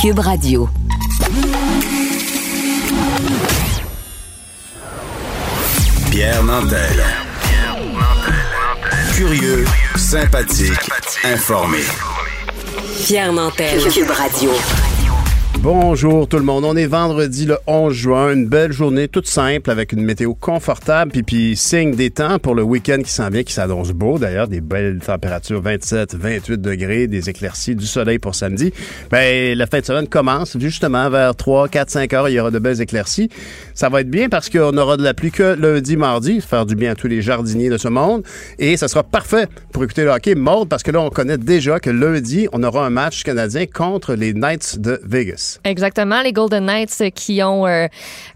Cube Radio. Pierre Nantel. Curieux, sympathique, informé. Pierre Nantel. Cube Radio. Bonjour tout le monde. On est vendredi le 11 juin, une belle journée toute simple avec une météo confortable puis puis signe des temps pour le week-end qui s'en vient, qui s'annonce beau d'ailleurs, des belles températures 27, 28 degrés, des éclaircies, du soleil pour samedi. Ben la fin de semaine commence justement vers 3, 4, 5 heures, il y aura de belles éclaircies. Ça va être bien parce qu'on aura de la pluie que lundi, mardi, faire du bien à tous les jardiniers de ce monde et ça sera parfait pour écouter le hockey mode parce que là on connaît déjà que lundi, on aura un match canadien contre les Knights de Vegas. Exactement, les Golden Knights qui ont euh,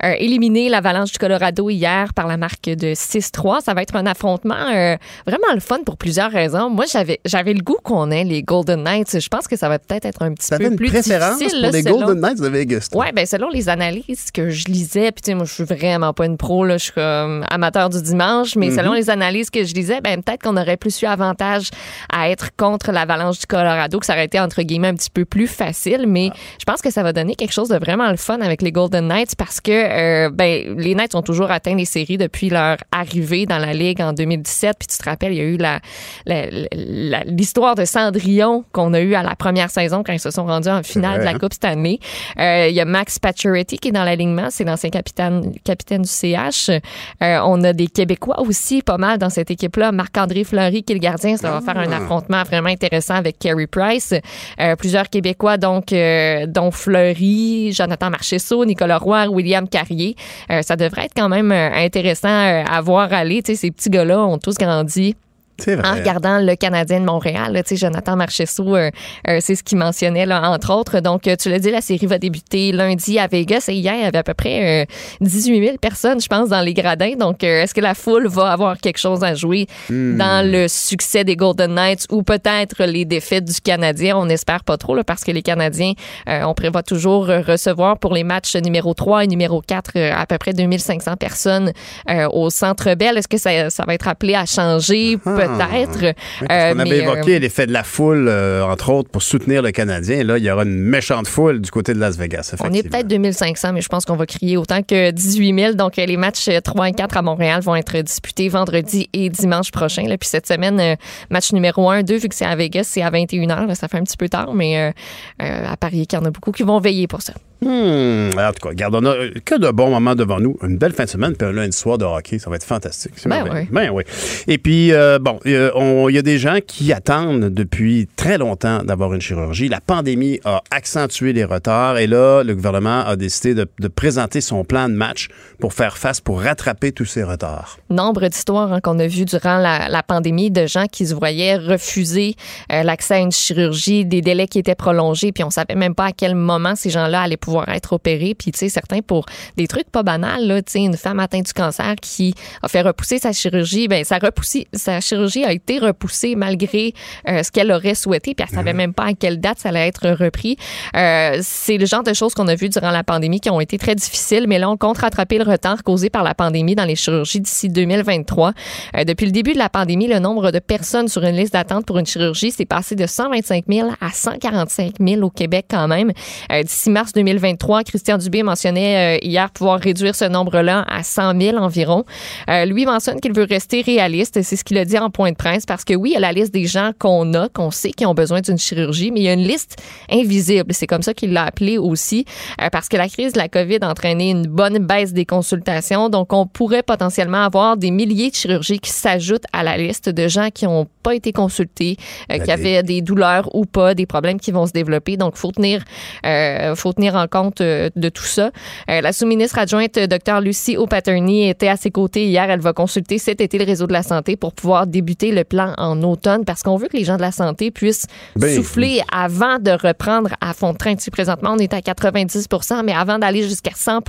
euh, éliminé l'Avalanche du Colorado hier par la marque de 6-3. Ça va être un affrontement euh, vraiment le fun pour plusieurs raisons. Moi, j'avais j'avais le goût qu'on ait les Golden Knights. Je pense que ça va peut-être être un petit Ça peu une plus préférence difficile. pour là, les selon- Golden Knights de Vegas. Ouais, ben selon les analyses que je lisais, puis tu sais, moi je suis vraiment pas une pro, là, je suis comme amateur du dimanche, mais selon les analyses que je lisais, ben peut-être qu'on aurait plus eu avantage à être contre l'Avalanche du Colorado, que ça aurait été entre guillemets un petit peu plus facile, mais je pense que ça va donner quelque chose de vraiment le fun avec les Golden Knights parce que euh, ben les Knights ont toujours atteint les séries depuis leur arrivée dans la ligue en 2017, puis tu te rappelles, il y a eu la la- la- l'histoire de Cendrillon qu'on a eu à la première saison quand ils se sont rendus en finale de la hein? Coupe Stanley. Euh, Il y a Max Pacioretty qui est dans l'alignement, c'est l'ancien capitaine, capitaine du CH. Euh, on a des Québécois aussi, pas mal dans cette équipe-là. Marc-André Fleury qui est le gardien, ça va faire un affrontement vraiment intéressant avec Carey Price. Plusieurs Québécois, donc dont Fleury, Jonathan Marcheseau, Nicolas Roy, William Carrier. Euh, ça devrait être quand même euh, intéressant euh, à voir aller. Ces petits gars-là ont tous grandi vrai. en regardant le Canadien de Montréal. là, Tu sais, Jonathan Marcheseau, euh, euh, c'est ce qu'il mentionnait, là, entre autres. Donc, euh, tu l'as dit, la série va débuter lundi à Vegas. Et hier, il y avait à peu près euh, 18 000 personnes, je pense, dans les gradins. Donc, est-ce que la foule va avoir quelque chose à jouer dans le succès des Golden Knights ou peut-être les défaites du Canadien? On n'espère pas trop, là, parce que les Canadiens, on prévoit toujours recevoir pour les matchs numéro 3 et numéro 4 euh, à peu près 2500 personnes au Centre Bell. Est-ce que ça, ça va être appelé à changer? Peut-être. Oui, parce Euh, avait mais, euh, évoqué l'effet de la foule, euh, entre autres, pour soutenir le Canadien. Là, il y aura une méchante foule du côté de Las Vegas. On est peut-être 2500, mais je pense qu'on va crier autant que 18 000. Donc, les matchs euh, 3 et 4 à Montréal vont être disputés vendredi et dimanche prochain. Là. Puis cette semaine, match numéro 1, 2, vu que c'est à Vegas, c'est à 21h. Là, ça fait un petit peu tard, mais euh, euh, à parier qu'il y en a beaucoup qui vont veiller pour ça. Hmm, en tout cas, regarde, on a euh, que de bons moments devant nous. Une belle fin de semaine, puis un lundi soir de hockey. Ça va être fantastique. Ben oui. Ben oui. Et puis, euh, bon, euh, on- il y a des gens qui attendent depuis très longtemps d'avoir une chirurgie. La pandémie a accentué les retards et là, le gouvernement a décidé de, de présenter son plan de match pour faire face, pour rattraper tous ces retards. nombre d'histoires hein, qu'on a vues durant la, la pandémie de gens qui se voyaient refuser euh, l'accès à une chirurgie, des délais qui étaient prolongés, puis on savait même pas à quel moment ces gens-là allaient pouvoir être opérés. Puis, tu sais, certains pour des trucs pas banals, là, tu sais, une femme atteinte du cancer qui a fait repousser sa chirurgie, ben sa, sa chirurgie a été repoussée malgré euh, ce qu'elle aurait souhaité, puis elle savait même pas à quelle date ça allait être repris. Euh, c'est le genre de choses qu'on a vues durant la pandémie qui ont été très difficiles, mais là, on compte rattraper le retard causé par la pandémie dans les chirurgies d'ici 2023. Euh, depuis le début de la pandémie, le nombre de personnes sur une liste d'attente pour une chirurgie s'est passé de 125 000 à 145 000 au Québec quand même. D'ici mars 2023, Christian Dubé mentionnait euh, hier pouvoir réduire ce nombre-là à 100 000 environ. Euh, lui mentionne qu'il veut rester réaliste. C'est ce qu'il a dit en point de presse parce que oui, il y a la liste des gens qu'on a, qu'on sait qui ont besoin d'une chirurgie, mais il y a une liste invisible. C'est comme ça qu'il l'a appelé aussi euh, parce que la crise de la COVID a entraîné une bonne baisse des consultations. Donc, on pourrait potentiellement avoir des milliers de chirurgies qui s'ajoutent à la liste de gens qui ont pas été consultés, qu'il y avait des douleurs ou pas, des problèmes qui vont se développer. Donc, faut tenir, euh, faut tenir en compte euh, de tout ça. Euh, la sous-ministre adjointe, Dr. Lucie O'Patterney, était à ses côtés hier. Elle va consulter cet été le réseau de la santé pour pouvoir débuter le plan en automne parce qu'on veut que les gens de la santé puissent Ben, souffler avant de reprendre à fond de train. Tu sais, présentement, on est à 90 mais avant d'aller jusqu'à 100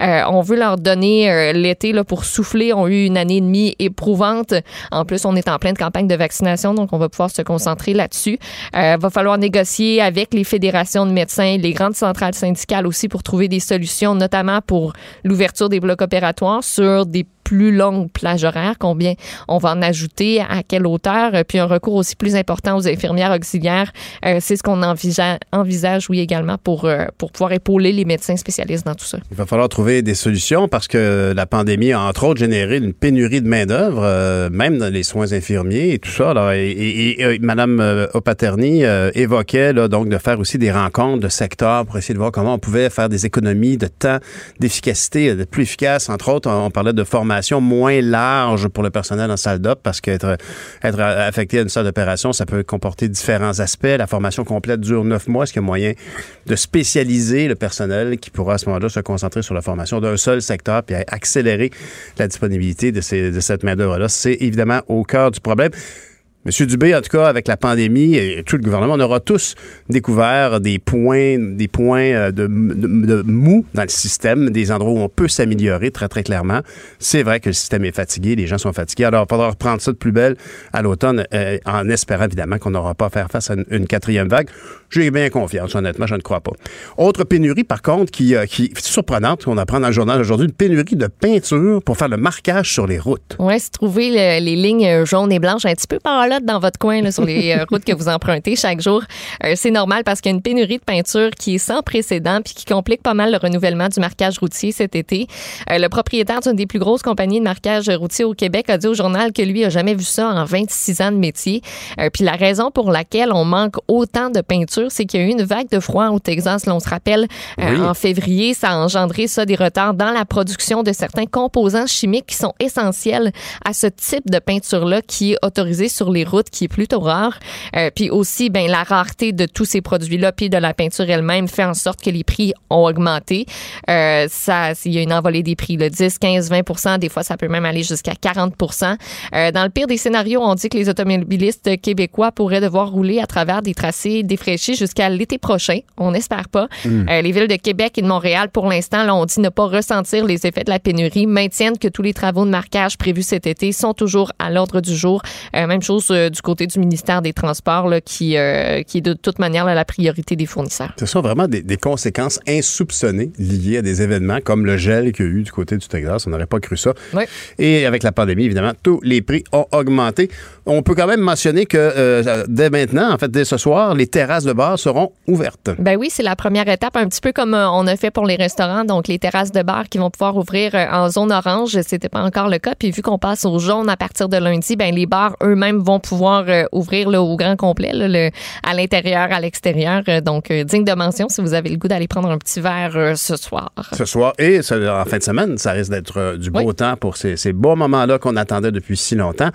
euh, on veut leur donner euh, l'été là, pour souffler. On a eu une année et demie éprouvante. En plus, on est en pleine campagne de vaccination, donc on va pouvoir se concentrer là-dessus. Euh, va falloir négocier avec les fédérations de médecins, les grandes centrales syndicales aussi pour trouver des solutions, notamment pour l'ouverture des blocs opératoires sur des plus longues plages horaires, combien on va en ajouter, à quelle hauteur, euh, puis un recours aussi plus important aux infirmières auxiliaires. Euh, c'est ce qu'on envisage, oui, également pour, euh, pour pouvoir épauler les médecins spécialistes dans tout ça. Il va falloir trouver des solutions parce que la pandémie a entre autres généré une pénurie de main-d'œuvre, même dans les soins infirmiers et tout ça. Alors, et, et, Mme Opaterny évoquait là, donc de faire aussi des rencontres de secteurs pour essayer de voir comment on pouvait faire des économies de temps, d'efficacité, de plus efficace. Entre autres, on parlait de formation moins large pour le personnel en salle d'op parce qu'être être affecté à une salle d'opération, ça peut comporter différents aspects. La formation complète dure neuf mois. Est-ce qu'il y a moyen de spécialiser le personnel qui pourra à ce moment-là se concentrer sur la formation d'un seul secteur puis accélérer la disponibilité de, ces, de cette main-d'œuvre-là? C'est évidemment au cœur du problème. Monsieur Dubé, en tout cas, avec la pandémie et tout le gouvernement, on aura tous découvert des points, des points euh, de, de, mou dans le système, des endroits où on peut s'améliorer très, très clairement. C'est vrai que le système est fatigué, les gens sont fatigués. Alors, il faudra reprendre ça de plus belle à l'automne, euh, en espérant évidemment qu'on n'aura pas à faire face à une, quatrième vague. J'ai bien confiance, honnêtement, je ne crois pas. Autre pénurie, par contre, qui, euh, qui est surprenante, qu'on apprend dans le journal aujourd'hui, une pénurie de peinture pour faire le marquage sur les routes. Oui, c'est trouver le, les lignes jaunes et blanches un petit peu par là dans votre coin, là, sur les euh, routes que vous empruntez chaque jour. Euh, c'est normal parce qu'il y a une pénurie de peinture qui est sans précédent puis qui complique pas mal le renouvellement du marquage routier cet été. Euh, le propriétaire d'une des plus grosses compagnies de marquage routier au Québec a dit au journal que lui a jamais vu ça en 26 ans de métier. puis la raison pour laquelle on manque autant de peinture, c'est qu'il y a eu une vague de froid au Texas. Là, on se rappelle, oui. en février, ça a engendré ça des retards dans la production de certains composants chimiques qui sont essentiels à ce type de peinture-là qui est autorisé sur les routes, qui est plutôt rare. Euh, puis aussi, ben la rareté de tous ces produits-là, puis de la peinture elle-même, fait en sorte que les prix ont augmenté. Euh, ça, il y a une envolée des prix, le 10, 15, 20 Des fois, ça peut même aller jusqu'à 40 euh, Dans le pire des scénarios, on dit que les automobilistes québécois pourraient devoir rouler à travers des tracés défraîchis jusqu'à l'été prochain. On n'espère pas. Mm. les villes de Québec et de Montréal, pour l'instant, là, on dit ne pas ressentir les effets de la pénurie, maintiennent que tous les travaux de marquage prévus cet été sont toujours à l'ordre du jour. même chose du côté du ministère des Transports, là, qui, euh, qui est de toute manière là, la priorité des fournisseurs. Ce sont vraiment des, des, conséquences insoupçonnées liées à des événements comme le gel qu'il y a eu du côté du Texas. On n'aurait pas cru ça. Oui. Et avec la pandémie, évidemment, tous les prix ont augmenté. On peut quand même mentionner que euh, dès maintenant, en fait, dès ce soir, les terrasses de bar seront ouvertes. Ben oui, c'est la première étape, un petit peu comme euh, on a fait pour les restaurants. Donc, les terrasses de bar qui vont pouvoir ouvrir en zone orange, c'était pas encore le cas. Puis, vu qu'on passe au jaune à partir de lundi, ben les bars eux-mêmes vont pouvoir euh, ouvrir là, au grand complet, là, le, à l'intérieur, à l'extérieur. Donc, euh, digne de mention si vous avez le goût d'aller prendre un petit verre euh, ce soir. Ce soir et en fin de semaine, ça risque d'être euh, du beau oui. temps pour ces, ces beaux moments-là qu'on attendait depuis si longtemps.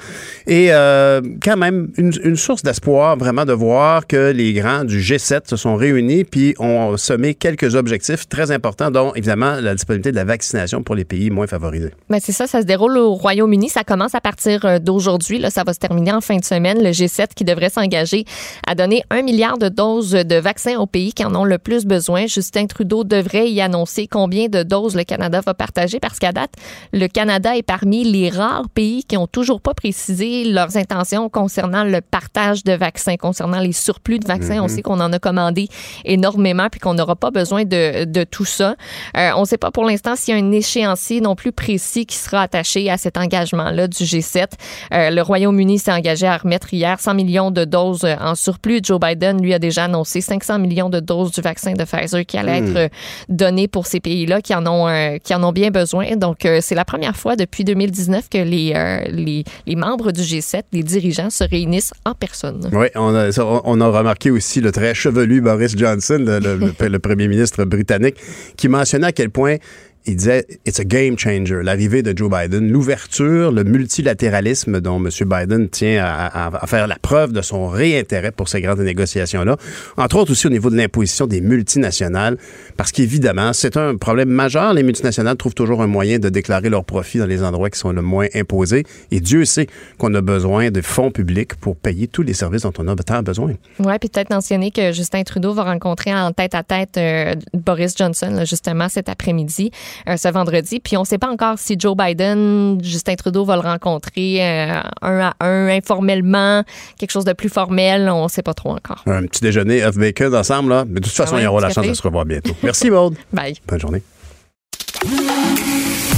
Et euh, quand même, une, une source d'espoir vraiment de voir que les grands du G7 se sont réunis puis ont semé quelques objectifs très importants, dont évidemment la disponibilité de la vaccination pour les pays moins favorisés. Ben c'est ça, ça se déroule au Royaume-Uni. Ça commence à partir d'aujourd'hui. Là, ça va se terminer en fin de semaine. Le G7 qui devrait s'engager à donner un milliard de doses de vaccins aux pays qui en ont le plus besoin. Justin Trudeau devrait y annoncer combien de doses le Canada va partager parce qu'à date, le Canada est parmi les rares pays qui ont toujours pas précisé leurs intentions concernant le partage de vaccins, concernant les surplus de vaccins. Mm -hmm. On sait qu'on en a commandé énormément puis qu'on n'aura pas besoin de, de tout ça. Euh, on ne sait pas pour l'instant s'il y a un échéancier non plus précis qui sera attaché à cet engagement-là du G7. Euh, le Royaume-Uni s'est engagé à remettre hier 100 millions de doses en surplus. Joe Biden, lui, a déjà annoncé 500 millions de doses du vaccin de Pfizer qui allait mmh. être donné pour ces pays-là qui en ont euh, qui en ont bien besoin. Donc, euh, c'est la première fois depuis 2019 que les, euh, les, les, membres du G7, les dirigeants, se réunissent en personne. Oui, on a, on a remarqué aussi le très chevelu Boris Johnson, le, le, le premier ministre britannique, qui mentionnait à quel point il disait It's a game changer. L'arrivée de Joe Biden, l'ouverture, le multilatéralisme dont M. Biden tient à, faire la preuve de son réintérêt pour ces grandes négociations-là. Entre autres aussi au niveau de l'imposition des multinationales, parce qu'évidemment, c'est un problème majeur. Les multinationales trouvent toujours un moyen de déclarer leurs profits dans les endroits qui sont le moins imposés. Et Dieu sait qu'on a besoin de fonds publics pour payer tous les services dont on a tant besoin. Oui, puis peut-être mentionner que Justin Trudeau va rencontrer en tête à tête euh, Boris Johnson, justement, cet après-midi. Euh, ce vendredi. Puis on ne sait pas encore si Joe Biden, Justin Trudeau va le rencontrer euh, un à un, informellement, quelque chose de plus formel. On ne sait pas trop encore. Un petit déjeuner off bacon ensemble, là. Mais de toute façon, ah il y aura la chance de se revoir bientôt. Merci, Maude. Bye. Bonne journée.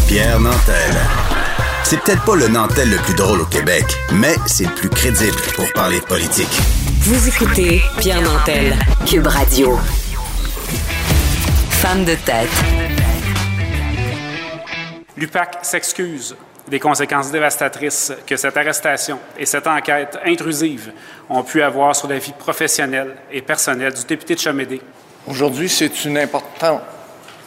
Pierre Nantel. C'est peut-être pas le Nantel le plus drôle au Québec, mais c'est le plus crédible pour parler de politique. Vous écoutez Pierre Nantel, Cube Radio. Femme de tête. L'UPAC s'excuse des conséquences dévastatrices que cette arrestation et cette enquête intrusive ont pu avoir sur la vie professionnelle et personnelle du député de Chamédé. Aujourd'hui, c'est une importante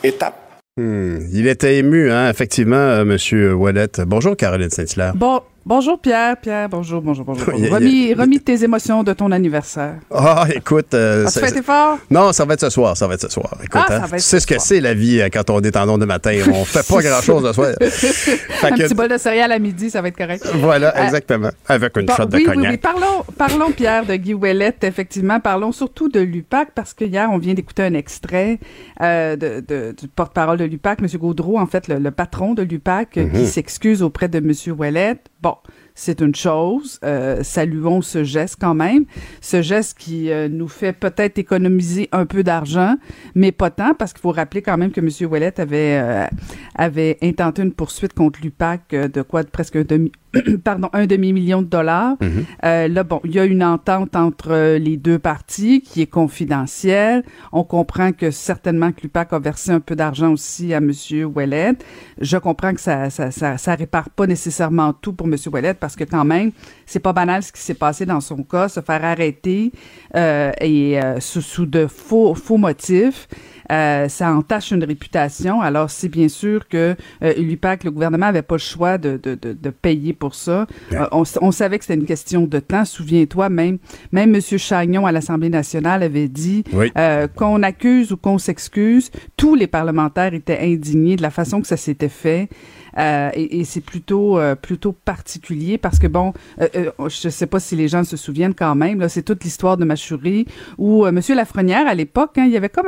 étape. Hmm. Il était ému, hein, effectivement, euh, M. Wallet. Bonjour, Caroline Saint-Hilaire. Bon, Bonjour Pierre, Pierre, bonjour, bonjour, bonjour. remis, tes émotions de ton anniversaire. Ah, écoute. Euh, As-tu fait fort? Non, ça va être ce soir, ça va être ce soir. Écoute, ah, hein, tu sais ce que c'est la vie euh, quand on est en de matin. On fait pas grand-chose le soir. Un petit bol de céréales à midi, ça va être correct. Voilà, euh, exactement. Avec une shot de cognac. Oui, oui, parlons, parlons, Pierre, de Guy Ouellette, effectivement. Parlons surtout de l'UPAC, parce que hier, on vient d'écouter un extrait euh, de, de, du porte-parole de l'UPAC, M. Gaudreau, en fait, le, patron de l'UPAC, qui mhm. s'excuse auprès de M. Ouellette. Bon, c'est une chose. Euh, saluons ce geste quand même. Ce geste qui euh, nous fait peut-être économiser un peu d'argent, mais pas tant, parce qu'il faut rappeler quand même que M. Ouellet avait, euh, avait intenté une poursuite contre l'UPAC de quoi presque un demi, pardon, un demi-million de dollars. Mhm. euh, là, bon, il y a une entente entre les deux parties qui est confidentielle. On comprend que certainement que l'UPAC a versé un peu d'argent aussi à M. Ouellet. Je comprends que ça, ça, ça, ça, répare pas nécessairement tout pour M. Ouellet parce que quand même, c'est pas banal ce qui s'est passé dans son cas, se faire arrêter euh, et euh, sous, sous, de faux, faux motifs. Euh, ça entache une réputation. Alors, c'est bien sûr que euh, l'UPAC, le gouvernement avait pas le choix de, de, de, de payer pour ça. Euh, on, on, savait que c'était une question de temps. Souviens-toi, même même M. Chagnon à l'Assemblée nationale avait dit euh, qu'on accuse ou qu'on s'excuse. Tous les parlementaires étaient indignés de la façon que ça s'était fait. Euh, et, et c'est plutôt euh, plutôt particulier parce que bon, euh, euh, je sais pas si les gens se souviennent quand même. Là, c'est toute l'histoire de Machourie où Monsieur Lafrenière à l'époque, hein, il y avait comme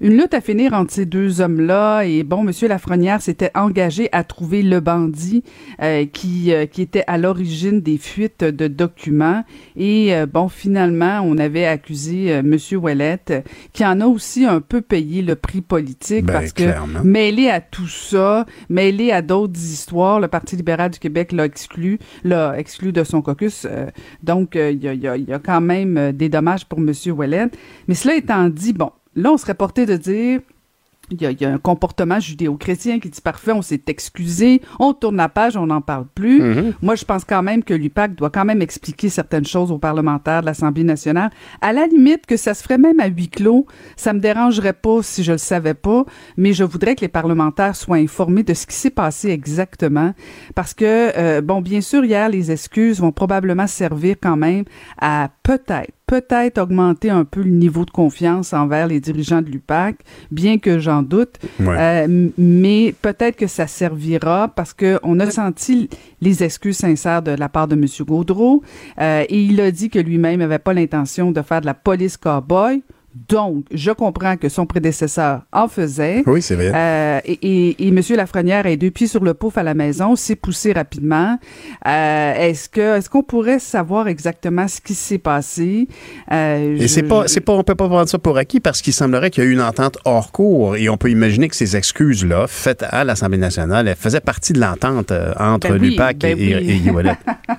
une lutte à finir entre ces deux hommes-là et bon, Monsieur Lafrenière s'était engagé à trouver le bandit qui qui était à l'origine des fuites de documents et bon, finalement, on avait accusé Monsieur Ouellette qui en a aussi un peu payé le prix politique ben, parce que mêlé à tout ça, mêlé à d'autres histoires. Le Parti libéral du Québec l'a exclu, l'a exclu de son caucus. Euh, donc, euh, il y, a, quand même euh, des dommages pour M. Ouellet. Mais cela étant dit, bon, là, on serait porté de dire il y, a, un comportement judéo-chrétien qui dit parfait, on s'est excusé, on tourne la page, on n'en parle plus. Mm-hmm. Moi, je pense quand même que l'UPAC doit quand même expliquer certaines choses aux parlementaires de l'Assemblée nationale. À la limite, que ça se ferait même à huis clos, ça me dérangerait pas si je le savais pas, mais je voudrais que les parlementaires soient informés de ce qui s'est passé exactement. Parce que, euh, bon, bien sûr, hier, les excuses vont probablement servir quand même à peut-être peut-être augmenter un peu le niveau de confiance envers les dirigeants de l'UPAC, bien que j'en doute. Euh, mais peut-être que ça servira parce que on a senti les excuses sincères de la part de M. Gaudreau euh, et il a dit que lui-même n'avait pas l'intention de faire de la police cowboy. Donc, je comprends que son prédécesseur en faisait. Oui, c'est vrai. Euh, et, et, et, M. Lafrenière est deux pieds sur le pouf à la maison, s'est poussé rapidement. Euh, est-ce que est-ce qu'on pourrait savoir exactement ce qui s'est passé? Euh, Et c'est pas c'est pas on peut pas prendre ça pour acquis parce qu'il semblerait qu'il y a eu une entente hors cours et on peut imaginer que ces excuses là faites à l'Assemblée nationale elles faisaient partie de l'entente euh, entre ben l'UPAC ben et, oui.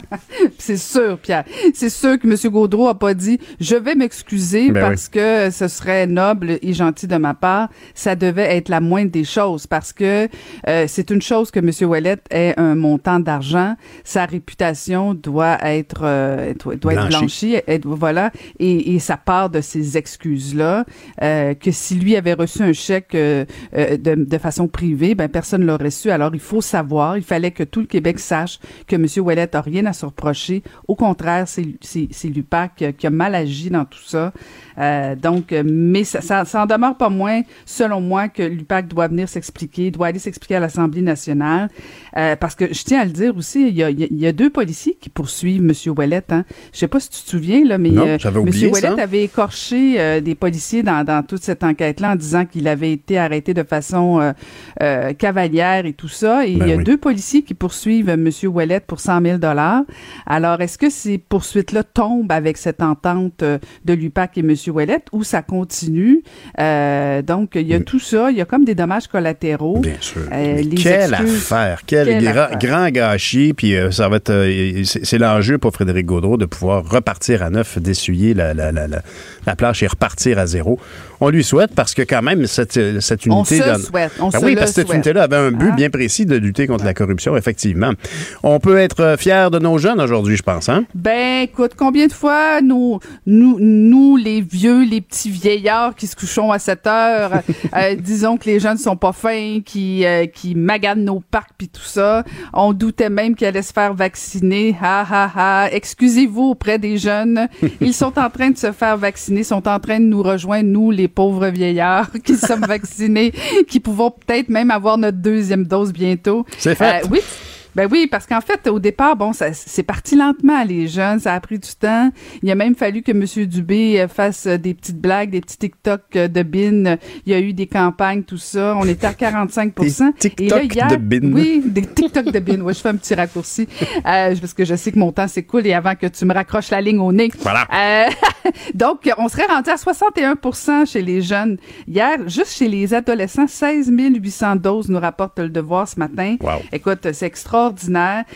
c'est sûr, Pierre. C'est sûr que M. Gaudreau a pas dit je vais m'excuser ben parce que que ce serait noble et gentil de ma part, ça devait être la moindre des choses parce que euh, c'est une chose que M. Ouellet ait un montant d'argent, sa réputation doit être euh, doit être blanchie, voilà, et, et ça part de ces excuses là euh, que si lui avait reçu un chèque de, de, façon privée, ben personne l'aurait su. Alors il faut savoir, il fallait que tout le Québec sache que M. Ouellet a rien à se reprocher. Au contraire, c'est l'UPAC qui a mal agi dans tout ça. Euh, donc, mais ça, ça, en demeure pas moins, selon moi, que l'UPAC doit venir s'expliquer, doit aller s'expliquer à l'Assemblée nationale, euh, parce que je tiens à le dire aussi, il y a, il y a deux policiers qui poursuivent M. Ouellet. Hein. Je sais pas si tu te souviens là, mais non, euh, M. Ouellet avait écorché euh, des policiers dans, dans toute cette enquête-là en disant qu'il avait été arrêté de façon cavalière et tout ça. Et ben il y a deux policiers qui poursuivent M. Ouellet pour 100 000 dollars. Alors, est-ce que ces poursuites-là tombent avec cette entente de l'UPAC et M. Où ça continue. Euh, donc, il y a mm. tout ça. Il y a comme des dommages collatéraux. Bien sûr. Euh, quelle affaire. Quel grand, gâchis. Puis euh, ça va être. c'est l'enjeu pour Frédéric Gaudreau de pouvoir repartir à neuf, d'essuyer la, la, la, la, planche et repartir à zéro. On lui souhaite parce que quand même, cette, cette unité... On se souhaite. On ben oui, parce que cette unité-là avait un but hein? bien précis de lutter contre la corruption, effectivement. On peut être fier de nos jeunes aujourd'hui, je pense. Hein? Ben, écoute, combien de fois nous, nous, nous les vieux, les petits vieillards qui se couchons à 7 heures, euh, disons que les jeunes sont pas fins, qui, euh, qui maganent nos parcs puis tout ça, on doutait même qu'ils allaient se faire vacciner. Ha, ha, ha. Excusez-vous auprès des jeunes. Ils sont en train de se faire vacciner, sont en train de nous rejoindre, nous, les pauvres vieillards qui sommes vaccinés, qui pouvons peut-être même avoir notre deuxième dose bientôt. C'est fait. Euh, oui. Ben oui, parce qu'en fait, au départ, bon, ça c'est parti lentement, les jeunes, ça a pris du temps. Il a même fallu que M. Dubé euh, fasse euh, des petites blagues, des petits TikTok euh, de bin. Il y a eu des campagnes, tout ça. On était à 45% Des TikTok de bin. Oui, des TikTok de bin. Oui, je fais un petit raccourci euh, parce que je sais que mon temps s'écoule et avant que tu me raccroches la ligne au nez. Voilà. Euh, donc, on serait rendu à 61% chez les jeunes. Hier, juste chez les adolescents, 16 800 doses nous rapporte le devoir ce matin. Wow. Écoute, c'est extra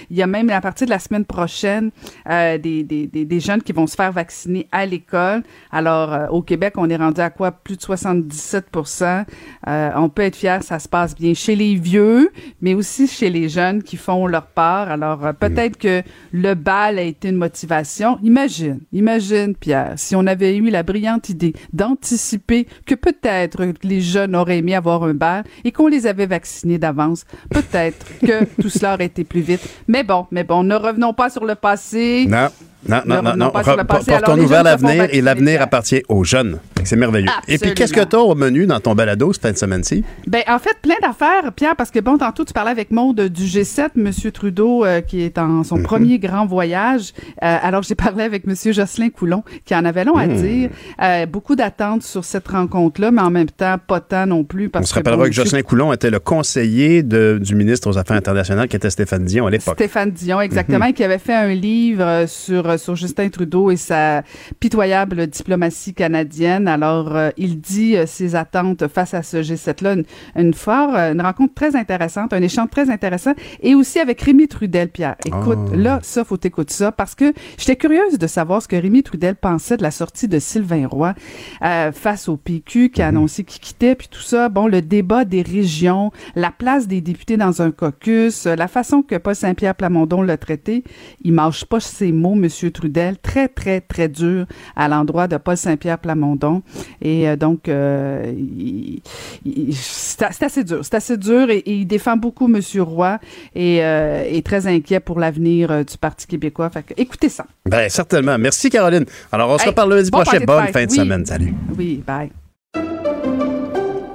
Il y a même à partir de la semaine prochaine euh, des, des, des, jeunes qui vont se faire vacciner à l'école. Alors euh, au Québec, on est rendu à quoi? Plus de 77% euh, On peut être fier, ça se passe bien chez les vieux, mais aussi chez les jeunes qui font leur part. Alors euh, peut-être que le bal a été une motivation. Imagine, imagine Pierre, si on avait eu la brillante idée d'anticiper que peut-être les jeunes auraient aimé avoir un bal et qu'on les avait vaccinés d'avance, peut-être que tout cela aurait été plus vite. Mais bon, mais bon, ne revenons pas sur le passé. Non. Non, non, non, non. Portons-nous vers l'avenir et l'avenir appartient aux jeunes. C'est merveilleux. Et puis, qu'est-ce que tu as au menu dans ton balado cette fin de semaine-ci? Ben, en fait, plein d'affaires, Pierre, parce que bon, tantôt, tu parlais avec Maude du G7, M. Trudeau, euh, qui est en son mhm. premier grand voyage. Euh, alors, j'ai parlé avec M. Jocelyn Coulon, qui en avait long à hmm. dire. Euh, beaucoup d'attentes sur cette rencontre-là, mais en même temps, pas tant non plus. Parce On se rappellera que, Jocelyn Coulon était le conseiller de, du ministre aux Affaires internationales, qui était Stéphane Dion à l'époque. Stéphane Dion, exactement, mhm. qui avait fait un livre sur sur Justin Trudeau et sa pitoyable diplomatie canadienne. Alors, euh, il dit euh, ses attentes face à ce G7-là, une, une, fort, une rencontre très intéressante, un échange très intéressant, et aussi avec Rémi Trudel, Pierre. Écoute, ah. là, ça, faut écouter ça, parce que j'étais curieuse de savoir ce que Rémi Trudel pensait de la sortie de Sylvain Roy face au PQ, qui a mhm. annoncé qu'il quittait, puis tout ça. Bon, le débat des régions, la place des députés dans un caucus, la façon que Paul Saint-Pierre Plamondon l'a traité, il mâche pas ses mots, Monsieur Trudel, très, très, très dur à l'endroit de Paul Saint-Pierre Plamondon. Et euh, donc, euh, c'est assez dur. C'est assez dur et, il défend beaucoup Monsieur Roy et euh, est très inquiet pour l'avenir du Parti québécois. Fait que, écoutez ça. Ben, certainement. Merci, Caroline. Alors, on se reparle lundi prochain. Bonne fin de semaine. Salut. Oui, bye.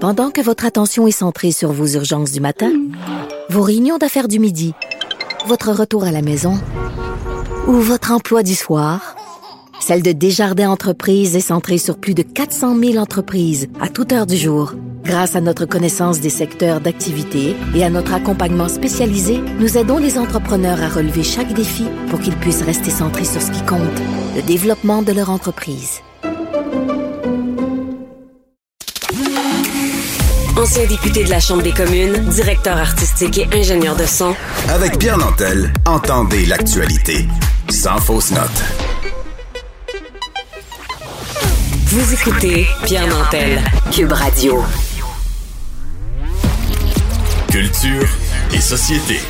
Pendant que votre attention est centrée sur vos urgences du matin, vos réunions d'affaires du midi, votre retour à la maison ou votre emploi du soir, celle de Desjardins Entreprises est centrée sur plus de 400 000 entreprises à toute heure du jour. Grâce à notre connaissance des secteurs d'activité et à notre accompagnement spécialisé, nous aidons les entrepreneurs à relever chaque défi pour qu'ils puissent rester centrés sur ce qui compte, le développement de leur entreprise. Ancien député de la Chambre des communes, directeur artistique et ingénieur de son. Avec Pierre Nantel, entendez l'actualité. Sans fausse note. Vous écoutez Pierre Nantel, Cube Radio. Culture et société.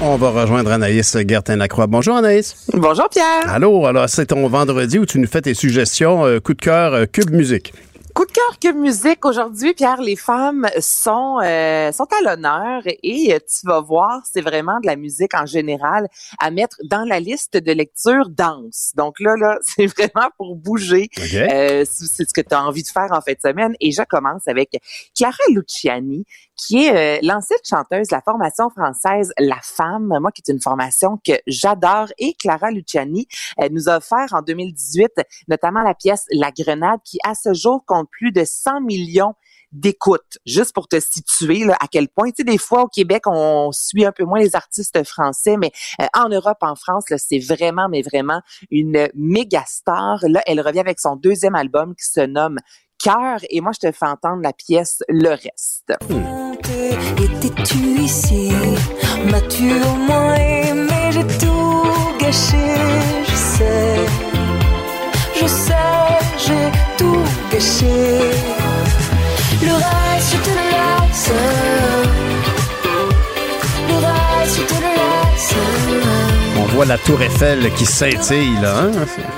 On va rejoindre Anaïs Gertin-Lacroix. Bonjour Anaïs. Bonjour Pierre. Allô, alors c'est ton vendredi où tu nous fais tes suggestions euh, coup de cœur euh, Cube Musique. Coup de cœur que musique aujourd'hui, Pierre, les femmes sont euh, sont à l'honneur et tu vas voir, c'est vraiment de la musique en général à mettre dans la liste de lecture danse. Donc là, là, c'est vraiment pour bouger. Euh, c'est ce que tu as envie de faire en fin de semaine. Et je commence avec Clara Luciani, qui est euh, l'ancienne chanteuse de la formation française La Femme, moi qui est une formation que j'adore. Et Clara Luciani nous a offert en 2018 notamment la pièce La Grenade, qui à ce jour compte plus de 100 millions d'écoute, juste pour te situer là, à quel point. Tu sais, des fois au Québec, on suit un peu moins les artistes français, mais euh, en Europe, en France, c'est vraiment, mais vraiment une méga star. Là, elle revient avec son deuxième album qui se nomme Cœur, et moi, je te fais entendre la pièce Le Reste. Étais-tu ici? M'as-tu au moins aimé? J'ai tout gâché, je sais. Je sais, j'ai tout gâché. Le reste, je te laisse. Voit la tour Eiffel qui scintille, là. Hein?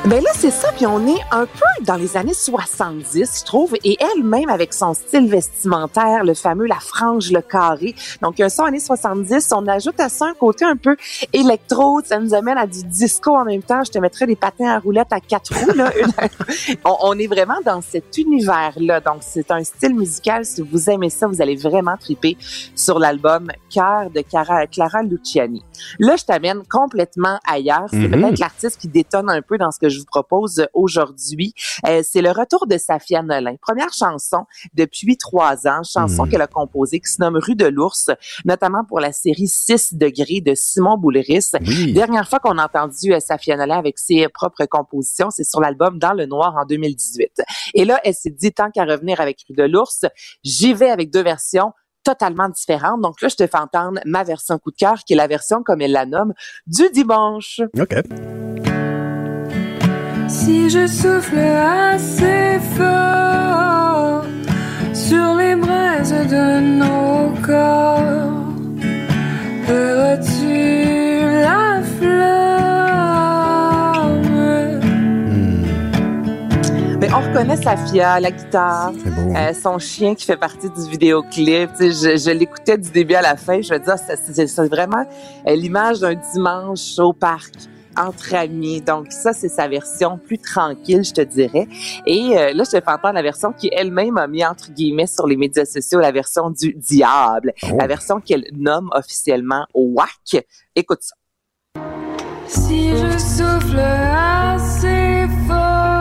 Ben là, c'est ça, puis on est un peu dans les années 70, je trouve, et elle-même avec son style vestimentaire, le fameux la frange, le carré. Donc, un son années 70, on ajoute à ça un côté un peu électro, ça nous amène à du disco en même temps. Je te mettrais des patins à roulettes à quatre roues, là. on, on est vraiment dans cet univers-là. Donc, c'est un style musical. Si vous aimez ça, vous allez vraiment triper sur l'album Cœur de Cara- Clara Luciani. Là, je t'amène complètement ailleurs. C'est Mhm. peut-être l'artiste qui détonne un peu dans ce que je vous propose aujourd'hui. Euh, c'est le retour de Safia Nolin. Première chanson depuis trois ans, chanson Mhm. qu'elle a composée qui se nomme Rue de l'Ours, notamment pour la série 6 degrés de Simon Boulris. Oui. Dernière fois qu'on a entendu euh, Safia Nolin avec ses propres compositions, c'est sur l'album Dans le Noir en 2018. Et là, elle s'est dit, tant qu'à revenir avec Rue de l'Ours, j'y vais avec deux versions totalement différentes. Donc là, je te fais entendre ma version coup de cœur, qui est la version, comme elle la nomme, du dimanche. OK. Si je souffle assez fort sur les braises de nos corps, on reconnaît Safia, la guitare, euh, son chien qui fait partie du vidéoclip. Tu sais, je je l'écoutais du début à la fin. Je veux dire, c'est- vraiment euh, l'image d'un dimanche au parc entre amis. Donc ça, c'est sa version plus tranquille, je te dirais. Et euh, là, je te fais entendre la version qui elle-même a mis entre guillemets sur les médias sociaux, la version du diable, la version qu'elle nomme officiellement WAC. Écoute ça. Si je souffle assez fort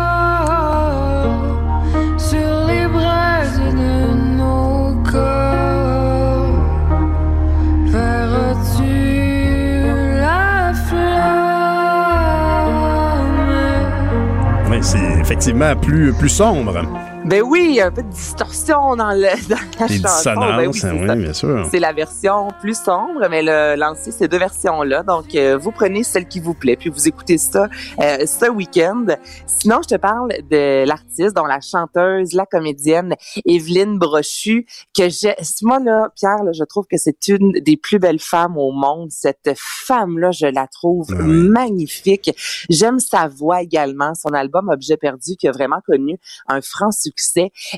c'est effectivement plus, plus sombre. Ben oui, un peu de distorsion dans, le, dans la Des chanson. Ben oui, c'est oui, ça. bien sûr. C'est la version plus sombre, mais le lancé ces deux versions-là. Donc, euh, vous prenez celle qui vous plaît, puis vous écoutez ça euh, ce week-end. Sinon, je te parle de l'artiste, dont la chanteuse, la comédienne Evelyne Brochu, que j'ai. Moi là, Pierre, là, je trouve que c'est une des plus belles femmes au monde. Cette femme-là, je la trouve magnifique. J'aime sa voix également. Son album Objet perdu, qui a vraiment connu un franc succès.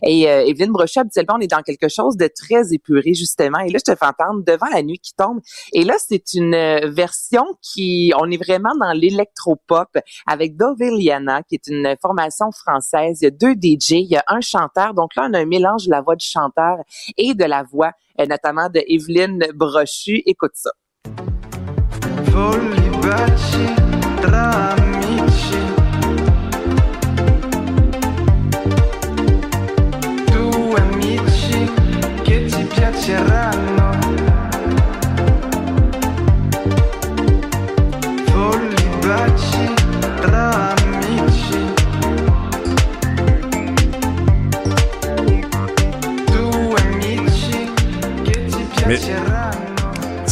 Et euh, Evelyne Brochu, habituellement, on est dans quelque chose de très épuré, justement. Et là, je te fais entendre Devant la nuit qui tombe. Et là, c'est une euh, version qui, on est vraiment dans l'électropop avec Doveliana, qui est une formation française. Il y a deux DJ, il y a un chanteur. Donc là, on a un mélange de la voix du chanteur et de la voix, euh, notamment de Evelyne Brochu. Écoute ça. Mais- piaceranno.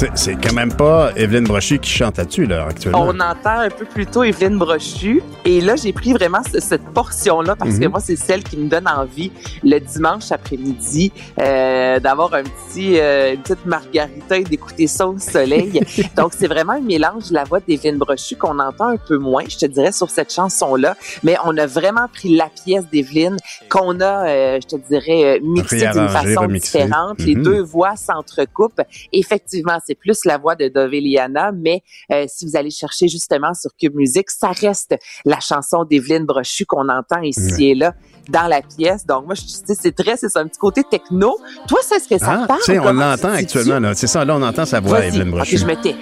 C'est c'est quand même pas Evelyne Brochy qui chante là-dessus, là, actuellement. On entend un peu plus tôt Evelyne Brochu. Et là, j'ai pris vraiment ce- cette portion-là parce que Mhm. moi, c'est celle qui me donne envie le dimanche après-midi euh, d'avoir un petit, euh, une petite margarita et d'écouter ça au soleil. Donc, c'est vraiment un mélange de la voix d'Evelyne Brochu qu'on entend un peu moins, je te dirais, sur cette chanson-là. Mais on a vraiment pris la pièce d'Evelyne qu'on a, euh, je te dirais, euh, mixée d'une façon remixée. différente. Les Mhm. deux voix s'entrecoupent. Effectivement, c'est plus la voix de Dove Eliana, mais euh, si vous allez chercher justement sur Cube Music, ça reste la chanson d'Evelyne Brochu qu'on entend ici et là dans la pièce. Donc moi, je c'est très, c'est ça, un petit côté techno. Toi, ça, est-ce que ça Ah, te parle? on l'entend tu te actuellement, là. C'est ça, là, on entend sa voix. Evelyne Brochu. Je me tais.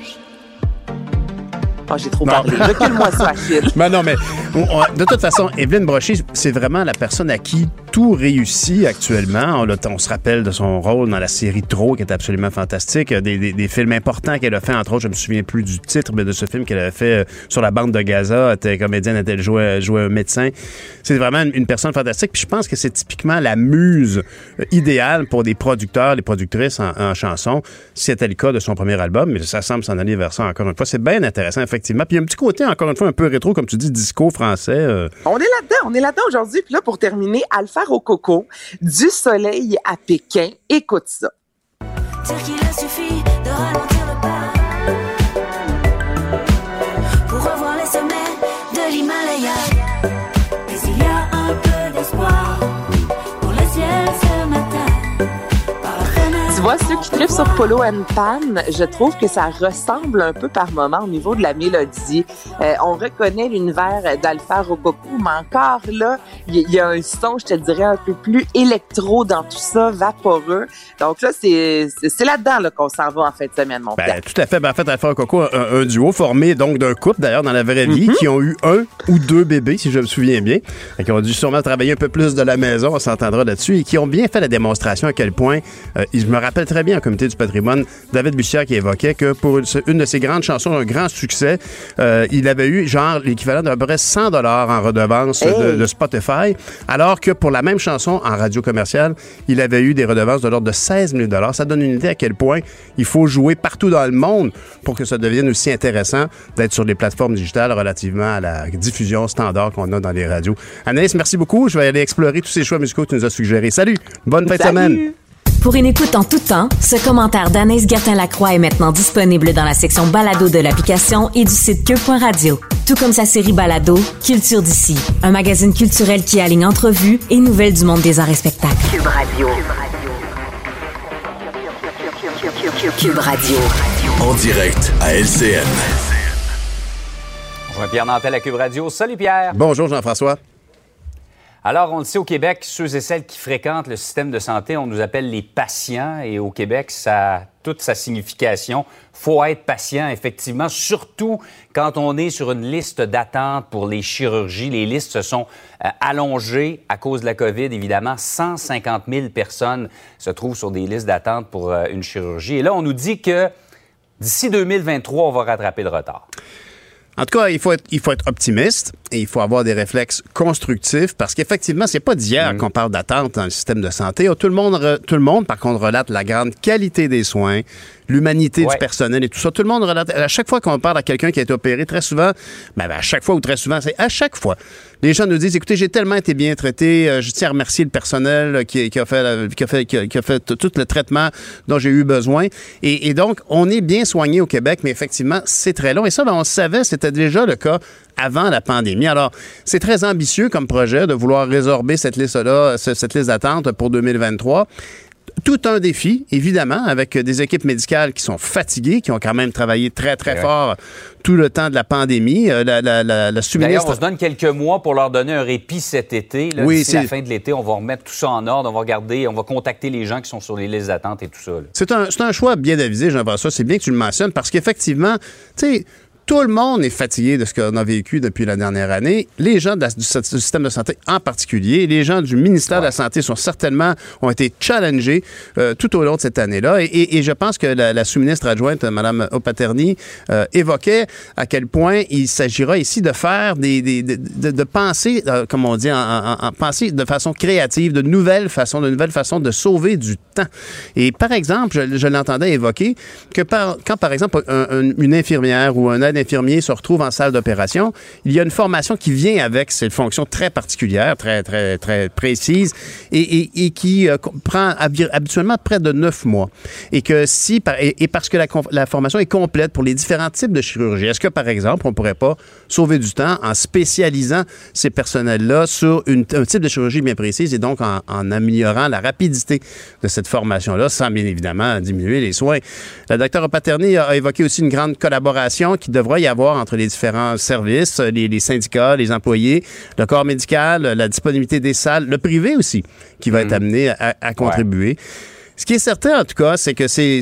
Oh, j'ai trop parlé. Recule-moi ça, Achille. Ben non, mais on- on- de toute façon, Evelyne Brochy, c'est vraiment la personne à qui tout réussit actuellement. On, se rappelle de son rôle dans la série Trop, qui est absolument fantastique. Des, films importants qu'elle a fait, entre autres, je me souviens plus du titre, mais de ce film qu'elle avait fait euh, sur la bande de Gaza. Elle était comédienne, elle était jouée, jouait un médecin. C'est vraiment une, personne fantastique. Puis je pense que c'est typiquement la muse euh, idéale pour des producteurs, des productrices en, en chanson. C'était le cas de son premier album, mais ça semble s'en aller vers ça encore une fois. C'est bien intéressant, effectivement. Puis il y a un petit côté, encore une fois, un peu rétro, comme tu dis, disco français. euh, On est là-dedans, on est là-dedans aujourd'hui. Puis là, pour terminer, Alpha Rococo, du soleil à Pékin. Écoute ça. Trippent sur Polo and Pan, je trouve que ça ressemble un peu par moment au niveau de la mélodie. Euh, on reconnaît l'univers d'Alpha Rococo, mais encore là, il y, a un son, je te dirais, un peu plus électro dans tout ça, vaporeux. Donc là, c'est là-dedans là, qu'on s'en va en fin de semaine, mon Ben, père. tout à fait. Ben, en fait, Alpha Coco, un, un duo formé donc d'un couple, d'ailleurs, dans la vraie vie, Mm-hmm. qui ont eu un ou deux bébés, si je me souviens bien, et qui ont dû sûrement travailler un peu plus de la maison, on s'entendra là-dessus, et qui ont bien fait la démonstration à quel point, euh, je me rappelle très bien au comité du patrimoine, David Bussière qui évoquait que pour une, de ses grandes chansons, un grand succès, euh, il avait eu genre l'équivalent d'à peu près 100 dollars en redevance de, Hey! de Spotify, alors que pour la même chanson en radio commerciale, il avait eu des redevances de l'ordre de 16 000 Ça donne une idée à quel point il faut jouer partout dans le monde pour que ça devienne aussi intéressant d'être sur les plateformes digitales relativement à la diffusion standard qu'on a dans les radios. Anaïs, merci beaucoup. Je vais aller explorer tous ces choix musicaux que tu nous as suggérés. Salut! Bonne fin de semaine! Pour une écoute en tout temps, ce commentaire d'Anaïs Gertin-Lacroix est maintenant disponible dans la section balado de l'application et du site cube.radio. Tout comme sa série balado, Culture d'ici, un magazine culturel qui aligne entrevues et nouvelles du monde des arts et spectacles. Cube Radio. Cube Radio. En direct à LCN. Bonjour, Pierre Nantel à Cube Radio. Salut Pierre. Bonjour Jean-François. Alors, on le sait au Québec, ceux et celles qui fréquentent le système de santé, on nous appelle les patients. Et au Québec, ça a toute sa signification. faut être patient, effectivement, surtout quand on est sur une liste d'attente pour les chirurgies. Les listes se sont euh, allongées à cause de la COVID, évidemment. 150 000 personnes se trouvent sur des listes d'attente pour euh, une chirurgie. Et là, on nous dit que d'ici 2023, on va rattraper le retard. En tout cas, il faut, être, il faut être optimiste et il faut avoir des réflexes constructifs parce qu'effectivement, c'est pas d'hier qu'on parle d'attente dans le système de santé. Oh, Tout le, monde, tout le monde, par contre, relate la grande qualité des soins, l'humanité Ouais. du personnel et tout ça. Tout le monde relate. À chaque fois qu'on parle à quelqu'un qui a été opéré, très souvent, ben, ben, à chaque fois ou très souvent, c'est à chaque fois. Les gens nous disent, écoutez, j'ai tellement été bien traité, euh, je tiens à remercier le personnel qui, qui a fait, qui a fait, qui a, qui a fait tout le traitement dont j'ai eu besoin. Et, et donc, on est bien soigné au Québec, mais effectivement, c'est très long. Et ça, ben, on le savait, c'était déjà le cas avant la pandémie. Alors, c'est très ambitieux comme projet de vouloir résorber cette liste-là, ce- cette liste d'attente pour 2023 tout un défi, évidemment, avec des équipes médicales qui sont fatiguées, qui ont quand même travaillé très, très Ouais. fort tout le temps de la pandémie. Euh, La, la, la, la D'ailleurs, sous-ministre- on se donne quelques mois pour leur donner un répit cet été. Là, Oui, c'est- la fin de l'été, on va remettre tout ça en ordre. On va regarder, on va contacter les gens qui sont sur les listes d'attente et tout ça. là. C'est un, c'est un choix bien avisé, Jean-François. C'est bien que tu le mentionnes parce qu'effectivement, tu sais, tout le monde est fatigué de ce qu'on a vécu depuis la dernière année. Les gens de la- du, système de santé en particulier, les gens du ministère de la Santé sont certainement, ont été challengés euh, tout au long de cette année-là. Et, et- et je pense que la, la sous-ministre adjointe, Mme Opaterni, euh, évoquait à quel point il s'agira ici de faire des, des- de, de- de penser, euh, comme on dit, en, en- en- penser de façon créative, de nouvelles façons, de nouvelles façons de sauver du temps. Et par exemple, je, je l'entendais évoquer que par- quand, par exemple, un- un- une infirmière ou un aide infirmier se retrouve en salle d'opération, il y a une formation qui vient avec cette fonction très particulière, très, très, très précise, et, qui euh, prend habi- habituellement près de neuf mois. Et que si, et, parce que la, formation est complète pour les différents types de chirurgie, est-ce que, par exemple, on pourrait pas sauver du temps en spécialisant ces personnels-là sur un type de chirurgie bien précise et donc en, améliorant la rapidité de cette formation-là, sans bien évidemment diminuer les soins? La docteure Paterny a évoqué aussi une grande collaboration qui devrait y avoir entre les différents services, les, les syndicats, les employés, le corps médical, la disponibilité des salles, le privé aussi, qui va être amené à, à contribuer. Ce qui est certain, en tout cas, c'est que c'est-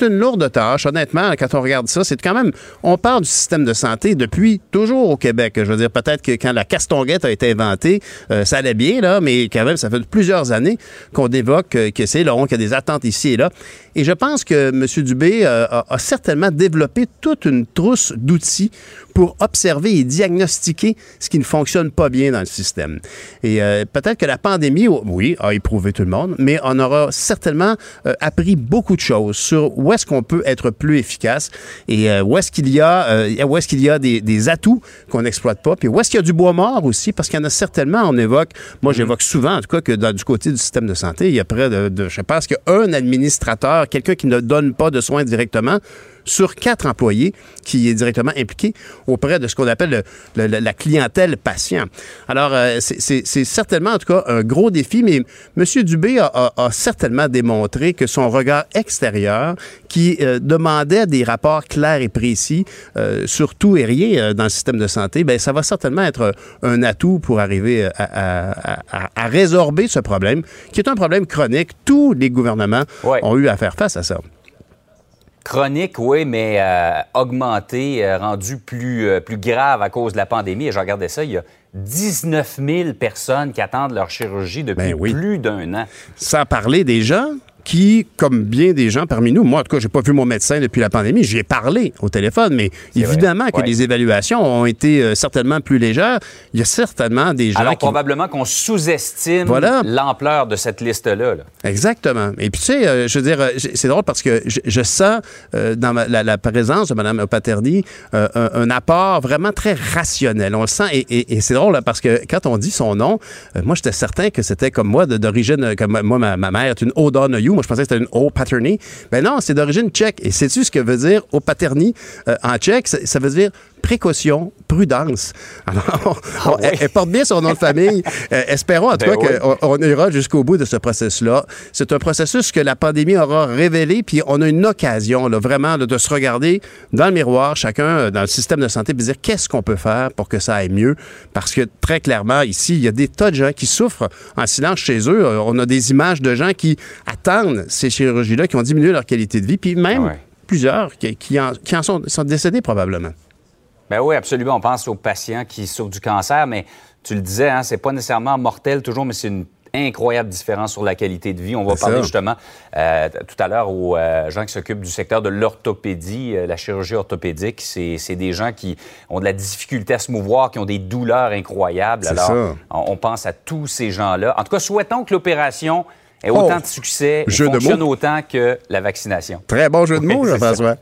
une lourde tâche. Honnêtement, quand on regarde ça, c'est quand même. On parle du système de santé depuis toujours au Québec. Je veux dire, peut-être que quand la castonguette a été inventée, euh, ça allait bien, là, mais quand même, ça fait plusieurs années qu'on évoque euh, que c'est qu'il y a des attentes ici et là. Et je pense que M. Dubé euh, a, a certainement développé toute une trousse d'outils pour observer et diagnostiquer ce qui ne fonctionne pas bien dans le système. Et euh, peut-être que la pandémie, oui, a éprouvé tout le monde, mais on aura certainement euh, appris beaucoup de choses sur où est-ce qu'on peut être plus efficace et euh, où est-ce qu'il y a, où est-ce qu'il y a des, des atouts qu'on n'exploite pas, puis où est-ce qu'il y a du bois mort aussi, parce qu'il y en a certainement, on évoque, moi j'évoque souvent en tout cas que dans, du côté du système de santé, il y a près de, de je pense qu'un administrateur, quelqu'un qui ne donne pas de soins directement, sur quatre employés qui est directement impliqué auprès de ce qu'on appelle le- le- le- la clientèle patient. Alors, euh, c'est- certainement, en tout cas, un gros défi, mais M. Dubé a, a- a certainement démontré que son regard extérieur, qui euh, demandait des rapports clairs et précis euh, sur tout et rien euh, dans le système de santé, ben ça va certainement être un atout pour arriver à, à- à- à- à résorber ce problème, qui est un problème chronique. Tous les gouvernements ont eu à faire face à ça. Chronique, oui, mais euh, augmenté, euh, rendu plus, euh, plus grave à cause de la pandémie. Et je regardais ça, il y a 19 000 personnes qui attendent leur chirurgie depuis plus d'un an. Sans parler des gens qui, comme bien des gens parmi nous, moi en tout cas, j'ai pas vu mon médecin depuis la pandémie, j'y ai parlé au téléphone, mais évidemment que Ouais. les évaluations ont été euh, certainement plus légères. Il y a certainement des gens Alors qui probablement qu'on sous-estime Voilà. l'ampleur de cette liste-là. là. Exactement. Et puis, tu sais, euh, je veux dire, euh, c'est drôle parce que je, je sens euh, dans ma- la, la présence de Mme Paterny un, un apport vraiment très rationnel. On le sent. Et, et- et c'est drôle là, parce que quand on dit son nom, moi, j'étais certain que c'était comme moi, d'origine, comme moi, ma, ma mère est une O'Donoghue. Moi, je pensais que c'était une O'Paterny. Ben non, c'est d'origine tchèque. Et sais-tu ce que veut dire O'Paterny euh, en tchèque? Ça veut dire précaution, prudence. Alors, on- elle, elle porte bien son nom de famille. Euh, espérons en tout Ben cas oui. qu'on on ira jusqu'au bout de ce processus-là. C'est un processus que la pandémie aura révélé, puis on a une occasion là, vraiment là, de se regarder dans le miroir, chacun euh, dans le système de santé, puis dire qu'est-ce qu'on peut faire pour que ça aille mieux. Parce que très clairement, ici, il y a des tas de gens qui souffrent en silence chez eux. Euh, On a des images de gens qui attendent ces chirurgies-là, qui ont diminué leur qualité de vie, puis même plusieurs qui, qui en, qui en sont, sont décédés probablement. Ben oui, absolument. On pense aux patients qui souffrent du cancer, mais tu le disais, hein, c'est pas nécessairement mortel toujours, mais c'est une incroyable différence sur la qualité de vie. On va parler ça. justement euh, tout à l'heure aux euh, gens qui s'occupent du secteur de l'orthopédie, euh, la chirurgie orthopédique. C'est c'est des gens qui ont de la difficulté à se mouvoir, qui ont des douleurs incroyables. C'est Alors, on pense à tous ces gens-là. En tout cas, souhaitons que l'opération ait Oh, autant de succès et jeu de fonctionne mots. autant que la vaccination. Très bon jeu de mots, c'est Jean-François.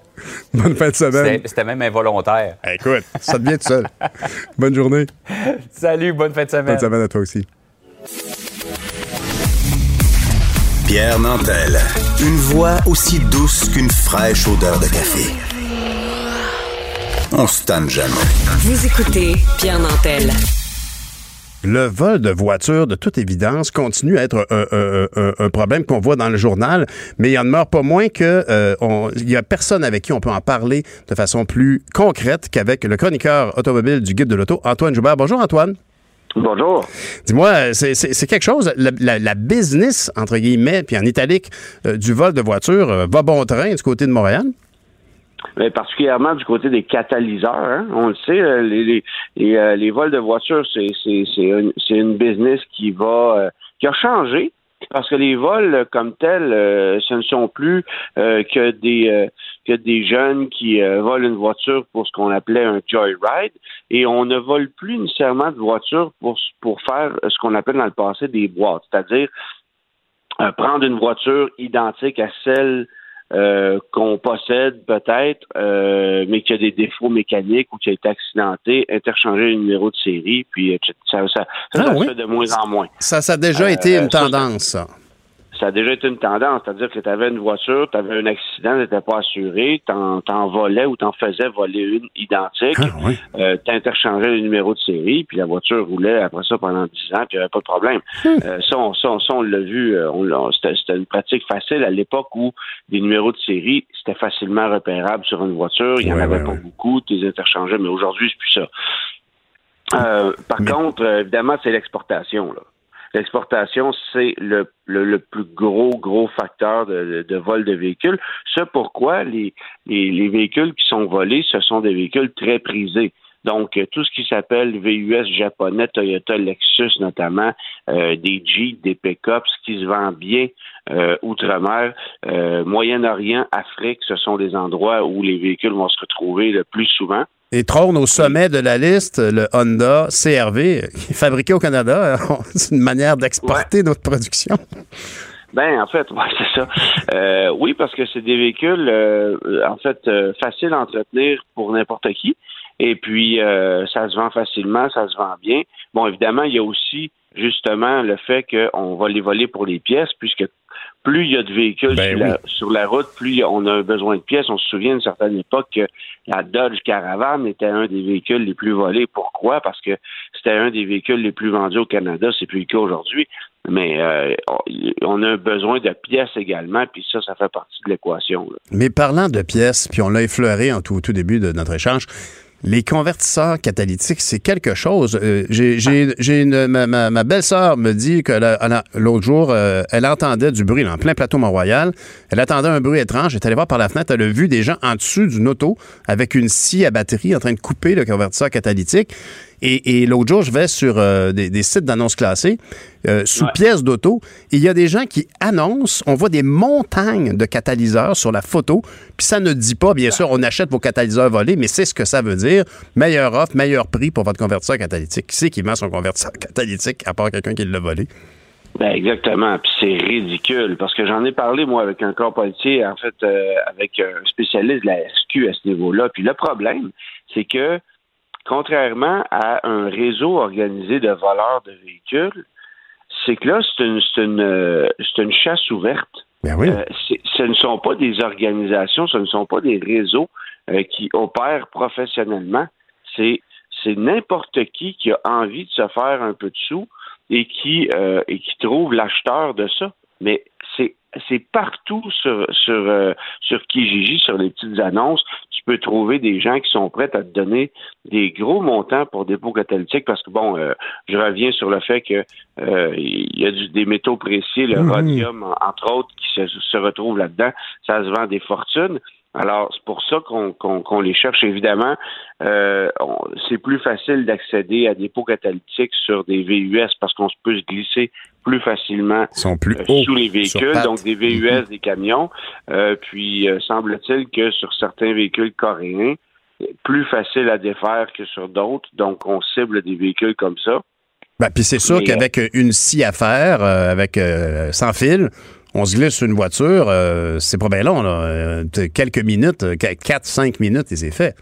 Bonne fin de semaine. C'était c'était même involontaire. Écoute, ça devient tout seul. Bonne journée. Salut, bonne fin de semaine. Bonne semaine à toi aussi. Pierre Nantel. Une voix aussi douce qu'une fraîche odeur de café. On se tanne jamais. Vous écoutez Pierre Nantel. Le vol de voitures, de toute évidence, continue à être un, un- un- un problème qu'on voit dans le journal, mais il en demeure pas moins que euh, on- il y a personne avec qui on peut en parler de façon plus concrète qu'avec le chroniqueur automobile du Guide de l'Auto, Antoine Joubert. Bonjour Antoine. Bonjour. Dis-moi, c'est- quelque chose, la, la- la business, entre guillemets, puis en italique, euh, du vol de voitures euh, va bon train du côté de Montréal? Mais particulièrement du côté des catalyseurs. hein. On le sait, euh, euh, les vols de voitures, c'est c'est une, business qui va euh, qui a changé parce que les vols comme tels, ce ne sont plus que des que des jeunes qui volent une voiture pour ce qu'on appelait un joyride et on ne vole plus nécessairement de voiture pour pour faire ce qu'on appelle dans le passé des boîtes, c'est-à-dire prendre une voiture identique à celle euh, qu'on possède peut-être, euh, mais qui a des défauts mécaniques ou qui a été accidenté, interchanger le numéro de série, puis etc. ça, ça, ça, Ah ça se fait de moins en moins. Ça, ça a déjà Euh, été une ça, tendance, ça. Ça a déjà été une tendance, c'est-à-dire que tu avais une voiture, tu avais un accident, n'était pas assuré, t'en t'en volais ou t'en faisais voler une identique, Ah, euh, t'interchangeais le numéro de série, puis la voiture roulait après ça pendant 10 ans, puis il n'y avait pas de problème. Euh, ça, on, ça, on- ça, on l'a vu, euh, on c'était c'était une pratique facile à l'époque où des numéros de série, c'était facilement repérable sur une voiture, il n'y en avait ouais, pas ouais. beaucoup, tu les interchangeais, mais aujourd'hui, c'est plus ça. Euh, par contre, euh, évidemment, c'est l'exportation. là. L'exportation, c'est le, plus gros, gros facteur de, vol de véhicules. Ce pourquoi les, les, les véhicules qui sont volés, ce sont des véhicules très prisés. Donc, euh, tout ce qui s'appelle VUS japonais, Toyota, Lexus notamment, euh, des Jeep, des pick-up, ce qui se vend bien euh, outre-mer, Moyen-Orient, Afrique, ce sont des endroits où les véhicules vont se retrouver le plus souvent. Et trône au sommet de la liste le Honda CRV, qui est fabriqué au Canada. C'est une manière d'exporter notre production. Ben, en fait, ouais, c'est ça. Euh, oui, parce que c'est des véhicules, euh, en fait, euh, faciles à entretenir pour n'importe qui. Et puis, ça se vend facilement, ça se vend bien. Bon, évidemment, il y a aussi, justement, le fait qu'on va les voler pour les pièces, puisque plus il y a de véhicules sur, la, sur la route, plus on a besoin de pièces. On se souvient d'une certaine époque que la Dodge Caravan était un des véhicules les plus volés. Pourquoi? Parce que c'était un des véhicules les plus vendus au Canada. C'est plus le cas aujourd'hui. Mais euh, on- a besoin de pièces également, puis ça, ça fait partie de l'équation. Mais parlant de pièces, puis on l'a effleuré en tout, au tout début de notre échange, les convertisseurs catalytiques, c'est quelque chose. Euh, j'ai, une, ma, belle-sœur me dit que l'autre jour, euh, elle entendait du bruit là, en plein plateau Mont-Royal. Elle attendait un bruit étrange. Elle est allée voir par la fenêtre. Elle a vu des gens en dessous d'une auto avec une scie à batterie en train de couper le convertisseur catalytique. Et, et l'autre jour, je vais sur euh, des, des sites d'annonces classées, euh, sous pièces d'auto, et il y a des gens qui annoncent, on voit des montagnes de catalyseurs sur la photo, puis ça ne dit pas, bien sûr, on achète vos catalyseurs volés, mais c'est ce que ça veut dire. Meilleure offre, meilleur prix pour votre convertisseur catalytique. Qui c'est qui vend son convertisseur catalytique, à part quelqu'un qui l'a volé? Ben exactement, puis c'est ridicule parce que j'en ai parlé moi avec un corps policier, en fait euh, avec un spécialiste de la SQ à ce niveau-là. Puis le problème, c'est que contrairement à un réseau organisé de voleurs de véhicules, c'est que là c'est une c'est une euh, c'est une chasse ouverte. Euh, c'est- ce ne sont pas des organisations, ce ne sont pas des réseaux euh, qui opèrent professionnellement. C'est c'est n'importe qui qui a envie de se faire un peu de sous et qui euh, et qui trouve l'acheteur de ça. Mais c'est partout sur sur euh, sur Kijiji, sur les petites annonces, tu peux trouver des gens qui sont prêts à te donner des gros montants pour dépôt catalytique parce que bon, euh, je reviens sur le fait que euh, il y a du- des métaux précieux, le rhodium en- entre autres, qui se, se retrouvent là-dedans. Ça se vend des fortunes. Alors, c'est pour ça qu'on les cherche, évidemment. Euh, c'est plus facile d'accéder à des pots catalytiques sur des VUS parce qu'on peut se glisser plus facilement sont plus euh, sous les véhicules, donc des VUS, des camions. Euh, puis, semble-t-il que sur certains véhicules coréens, plus facile à défaire que sur d'autres. Donc, on cible des véhicules comme ça. Ben, puis c'est sûr qu'avec une scie à faire, avec euh, sans fil, on se glisse sur une voiture, euh, c'est pas bien long, là. Euh, quelques minutes, 4-5 minutes, et c'est fait.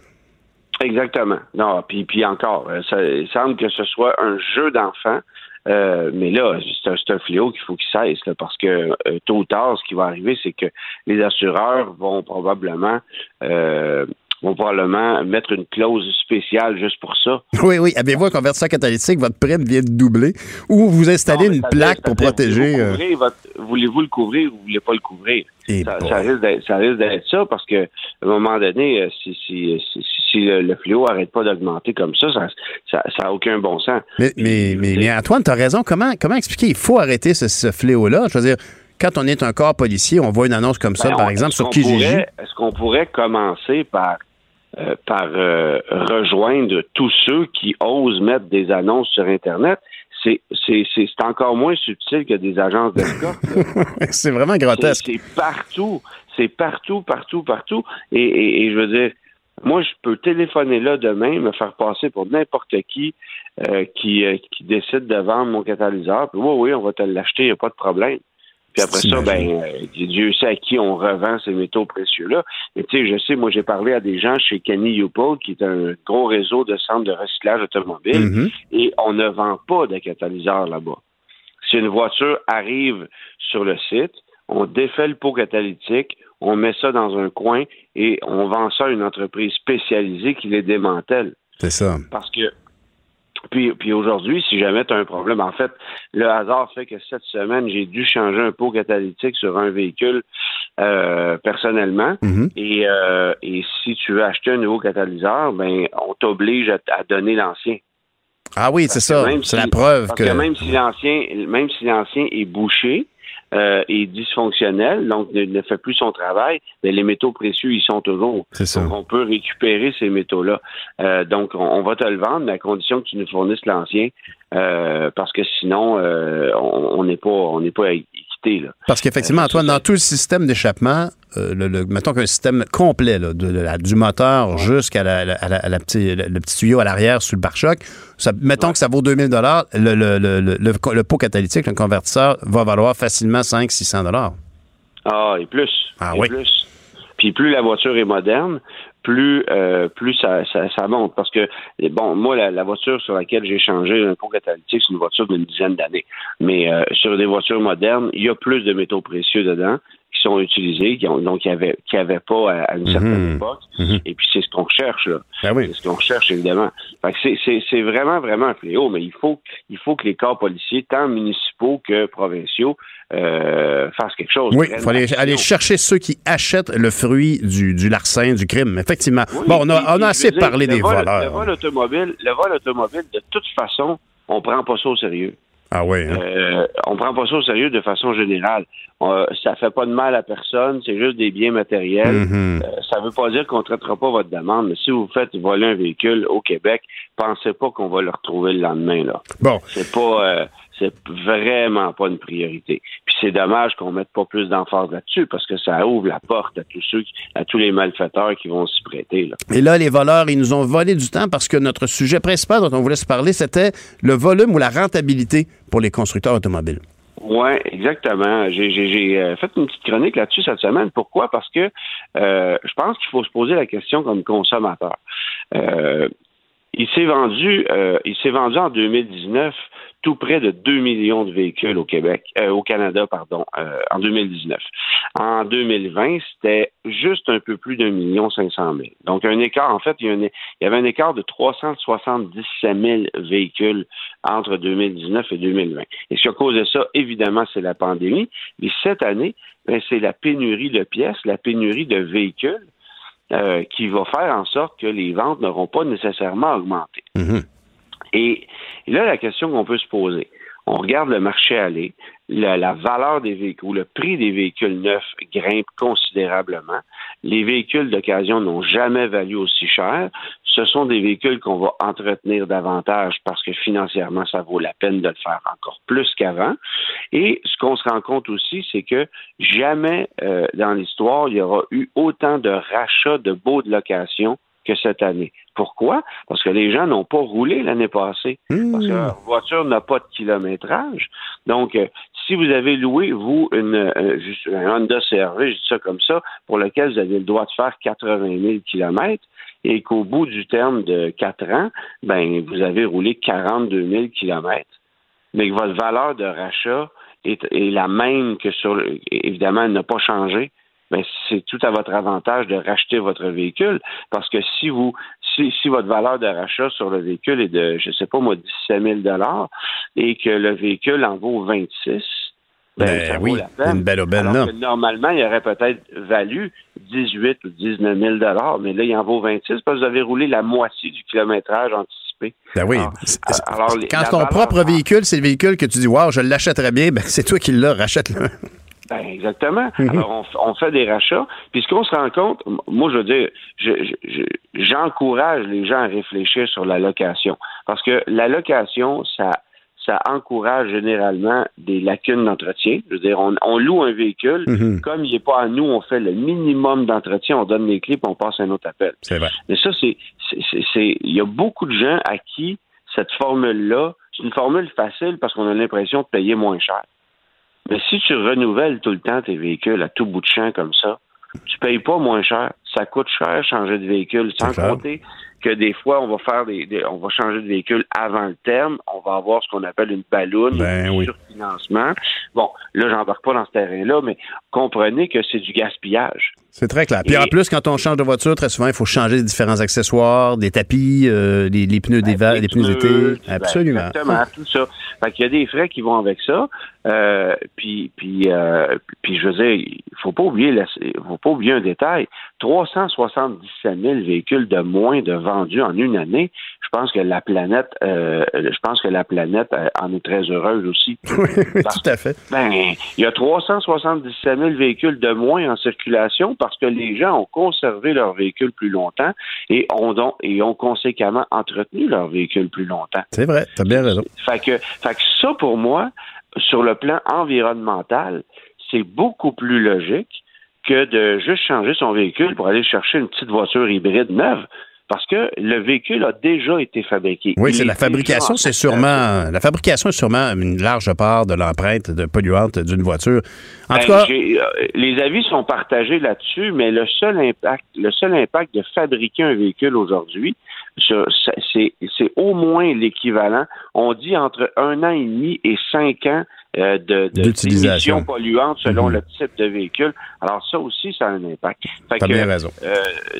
Exactement. Non, puis, puis encore, euh, ça, il semble que ce soit un jeu d'enfant. Euh, mais là, c'est un, fléau qu'il faut qu'il cesse, là, parce que euh, tôt ou tard, ce qui va arriver, c'est que les assureurs vont probablement euh, vont probablement mettre une clause spéciale juste pour ça. Oui, oui. Avez-vous un convertisseur catalytique, votre prime vient de doubler, ou vous installez une plaque pour protéger. Voulez-vous, euh, voulez-vous le couvrir ou vous voulez pas le couvrir? Et Ça, bon. ça risque d'être, ça parce que à un moment donné, euh, si, si, si, si le, le fléau arrête pas d'augmenter comme ça, ça, ça, ça a aucun bon sens. Mais, mais, mais, mais Antoine, tu as raison. Comment, comment expliquer? Il faut arrêter ce, ce fléau-là. Je veux dire, quand on est un corps policier, on voit une annonce comme ça, Ben, par on- exemple, sur Kijiji. Est-ce qu'on pourrait commencer par, euh, par euh, rejoindre tous ceux qui osent mettre des annonces sur Internet? C'est c'est- c'est- c'est encore moins subtil que des agences d'escorte. c'est vraiment grotesque. C'est partout. C'est partout, partout, partout. Et, et- et je veux dire, moi, je peux téléphoner là demain, me faire passer pour n'importe qui euh, qui, euh, qui décide de vendre mon catalyseur. Puis oui, oui, on va te l'acheter, il n'y a pas de problème. Puis après ça, ben, euh, Dieu sait à qui on revend ces métaux précieux-là. Mais tu sais, je sais, moi, j'ai parlé à des gens chez Kenny qui est un gros réseau de centres de recyclage automobile, Mhm. et on ne vend pas de catalyseur là-bas. Si une voiture arrive sur le site, on défait le pot catalytique, on met ça dans un coin et on vend ça à une entreprise spécialisée qui les démantèle. C'est ça. Parce que puis, puis aujourd'hui, si jamais tu as un problème, en fait, le hasard fait que cette semaine, j'ai dû changer un pot catalytique sur un véhicule euh, personnellement. Mhm. Et, euh, et si tu veux acheter un nouveau catalyseur, ben on t'oblige à, à donner l'ancien. Ah oui, c'est ça. C'est si- la preuve parce que. que même si l'ancien, même si l'ancien est bouché euh, et dysfonctionnel, donc ne, ne fait plus son travail, mais les métaux précieux ils sont toujours. C'est ça. Donc on peut récupérer ces métaux-là. Euh, donc on, on va te le vendre, mais à condition que tu nous fournisses l'ancien, euh, parce que sinon euh, on on n'est pas, on n'est pas là. Parce qu'effectivement, Euh, Antoine, dans tout le système d'échappement, euh, le, le- mettons qu'un système complet, là, de, de la- du moteur jusqu'à la, la- à la- à la petit- le, petit tuyau à l'arrière sur le pare-choc, mettons que ça vaut 2000 dollars, le pot catalytique, le convertisseur, va valoir facilement 500-600 dollars. Ah, et plus. Ah et oui. plus. Puis plus la voiture est moderne, plus euh, plus ça, ça, ça monte. Parce que bon, moi, la, voiture sur laquelle j'ai changé un pot catalytique, c'est une voiture d'une dizaine d'années. Mais euh, sur des voitures modernes, il y a plus de métaux précieux dedans sont utilisés, qui ont, donc y avait qui pas à, à une certaine Mhm. époque. Mhm. Et puis c'est ce qu'on cherche là. Ben oui. C'est ce qu'on cherche évidemment. C'est, vraiment vraiment un fléau, mais il faut il faut que les corps policiers, tant municipaux que provinciaux, euh, fassent quelque chose. Oui, il faut aller, chercher ceux qui achètent le fruit du, du larcin, du crime. Effectivement. Oui, bon, on a, on assez dire, parlé des vol- voleurs. Le vol automobile, le vol automobile, de toute façon, on prend pas ça au sérieux. Ah oui. hein? Euh, on prend pas ça au sérieux de façon générale. Euh, ça fait pas de mal à personne, c'est juste des biens matériels. Mhm. Euh, ça veut pas dire qu'on traitera pas votre demande, mais si vous faites voler un véhicule au Québec, pensez pas qu'on va le retrouver le lendemain là. Bon. C'est pas euh, c'est vraiment pas une priorité. C'est dommage qu'on mette pas plus d'emphase là-dessus parce que ça ouvre la porte à tous ceux qui- à tous les malfaiteurs qui vont s'y prêter là. Et là, les voleurs, ils nous ont volé du temps parce que notre sujet principal dont on voulait se parler, c'était le volume ou la rentabilité pour les constructeurs automobiles. Oui, exactement. J'ai, euh, fait une petite chronique là-dessus cette semaine. Pourquoi? Parce que euh, je pense qu'il faut se poser la question comme consommateur. Euh, il s'est vendu, euh, il s'est vendu en 2019 tout près de 2 millions de véhicules au Québec, euh, au Canada, pardon, euh, en 2019. En 2020, c'était juste un peu plus d'un million cinq cent mille. Donc un écart, en fait, il y, avait un écart de 377 000 véhicules entre 2019 et 2020. Et ce qui a causé ça, évidemment, c'est la pandémie. Mais cette année, ben, c'est la pénurie de pièces, la pénurie de véhicules euh, qui va faire en sorte que les ventes n'auront pas nécessairement augmenté. Et, et là, la question qu'on peut se poser, on regarde le marché aller, la, valeur des véhicules, le prix des véhicules neufs grimpe considérablement. Les véhicules d'occasion n'ont jamais valu aussi cher. Ce sont des véhicules qu'on va entretenir davantage parce que financièrement, ça vaut la peine de le faire encore plus qu'avant. Et ce qu'on se rend compte aussi, c'est que jamais euh, dans l'histoire, il y aura eu autant de rachats de baux de location que cette année. Pourquoi? Parce que les gens n'ont pas roulé l'année passée. Parce que leur voiture n'a pas de kilométrage. Donc, euh, si vous avez loué, vous, une, euh, un Honda CRV, je dis ça comme ça, pour lequel vous avez le droit de faire 80 000 kilomètres, et qu'au bout du terme de 4 ans, ben, vous avez roulé 42 000 kilomètres, mais que votre valeur de rachat est, est la même que sur, le- évidemment, elle n'a pas changé, ben, c'est tout à votre avantage de racheter votre véhicule parce que si vous si, si votre valeur de rachat sur le véhicule est de, je sais pas moi, 17 000 et que le véhicule en vaut 26 ben, Ben ça oui, vaut la peine. une belle aubaine, Alors que normalement, il aurait peut-être valu 18 ou 19 000 mais là, il en vaut 26 parce que vous avez roulé la moitié du kilométrage anticipé. Ben oui. Alors, alors, les- Quand ton propre véhicule, c'est le véhicule que tu dis, waouh, je l'achèterais bien, ben c'est toi qui l'as, rachète-le. Ben, exactement. Mhm. Alors, on, fait des rachats. Puis ce qu'on se rend compte, moi, je veux dire, je- je- je- j'encourage les gens à réfléchir sur la location. Parce que la location, ça, ça encourage généralement des lacunes d'entretien. Je veux dire, on, on loue un véhicule. Mhm. Comme il n'est pas à nous, on fait le minimum d'entretien, on donne les clés, puis on passe à un autre appel. C'est vrai. Mais ça, c'est- c'est- il y a beaucoup de gens à qui cette formule-là, c'est une formule facile parce qu'on a l'impression de payer moins cher. Mais si tu renouvelles tout le temps tes véhicules à tout bout de champ comme ça, tu payes pas moins cher. Ça coûte cher changer de véhicule, sans compter que des fois, on va faire des, des- on va changer de véhicule avant le terme, on va avoir ce qu'on appelle une balloune, Ben un oui. surfinancement. Bon, là, j'embarque pas dans ce terrain-là, mais comprenez que c'est du gaspillage. C'est très clair. Puis Et- en plus, quand on change de voiture, très souvent, il faut changer les différents accessoires, des tapis, euh, les, les pneus d'hiver, les pneus d'été. Ben, Absolument. Exactement, tout ça. Fait qu'il y a des frais qui vont avec ça. Euh, puis, puis, euh, puis, je veux dire, il faut pas oublier, la- faut pas oublier un détail. 377 000 véhicules de moins de vendus en une année. Je pense que la planète, euh, je pense que la planète euh, en est très heureuse aussi. Oui, tout à fait. Ben, il y a 377 000 véhicules de moins en circulation parce que les gens ont conservé leurs véhicules plus longtemps et ont, donc, et ont conséquemment entretenu leurs véhicules plus longtemps. C'est vrai, t'as bien raison. Fait que, fait que ça, pour moi, sur le plan environnemental, c'est beaucoup plus logique que de juste changer son véhicule pour aller chercher une petite voiture hybride neuve. Parce que le véhicule a déjà été fabriqué. Oui, c'est est la fabrication, c'est sûrement la fabrication est sûrement une large part de l'empreinte de polluante d'une voiture. En Ben, tout cas, j'ai- euh, les avis sont partagés là-dessus, mais le seul impact, le seul impact de fabriquer un véhicule aujourd'hui, c'est au moins l'équivalent. On dit entre un an et demi et cinq ans euh, de, de D'utilisation. polluantes selon Mhm. le type de véhicule. Alors ça aussi, ça a un impact. Fait que, bien raison. euh,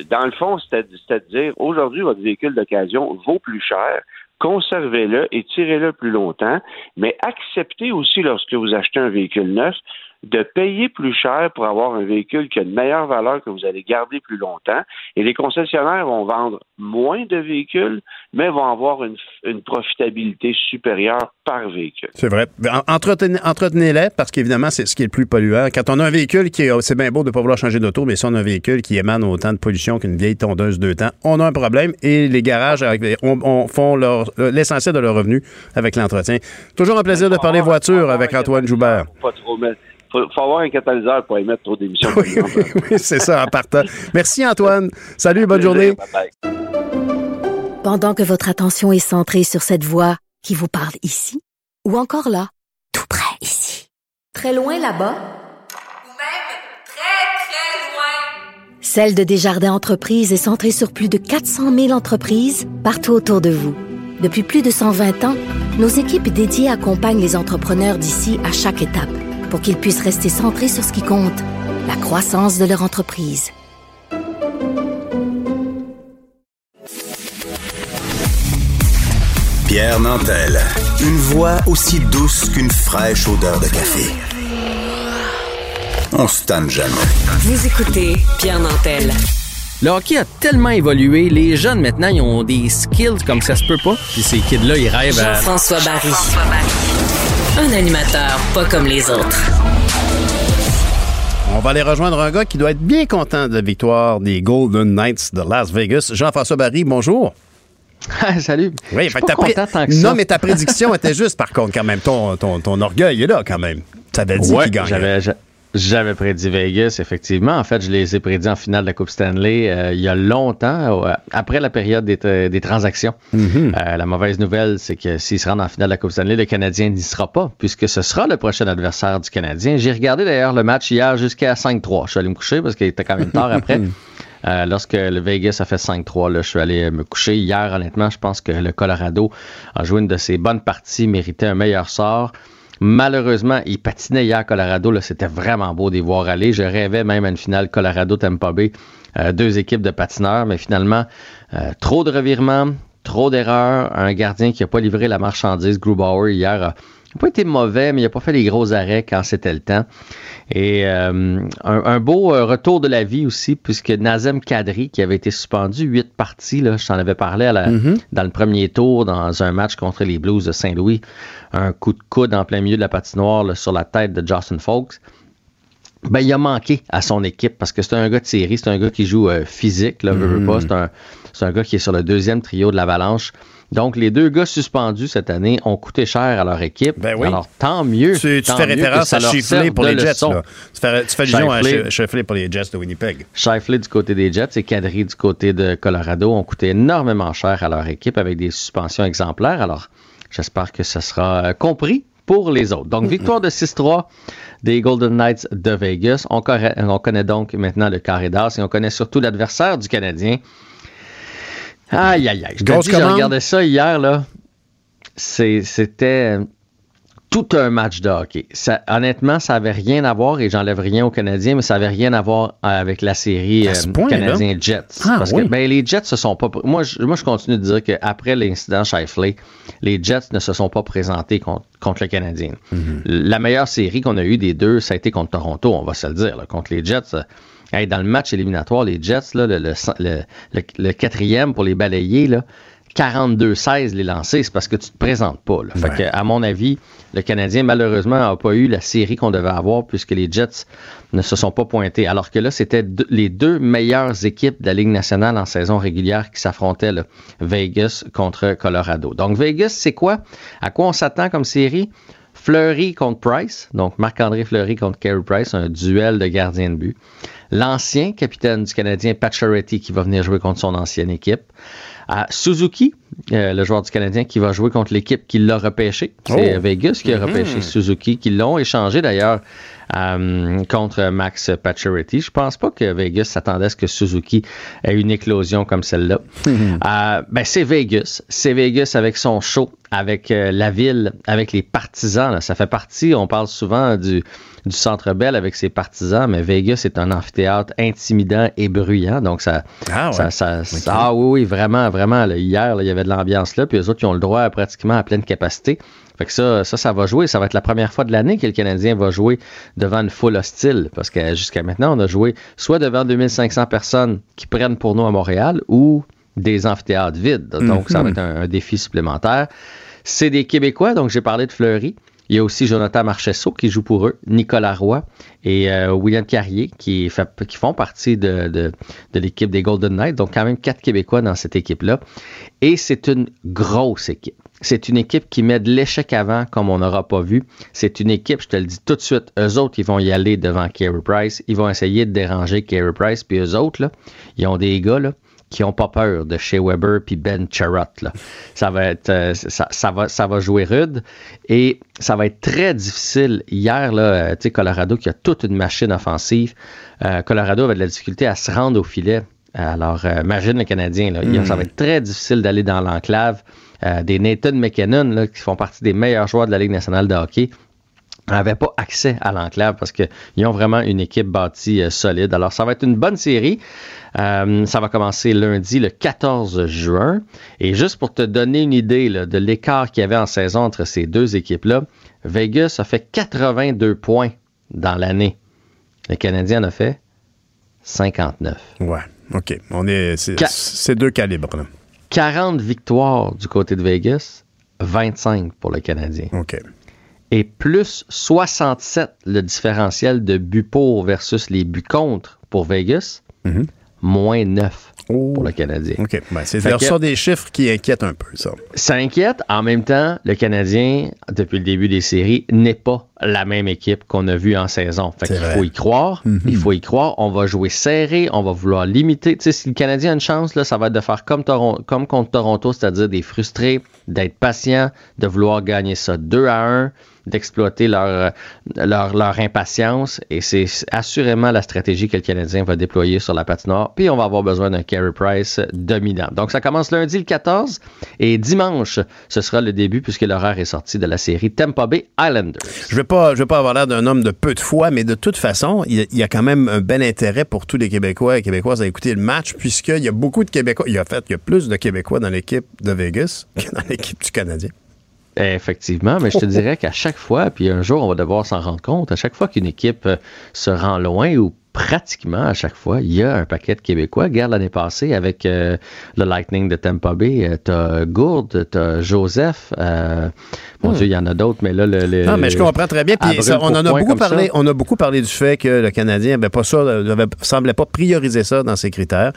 dans le fond, c'est- c'est-à-dire aujourd'hui, votre véhicule d'occasion vaut plus cher. Conservez-le et tirez-le plus longtemps, mais acceptez aussi lorsque vous achetez un véhicule neuf de payer plus cher pour avoir un véhicule qui a une meilleure valeur que vous allez garder plus longtemps. Et les concessionnaires vont vendre moins de véhicules, mais vont avoir une, une profitabilité supérieure par véhicule. c'est vrai. En- Entretenez- Entretenez-les parce qu'évidemment, c'est ce qui est le plus polluant. Quand on a un véhicule qui est, c'est bien beau de ne pas vouloir changer d'auto, mais si on a un véhicule qui émane autant de pollution qu'une vieille tondeuse deux temps, on a un problème et les garages avec- on, on font leur- l'essentiel de leur revenu avec l'entretien. Toujours un plaisir de parler voiture avec Antoine Joubert. Pas trop mettre. Faut, faut avoir un catalyseur pour émettre trop d'émissions polluantes. oui, c'est ça, en partant. Merci Antoine. Salut, bonne journée. Pendant que votre attention est centrée sur cette voix qui vous parle ici, ou encore là, tout près ici, très loin là-bas, Celle de Desjardins Entreprises est centrée sur plus de 400 000 entreprises partout autour de vous. Depuis plus de 120 ans, nos équipes dédiées accompagnent les entrepreneurs d'ici à chaque étape pour qu'ils puissent rester centrés sur ce qui compte, la croissance de leur entreprise. Pierre Nantel. Une voix aussi douce qu'une fraîche odeur de café. On se tanne jamais. Vous écoutez Pierre Nantel. Le hockey a tellement évolué, les jeunes maintenant, ils ont des skills comme ça se peut pas. Puis ces kids-là, ils rêvent à... Jean-François Barry. Un animateur pas comme les autres. On va aller rejoindre un gars qui doit être bien content de la victoire des Golden Knights de Las Vegas. Jean-François Barry, bonjour. Salut. Oui, Je suis fait pas que ta pré- content tant que ça. Non, mais ta prédiction était juste, par contre, quand même. Ton, ton, ton orgueil est là, quand même. Tu avais dit Ouais, qu'il gagnait. J'avais, j'a- j'avais prédit Vegas, effectivement. En fait, je les ai prédits en finale de la Coupe Stanley euh, il y a longtemps, euh, après la période des, des transactions. Mhm. Euh, la mauvaise nouvelle, c'est que s'il se rend en finale de la Coupe Stanley, le Canadien n'y sera pas, puisque ce sera le prochain adversaire du Canadien. J'ai regardé d'ailleurs le match hier jusqu'à 5-3. Je suis allé me coucher parce qu'il était quand même tard après. Euh, lorsque le Vegas a fait 5-3, là, je suis allé me coucher. Hier, honnêtement, je pense que le Colorado a joué une de ses bonnes parties, méritait un meilleur sort. Malheureusement, il patinait hier à Colorado. C'était vraiment beau d'y voir aller. Je rêvais même à une finale Colorado-Tampa Bay. Euh, deux équipes de patineurs, mais finalement, euh, trop de revirements, trop d'erreurs. Un gardien qui n'a pas livré la marchandise, Grubauer, hier, a n'a pas été mauvais, mais il n'a pas fait les gros arrêts quand c'était le temps. Et euh, un, un beau euh, retour de la vie aussi, puisque Nazem Kadri, qui avait été suspendu huit parties, là, je t'en avais parlé à la- Mhm. dans le premier tour, dans un match contre les Blues de Saint-Louis, un coup de coude en plein milieu de la patinoire là, sur la tête de Justin Folks. ben, il a manqué à son équipe parce que c'est un gars de série, c'est un gars qui joue euh, physique, là. C'est un, c'est un gars qui est sur le deuxième trio de l'Avalanche. Donc, les deux gars suspendus cette année ont coûté cher à leur équipe. oui. Alors, tant mieux. Tu, tu tant fais mieux référence à serve pour de les Jets. Là. Tu fais, tu fais allusion à Shifley pour les Jets de Winnipeg. Shifley du côté des Jets et Kadri du côté de Colorado ont coûté énormément cher à leur équipe avec des suspensions exemplaires. Alors, j'espère que ce sera euh, compris pour les autres. Donc, victoire de 6-3 des Golden Knights de Vegas. On connaît donc maintenant le carré d'as et on connaît surtout l'adversaire du Canadien. Aïe, aïe, aïe. Je te dis, j'ai commande. regardé ça hier, là. C'était tout un match de hockey. Ça, honnêtement, ça avait rien à voir, et j'enlève rien aux Canadiens, mais ça avait rien à voir euh, avec la série euh, point-là? Canadien-Jets. Ah, parce oui. que ben, les Jets se sont pas. Moi, je, moi, je continue de dire qu'après l'incident Shifley, les Jets ne se sont pas présentés contre, contre le Canadien. Mhm. La meilleure série qu'on a eue des deux, ça a été contre Toronto, on va se le dire. là. contre les Jets, euh, hey, dans le match éliminatoire, les Jets, là, le, le, le- le- le quatrième pour les balayer, là, 42-16 les lancers, c'est parce que tu te présentes pas. là. Fait Ouais. que, à mon avis, le Canadien, malheureusement, n'a pas eu la série qu'on devait avoir puisque les Jets ne se sont pas pointés. Alors que là, c'était deux- les deux meilleures équipes de la Ligue nationale en saison régulière qui s'affrontaient, là. Vegas contre Colorado. Donc, Vegas, c'est quoi? À quoi on s'attend comme série? Fleury contre Price, donc Marc-André Fleury contre Carey Price, un duel de gardien de but. L'ancien capitaine du Canadien, Pat Charity, qui va venir jouer contre son ancienne équipe. À Suzuki, euh, le joueur du Canadien qui va jouer contre l'équipe qui l'a repêché. C'est Oh. Vegas qui a Mhm. repêché Suzuki, qui l'ont échangé d'ailleurs euh, contre Max Pacioretty. Je pense pas que Vegas s'attendait à ce que Suzuki ait une éclosion comme celle-là. Euh, ben c'est Vegas. C'est Vegas avec son show, avec euh, la ville, avec les partisans. là. Ça fait partie, on parle souvent du, du Centre Bell avec ses partisans, mais Vegas est un amphithéâtre intimidant et bruyant. Donc ça, Ah, ouais. ça, ça- ça- ah oui, oui, vraiment, vraiment. là, hier, là, il y avait de l'ambiance là, puis les autres, ils ont le droit à pratiquement à pleine capacité. Fait que ça, ça, ça va jouer. Ça va être la première fois de l'année que le Canadien va jouer devant une foule hostile. Parce que jusqu'à maintenant, on a joué soit devant 2500 personnes qui prennent pour nous à Montréal ou des amphithéâtres vides. Donc, ça va être un, un défi supplémentaire. C'est des Québécois, donc j'ai parlé de Fleury. Il y a aussi Jonathan Marchesso qui joue pour eux, Nicolas Roy et euh, William Carrier qui, fait- qui font partie de, de- de l'équipe des Golden Knights. Donc quand même quatre Québécois dans cette équipe-là. Et c'est une grosse équipe. C'est une équipe qui met de l'échec avant comme on n'aura pas vu. C'est une équipe, je te le dis tout de suite, eux autres, ils vont y aller devant Carey Price. Ils vont essayer de déranger Carey Price. Puis eux autres, là, ils ont des gars là, qui ont pas peur de Shea Weber puis Ben Charrot. Ça va être euh, ça, va ça va jouer rude et ça va être très difficile. Hier là, euh, Colorado qui a toute une machine offensive. Euh, Colorado avait de la difficulté à se rendre au filet. Alors euh, imagine le Canadien là, Mm. ça va être très difficile d'aller dans l'enclave. Euh, des Nathan McKinnon là, qui font partie des meilleurs joueurs de la Ligue nationale de hockey n'avaient pas accès à l'enclave parce qu'ils ont vraiment une équipe bâtie euh, solide. Alors, ça va être une bonne série. Euh, ça va commencer lundi, le 14 juin. Et juste pour te donner une idée là, de l'écart qu'il y avait en saison entre ces deux équipes-là, Vegas a fait 82 points dans l'année. Le Canadien en a fait 59. Ouais, OK. On est, c'est, deux calibres. là. 40 victoires du côté de Vegas, 25 pour le Canadien. OK. et plus 67 le différentiel de buts pour versus les buts contre pour Vegas, moins 9 pour le Canadien. OK. Ben, c'est, sont des chiffres qui inquiètent un peu, ça. Ça inquiète. En même temps, le Canadien, depuis le début des séries, n'est pas la même équipe qu'on a vue en saison. Fait qu'il faut y croire. Il faut y croire. On va jouer serré. On va vouloir limiter. Tu sais, si le Canadien a une chance, là, ça va être de faire comme, Toron- comme contre Toronto, c'est-à-dire des frustrés, d'être patient, de vouloir gagner ça 2 à 1, d'exploiter leur, euh, leur, leur impatience. Et c'est assurément la stratégie que le Canadien va déployer sur la patinoire. Puis on va avoir besoin d'un Carey Price dominant. Donc ça commence lundi le 14 et dimanche, ce sera le début puisque l'horaire est sorti de la série Tampa Bay Islanders. Je ne je vais pas avoir l'air d'un homme de peu de foi, mais de toute façon, il y, a, quand même un bel intérêt pour tous les Québécois et Québécoises à écouter le match, puisqu'il y a beaucoup de Québécois. Il y a, fait, il y a plus de Québécois dans l'équipe de Vegas que dans l'équipe du Canadien. Effectivement, mais je te dirais qu'à chaque fois, puis un jour on va devoir s'en rendre compte, à chaque fois qu'une équipe euh, se rend loin ou pratiquement à chaque fois, il y a un paquet de Québécois. Regarde l'année passée avec euh, le Lightning de Tampa Bay, euh, t'as Gourde, t'as Joseph, euh, mon Hmm. Dieu, il y en a d'autres, mais là, le, le- Non, mais je comprends très bien. Puis à ça, on en a beaucoup parlé. ça. On a beaucoup parlé du fait que le Canadien avait pas ça, avait, semblait pas prioriser ça dans ses critères.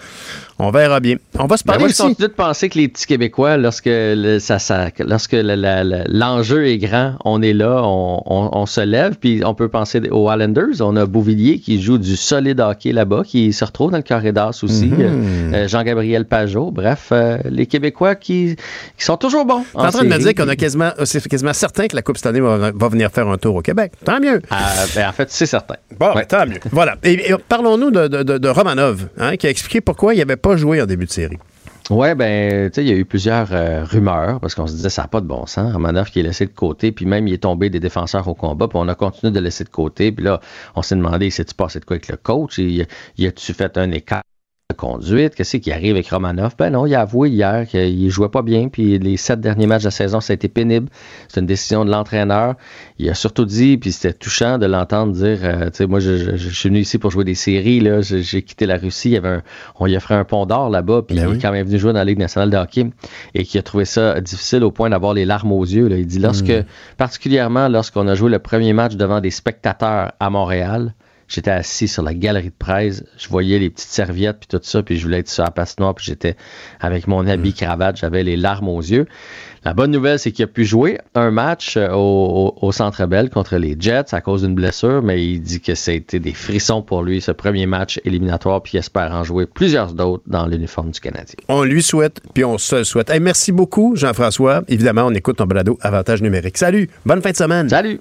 On verra bien. On va se Ben, parler moi, je continue de penser que les petits Québécois, lorsque le- ça, ça- lorsque l'enjeu est grand, on est là, on, on- on se lève, puis on peut penser aux Islanders. On a Beauvillier qui joue du solide hockey là-bas, qui se retrouve dans le carré d'as aussi. Mhm. Euh, euh, Jean-Gabriel Pajot. Bref, euh, les Québécois qui, qui sont toujours bons. T'es en train de me dire qu'on a quasiment, c'est quasiment certain que la Coupe cette année va, va venir faire un tour au Québec. Tant mieux. ben, en fait, c'est certain. Bon, tant mieux. Voilà. Et, et parlons-nous de, de- de- de Romanov, hein, qui a expliqué pourquoi il n'avait pas joué en début de série. Ouais, ben, tu sais, il y a eu plusieurs euh, rumeurs parce qu'on se disait ça n'a pas de bon sens. Romanov qui est laissé de côté, puis même il est tombé des défenseurs au combat, puis on a continué de laisser de côté, puis là, on s'est demandé, s'est-tu passé de quoi avec le coach? Et, y a-tu fait un écart? De conduite? Qu'est-ce qui arrive avec Romanov? Ben non, il a avoué hier qu'il jouait pas bien, puis les sept derniers matchs de la saison, ça a été pénible. C'est une décision de l'entraîneur. Il a surtout dit, puis c'était touchant de l'entendre dire, euh, tu sais, moi, je, je- je suis venu ici pour jouer des séries, là, j'ai quitté la Russie, il y avait un, on lui offrait un pont d'or là-bas, puis il est quand même venu jouer dans la Ligue nationale de hockey, et qui a trouvé ça difficile au point d'avoir les larmes aux yeux. là. Il dit, lorsque, Mm. particulièrement lorsqu'on a joué le premier match devant des spectateurs à Montréal, J'étais assis sur la galerie de presse, je voyais les petites serviettes puis tout ça, puis je voulais être sur la patinoire, puis j'étais avec mon habit cravate, j'avais les larmes aux yeux. La bonne nouvelle, c'est qu'il a pu jouer un match euh, au, au- au Centre Bell contre les Jets à cause d'une blessure, mais il dit que ça a été des frissons pour lui, ce premier match éliminatoire, puis il espère en jouer plusieurs d'autres dans l'uniforme du Canadien. On lui souhaite, puis on se le souhaite. Hey, merci beaucoup, Jean-François. Évidemment, on écoute ton balado Avantage numérique. Salut, bonne fin de semaine. Salut.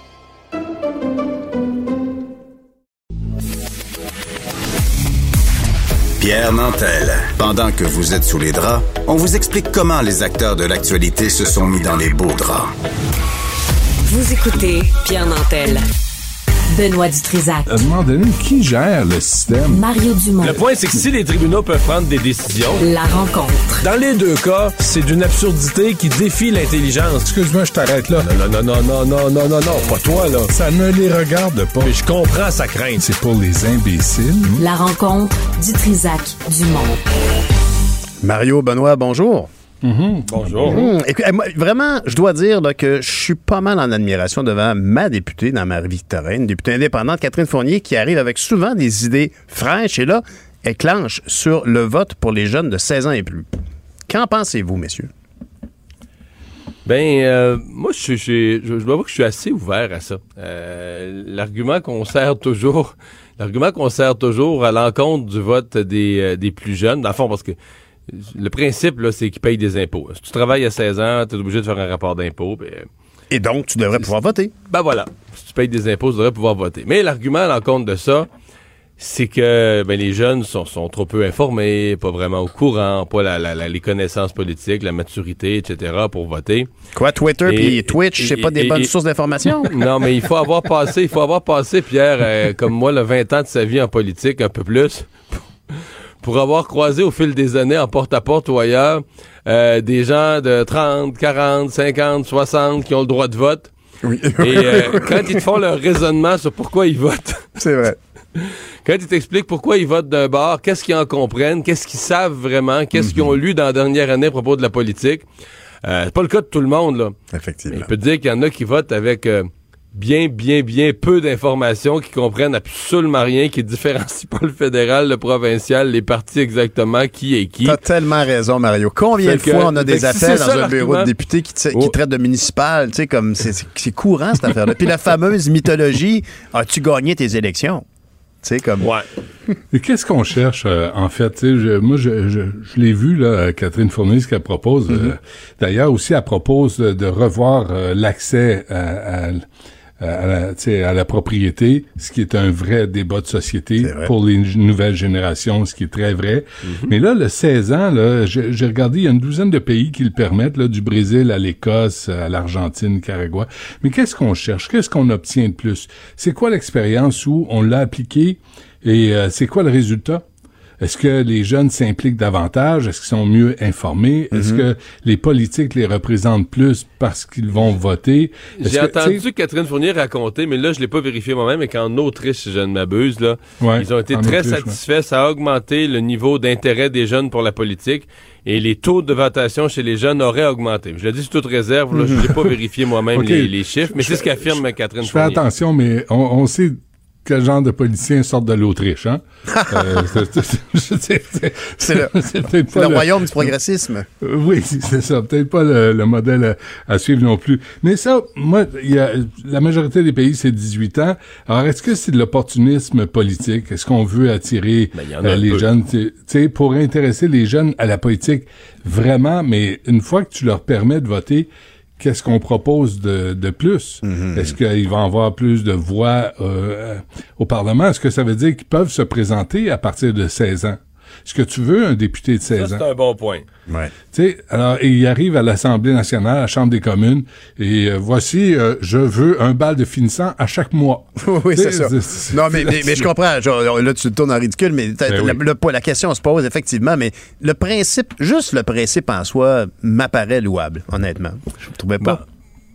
Pierre Nantel. Pendant que vous êtes sous les draps, on vous explique comment les acteurs de l'actualité se sont mis dans les beaux draps. Vous écoutez Pierre Nantel. Benoît Dutrisac. À un moment donné, qui gère le système? Mario Dumont. Le point, c'est que si les tribunaux peuvent prendre des décisions. La rencontre. Dans les deux cas, c'est d'une absurdité qui défie l'intelligence. Excuse-moi, je t'arrête là. Non, non, non, non, non, non, non, non, pas toi, là. Ça ne les regarde pas. Mais je comprends sa crainte. C'est pour les imbéciles. La rencontre Dutrisac Dumont. Mario Benoît, bonjour. Bonjour. Hum, écoute, eh, moi, vraiment, je dois dire là, que je suis pas mal en admiration devant ma députée dans Marie-Victorine, députée indépendante Catherine Fournier, qui arrive avec souvent des idées fraîches et là, elle clenche sur le vote pour les jeunes de 16 ans et plus. Qu'en pensez-vous, messieurs? Ben, euh, moi, je, je, je dois avouer que je suis assez ouvert à ça. Euh, l'argument qu'on sert toujours, l'argument qu'on sert toujours à l'encontre du vote des, euh, des plus jeunes, dans le fond, parce que le principe, là, c'est qu'ils payent des impôts. Si tu travailles à 16 ans, tu es obligé de faire un rapport d'impôt. ben, Et donc, tu devrais pouvoir voter. Ben voilà. Si tu payes des impôts, tu devrais pouvoir voter. Mais l'argument à l'encontre de ça, c'est que ben, les jeunes sont, sont trop peu informés, pas vraiment au courant, pas la, la- la- les connaissances politiques, la maturité, etc. pour voter. Quoi, Twitter Et- puis Twitch, c'est pas des et- bonnes et- sources d'information? Non, mais il faut avoir passé, il faut avoir passé, Pierre, euh, comme moi, le 20 ans de sa vie en politique, un peu plus, pour avoir croisé au fil des années, en porte-à-porte ou ailleurs, euh, des gens de 30, 40, 50, 60 qui ont le droit de vote. Oui. Et euh, quand ils te font leur raisonnement sur pourquoi ils votent, C'est vrai. quand ils t'expliquent pourquoi ils votent d'un bord, qu'est-ce qu'ils en comprennent, qu'est-ce qu'ils savent vraiment, qu'est-ce qu'ils ont lu dans la dernière année à propos de la politique, euh, c'est pas le cas de tout le monde, là. Effectivement. Il peut te dire qu'il y en a qui votent avec euh, bien, bien, bien peu d'informations, qui comprennent absolument rien, qui différencient pas le fédéral, le provincial, les partis exactement, qui est qui. T'as tellement raison, Mario. Combien de que- fois on a fait des si appels dans ça un bureau de députés qui, Oh. qui traitent de municipal, tu sais, comme c'est- courant cette affaire-là. Puis la fameuse mythologie, as-tu gagné tes élections? Tu sais, comme. Ouais. Et qu'est-ce qu'on cherche, euh, en fait? Tu sais, je- moi, je, je, je l'ai vu, là, Catherine Fournier, ce qu'elle propose. euh, D'ailleurs, aussi, elle propose de, de revoir euh, l'accès à, à- à la, à la propriété, ce qui est un vrai débat de société pour les nouvelles générations, ce qui est très vrai. Mais là, le 16 ans, là, j'ai j'ai regardé, il y a une douzaine de pays qui le permettent, là, du Brésil à l'Écosse, à l'Argentine, Nicaragua. Mais qu'est-ce qu'on cherche? Qu'est-ce qu'on obtient de plus? C'est quoi l'expérience où on l'a appliqué et euh, c'est quoi le résultat? Est-ce que les jeunes s'impliquent davantage? Est-ce qu'ils sont mieux informés? Est-ce Mhm. que les politiques les représentent plus parce qu'ils vont voter? J'ai entendu Catherine Fournier raconter, mais là, je l'ai pas vérifié moi-même, mais qu'en Autriche, si je ne m'abuse, là, Ouais, ils ont été très Autriche, ouais. satisfaits. Ça a augmenté le niveau d'intérêt des jeunes pour la politique et les taux de votation chez les jeunes auraient augmenté. Je le dis sous toute réserve, là, je n'ai pas vérifié moi-même les, les chiffres, mais c'est ce fais- qu'affirme Catherine Je fais Fournier. attention, mais on, on sait quel genre de politiciens sortent de l'Autriche, hein? Euh, c'est- le, pas le royaume du progressisme. Euh, Oui, c'est ça. Peut-être pas le, le modèle à, à suivre non plus. Mais ça, moi, il y a, la majorité des pays, c'est 18 ans. Alors, est-ce que c'est de l'opportunisme politique? Est-ce qu'on veut attirer Ben, euh, les peu. jeunes, tu sais, pour intéresser les jeunes à la politique? Vraiment, mais une fois que tu leur permets de voter, qu'est-ce qu'on propose de, de plus? Est-ce qu'ils vont avoir plus de voix euh, au Parlement? Est-ce que ça veut dire qu'ils peuvent se présenter à partir de 16 ans? Est-ce que tu veux un député de 16 Ça, ans? c'est un bon point. Ouais. Tu sais, alors, et il arrive à l'Assemblée nationale, à la Chambre des communes, et euh, voici, euh, je veux un bal de finissant à chaque mois. oui, c'est ça. Non, mais, mais, mais je comprends. Genre, là, tu te tournes en ridicule, mais Ben la, oui. le- la question se pose effectivement, mais le principe, juste le principe en soi, m'apparaît louable, honnêtement. Je ne trouvais pas.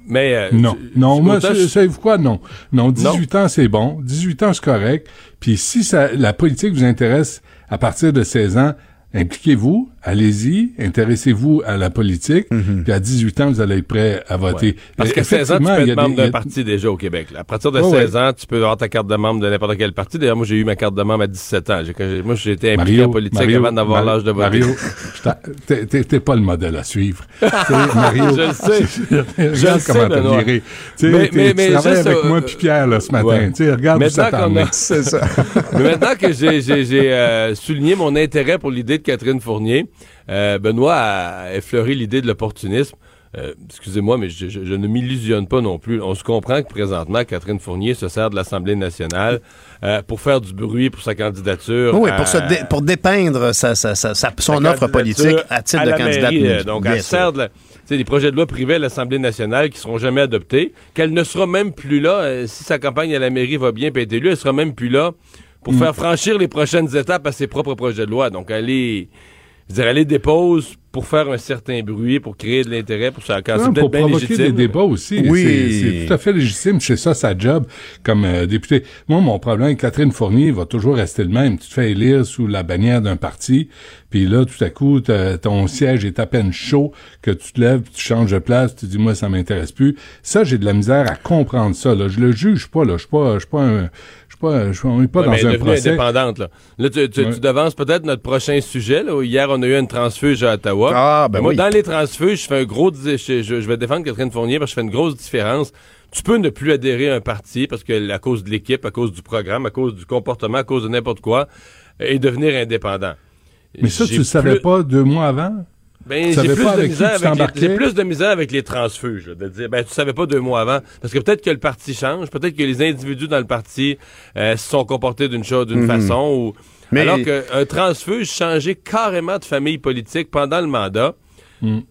Mais euh, Non, non, moi, savez-vous quoi? Non. Non, 18 ans, c'est bon. 18 ans, c'est correct. Puis si ça, la politique vous intéresse à partir de 16 ans, impliquez-vous, allez-y, intéressez-vous à la politique, puis à 18 ans, vous allez être prêt à voter. Ouais. Parce qu'à 16 ans, tu peux être membre d'un parti déjà au Québec. là. À partir de Ouais, 16 ans, tu peux avoir ta carte de membre de n'importe quel parti. D'ailleurs, moi, j'ai eu ma carte de membre à 17 ans. Moi, j'ai été impliqué en politique Mario, avant d'avoir l'âge de voter. Mario, t'es- pas le modèle à suivre. Tu Mario, Je le sais. Je le sais, Benoît. Tu Mais- mais- tu mais travailles juste, avec euh, moi puis Pierre là, ce matin. ouais. Tu regarde où ça. C'est ça. Mais maintenant que j'ai, euh, souligné mon intérêt pour l'idée de Catherine Fournier, euh, Benoît a effleuré l'idée de l'opportunisme. Euh, excusez-moi, mais je, je- je ne m'illusionne pas non plus. On se comprend que présentement, Catherine Fournier se sert de l'Assemblée nationale euh, pour faire du bruit pour sa candidature. Oui, à- pour, se dé- pour dépeindre sa, sa- sa- sa- son offre politique à titre à de la candidate. mairie, euh, donc, elle sert de la- des projets de loi privés à l'Assemblée nationale qui seront jamais adoptés, qu'elle ne sera même plus là, euh, si sa campagne à la mairie va bien être élue, elle sera même plus là pour Mm. faire franchir les prochaines étapes à ses propres projets de loi. Donc, elle est, je veux dire, elle les dépose pour faire un certain bruit, pour créer de l'intérêt, pour ça. Quand Non, pour bien provoquer légitime. des débats aussi. Oui. C'est- tout à fait légitime. C'est ça sa job comme euh, député. Moi, mon problème avec Catherine Fournier va toujours rester le même. Tu te fais élire sous la bannière d'un parti, puis là, tout à coup, ton siège est à peine chaud, que tu te lèves, tu changes de place, tu dis, moi, ça m'intéresse plus. Ça, j'ai de la misère à comprendre ça. Là. Je le juge pas. Là. Je suis pas, je suis pas un... Je suis pas, je suis on est pas Ouais, dans un devenue procès. indépendante, là. Là, tu, tu, Ouais. tu devances peut-être notre prochain sujet, là. où Hier, on a eu une transfuge à Ottawa. Ah, ben moi, oui. dans les transfuges, je fais un gros, je, je- je vais défendre Catherine Fournier parce que je fais une grosse différence. Tu peux ne plus adhérer à un parti parce que, à cause de l'équipe, à cause du programme, à cause du comportement, à cause de n'importe quoi, et devenir indépendant. Mais ça, tu le savais plus- pas deux mois avant? Ben, j'ai plus, de misère avec les, plus de misère avec les transfuges, là, de dire, ben, tu savais pas deux mois avant. Parce que peut-être que le parti change, peut-être que les individus dans le parti euh, se sont comportés d'une chose, d'une Mhm. façon, ou. Mais- Alors qu'un transfuge changeait carrément de famille politique pendant le mandat.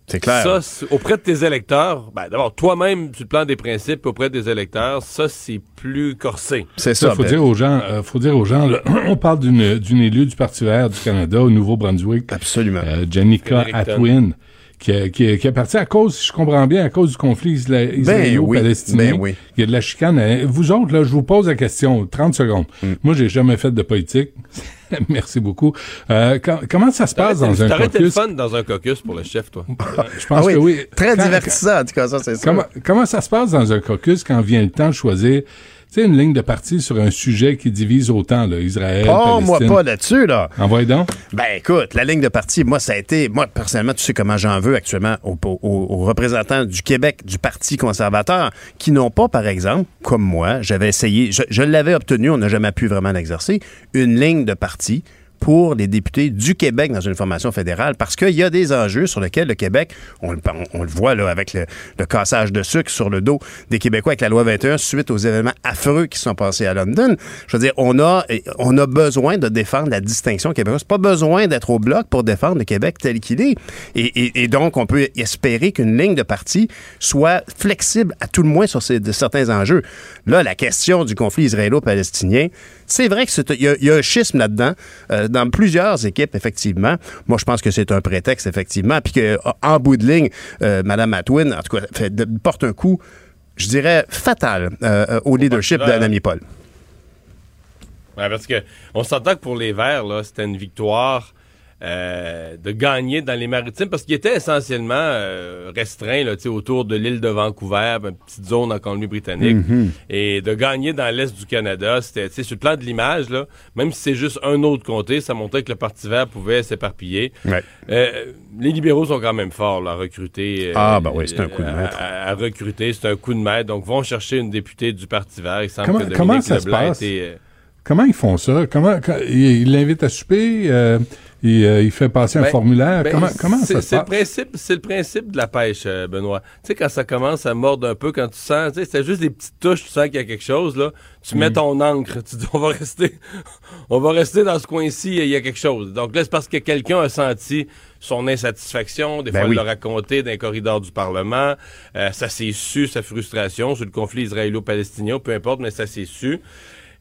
C'est clair. Ça, auprès de tes électeurs, ben, d'abord, toi-même, tu te plans des principes, auprès des électeurs, ça, c'est plus corsé. C'est Ça, ça. faut ben- dire aux gens, euh, faut dire aux gens, là, on parle d'une d'une élue du Parti vert du Canada au Nouveau-Brunswick, Absolument. euh, Janica. Atwin, qui, a- qui, a- qui est partie à cause, si je comprends bien, à cause du conflit isla- israélo-palestinien. ben oui. Il y a de la chicane. Euh, Vous autres, là, je vous pose la question, 30 secondes. Mm. Moi, j'ai jamais fait de politique. Merci beaucoup. Euh, com- comment ça se passe dans un T'aurais été le caucus? fun dans un caucus pour le chef, toi. Je pense Ah oui, que oui. Très Quand- divertissant, en tout cas, ça, c'est ça. Comment, comment ça se passe dans un caucus quand vient le temps de choisir, tu sais, une ligne de parti sur un sujet qui divise autant, là, Israël, Oh, moi pas là-dessus, là. Envoyez donc. Ben écoute, la ligne de parti, moi, ça a été, moi, personnellement, tu sais comment j'en veux actuellement aux, aux- aux représentants du Québec, du Parti conservateur, qui n'ont pas, par exemple, comme moi, j'avais essayé, je, je l'avais obtenu, on n'a jamais pu vraiment l'exercer, une ligne de parti pour les députés du Québec dans une formation fédérale parce qu'il y a des enjeux sur lesquels le Québec, on, le- voit là, avec le, cassage de sucre sur le dos des Québécois avec la loi 21 suite aux événements affreux qui sont passés à London. Je veux dire, on a, on a besoin de défendre la distinction québécoise. Pas besoin d'être au bloc pour défendre le Québec tel qu'il est. Et, donc, on peut espérer qu'une ligne de parti soit flexible à tout le moins sur certains enjeux. Là, la question du conflit israélo-palestinien, c'est vrai qu'il y a un schisme là-dedans, euh, dans plusieurs équipes, effectivement. Moi, je pense que c'est un prétexte, effectivement, puis qu'en bout de ligne, euh, Mme Atwin, en tout cas, fait- de- porte un coup, je dirais, fatal euh, euh, au leadership ami Paul. Ouais, parce que on s'entend que pour les Verts, là, c'était une victoire euh, de gagner dans les maritimes parce qu'ils étaient essentiellement euh, restreints là, autour de l'île de Vancouver, une petite zone en Colombie-Britannique. Mhm. Et de gagner dans l'est du Canada, c'était sur le plan de l'image, même si c'est juste un autre comté, ça montrait que le Parti vert pouvait s'éparpiller. Ouais. Euh, les libéraux sont quand même forts là, à recruter. Ah, ben oui, c'est un coup de à- maître. À, à recruter, c'est un coup de maître. Donc, vont chercher une députée du Parti vert. Il semble Comment- que Dominique comment ça se passe? était, Comment ils font ça? Comment quand- il il l'invite à souper? Il, euh, il fait passer un Ben, formulaire? ben, comment comment ça se c'est le passe? principe, c'est le principe de la pêche, euh, Benoît. Tu sais, quand ça commence à mordre un peu, quand tu sens, tu sais, c'est juste des petites touches, tu sens qu'il y a quelque chose, là. Tu mets Mm. ton encre, tu dis, on va rester, on va rester dans ce coin-ci, il y a quelque chose. Donc là, c'est parce que quelqu'un a senti son insatisfaction, des Ben fois, oui. il l'a raconté dans les corridors du Parlement, euh, ça s'est su, sa frustration sur le conflit israélo-palestinien, peu importe, mais ça s'est su.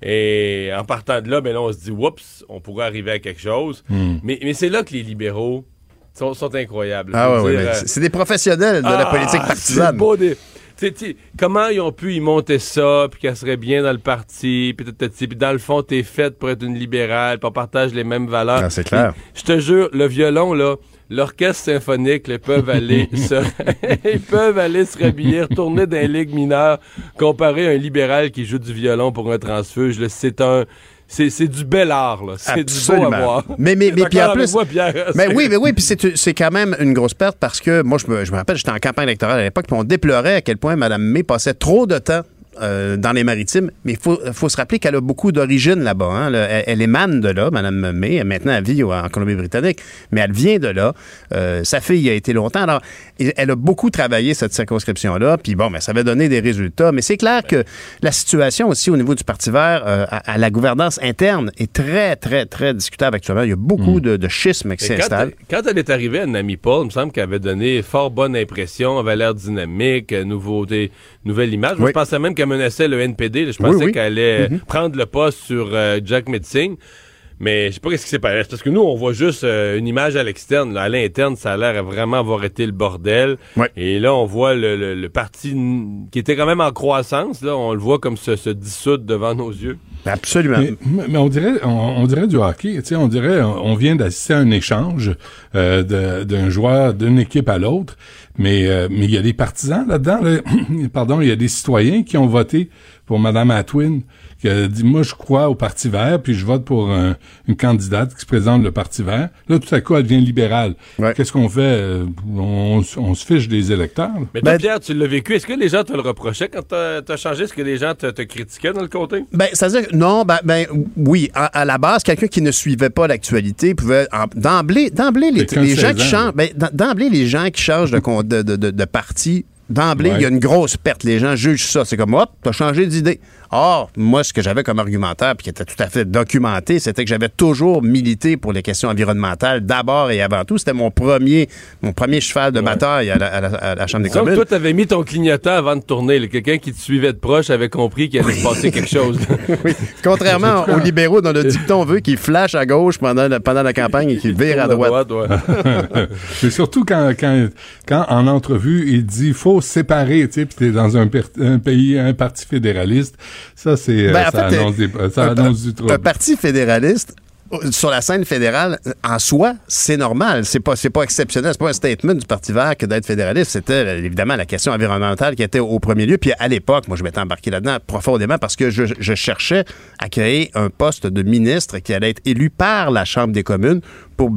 Et en partant de là, ben là, on se dit, oups, on pourrait arriver à quelque chose. Mm. Mais, mais c'est là que les libéraux sont, sont incroyables. Ah ouais, ouais, euh, c'est des professionnels de la ah, politique partisane. beau des- comment ils ont pu y monter ça, puis qu'elle serait bien dans le parti, puis dans le fond, t'es faite pour être une libérale, puis on partage les mêmes valeurs. Ah, c'est clair. Je te jure, le violon, là, l'orchestre symphonique, là, peuvent aller se, ils peuvent aller se rhabiller, retourner dans les ligues mineures, comparer un libéral qui joue du violon pour un transfuge, c'est un, c'est, du bel art, là. C'est du beau à voir. Mais, mais, mais puis en plus. moi, Pierre? mais oui, mais oui, puis c'est, c'est quand même une grosse perte parce que moi, je me, je me rappelle, j'étais en campagne électorale à l'époque, puis on déplorait à quel point Mme May passait trop de temps. Euh, dans les maritimes, mais il faut, faut se rappeler qu'elle a beaucoup d'origine là-bas. hein. Le- Elle, elle émane de là, Mme May. Maintenant, elle vit en Colombie-Britannique, mais elle vient de là. Euh, sa fille y a été longtemps. Alors, elle a beaucoup travaillé cette circonscription-là. Puis bon, mais ça avait donné des résultats. Mais c'est clair que la situation aussi au niveau du Parti vert, euh, à, à la gouvernance interne, est très, très, très discutable actuellement. Il y a beaucoup de, de schismes qui quand, s'installent. quand elle est arrivée à Nami Paul, il me semble qu'elle avait donné fort bonne impression, avait l'air dynamique, nouveauté, nouvelle image. Oui. je pensais même qu'elle menaçait le NPD. là. Je pensais oui. qu'elle allait Mhm. prendre le poste sur euh, Jack Metzing. Mais je sais pas qu'est-ce qui s'est passé. Parce que nous, on voit juste euh, une image à l'externe. À l'interne, ça a l'air vraiment avoir été le bordel. Et là, on voit le, le- le parti qui était quand même en croissance. Là, on le voit comme se, se dissoudre devant nos yeux. Absolument. Mais, mais on dirait, on, on dirait du hockey. Tu sais, on dirait, on, on vient d'assister à un échange euh, d'un joueur d'une équipe à l'autre. Mais euh, mais il y a des partisans là-dedans. là. Pardon, il y a des citoyens qui ont voté pour Madame Atwin, qui a dit moi je crois au Parti Vert, puis je vote pour un- une candidate qui se présente le Parti Vert. Là, tout à coup, elle devient libérale. Qu'est-ce qu'on fait? Euh, on, se fiche des électeurs. là. Mais toi, Pierre, tu l'as vécu. Est-ce que les gens te le reprochaient quand t'as as changé? Est-ce que les gens te, te critiquaient dans le comté? Ben, ça veut dire que non, ben, ben, oui, à, à la base, quelqu'un qui ne suivait pas l'actualité pouvait d'emblée, d'emblée les, gens 16 qui changent, ben, d'em- d'emblée les gens qui changent de, de, de- de parti. D'emblée, Ouais. il y a une grosse perte. Les gens jugent ça. C'est comme, hop, t'as changé d'idée. Or, moi, ce que j'avais comme argumentaire, puis qui était tout à fait documenté, c'était que j'avais toujours milité pour les questions environnementales, d'abord et avant tout. C'était mon premier, mon premier cheval de bataille à la, à la- à la Chambre des communes. toi, t'avais mis ton clignotant avant de tourner. Quelqu'un qui te suivait de proche avait compris qu'il allait se passer quelque chose. Contrairement aux libéraux dont le dicton veut qu'ils flashent à gauche pendant la, pendant la campagne et qu'ils virent à droite. C'est surtout quand, quand, quand en entrevue, il dit faut séparer, tu sais, puis t'es dans un, un pays, un parti fédéraliste. Ça, c'est, euh, Ben, en ça fait, annonce, des- ça un- annonce du Un trouble. parti fédéraliste euh, sur la scène fédérale, euh, en soi, c'est normal. C'est pas, c'est pas exceptionnel. C'est pas un statement du Parti vert que d'être fédéraliste. C'était évidemment la question environnementale qui était au premier lieu. Puis à l'époque, moi, je m'étais embarqué là-dedans profondément parce que je, je cherchais à créer un poste de ministre qui allait être élu par la Chambre des communes pour,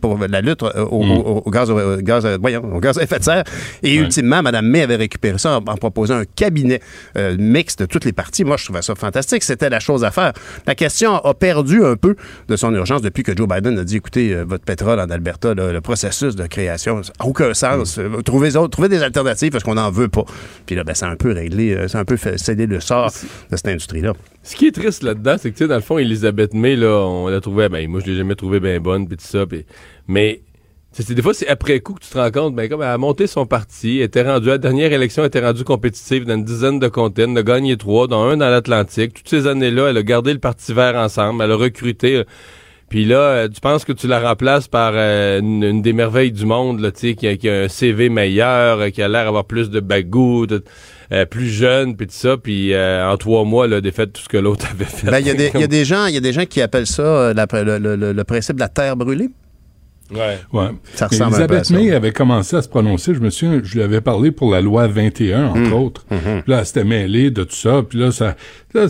pour la lutte euh, au, Mm. au- au gaz, au gaz, euh, voyons, au gaz à effet de serre. Et ultimement, Mme May avait récupéré ça en, en proposant un cabinet euh, mixte de toutes les parties. Moi, je trouvais ça fantastique. C'était la chose à faire. La question a perdu un peu de son urgence depuis que Joe Biden a dit, écoutez, euh, votre pétrole en Alberta, là, le processus de création, ça n'a aucun sens. Euh, Trouvez, autres- trouvez des alternatives parce qu'on n'en veut pas. Puis là, ben, ça a un peu réglé, ça a un peu céder le sort de cette industrie-là. Ce qui est triste là-dedans, c'est que, tu sais, dans le fond, Elisabeth May, là, on l'a trouvée, ben, moi, je l'ai jamais trouvée bien bonne, puis tout ça, puis- mais, c'est- des fois, c'est après coup que tu te rends compte, ben, comme elle a monté son parti, elle était rendue, la dernière élection, était rendue compétitive dans une dizaine de comtés, elle a gagné trois, dont un dans l'Atlantique. Toutes ces années-là, elle a gardé le Parti vert ensemble, elle a recruté, euh, puis là, euh, tu penses que tu la remplaces par euh, une, des merveilles du monde, là, tu sais, qui, a- un CV meilleur, qui a l'air d'avoir plus de bagou, euh, plus jeune, puis tout ça, puis euh, en trois mois, là, défaite tout ce que l'autre avait fait. Ben, Il y, a des- il y a des gens- il y a des gens qui appellent ça euh, la- le, le- le- le principe de la terre brûlée. Ouais. Ouais. Ça Mais ressemble à Elisabeth ça. May avait commencé à se prononcer. Je me souviens, je lui avais parlé pour la loi 21, entre Mm. autres. Puis Là, elle s'était mêlée de tout ça. Puis là, ça, là,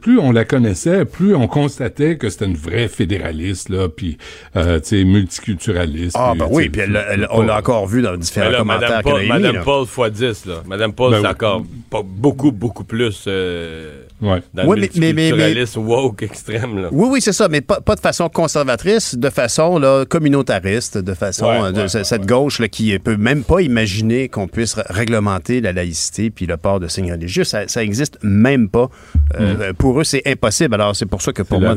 plus on la connaissait, plus on constatait que c'était une vraie fédéraliste, là, puis, euh, tu sais, multiculturaliste. Ah, puis, ben oui, puis elle- elle- on l'a encore vu dans différents là, commentaires Madame Paul, Madame là. Paul x 10, là. Madame Paul, Ben c'est encore beaucoup, beaucoup plus euh, Ouais. dans Ouais, le mais- mais- mais- woke extrême, là. Oui, oui, c'est ça, mais pas, pas de façon conservatrice, de façon là, communautariste, de façon Ouais, euh, de ouais, ce- cette gauche là, qui ne peut même pas imaginer qu'on puisse réglementer la laïcité puis le port de signes religieux. Ça, ça existe même pas. Euh, Pour eux, c'est impossible. Alors, c'est pour ça que pour moi...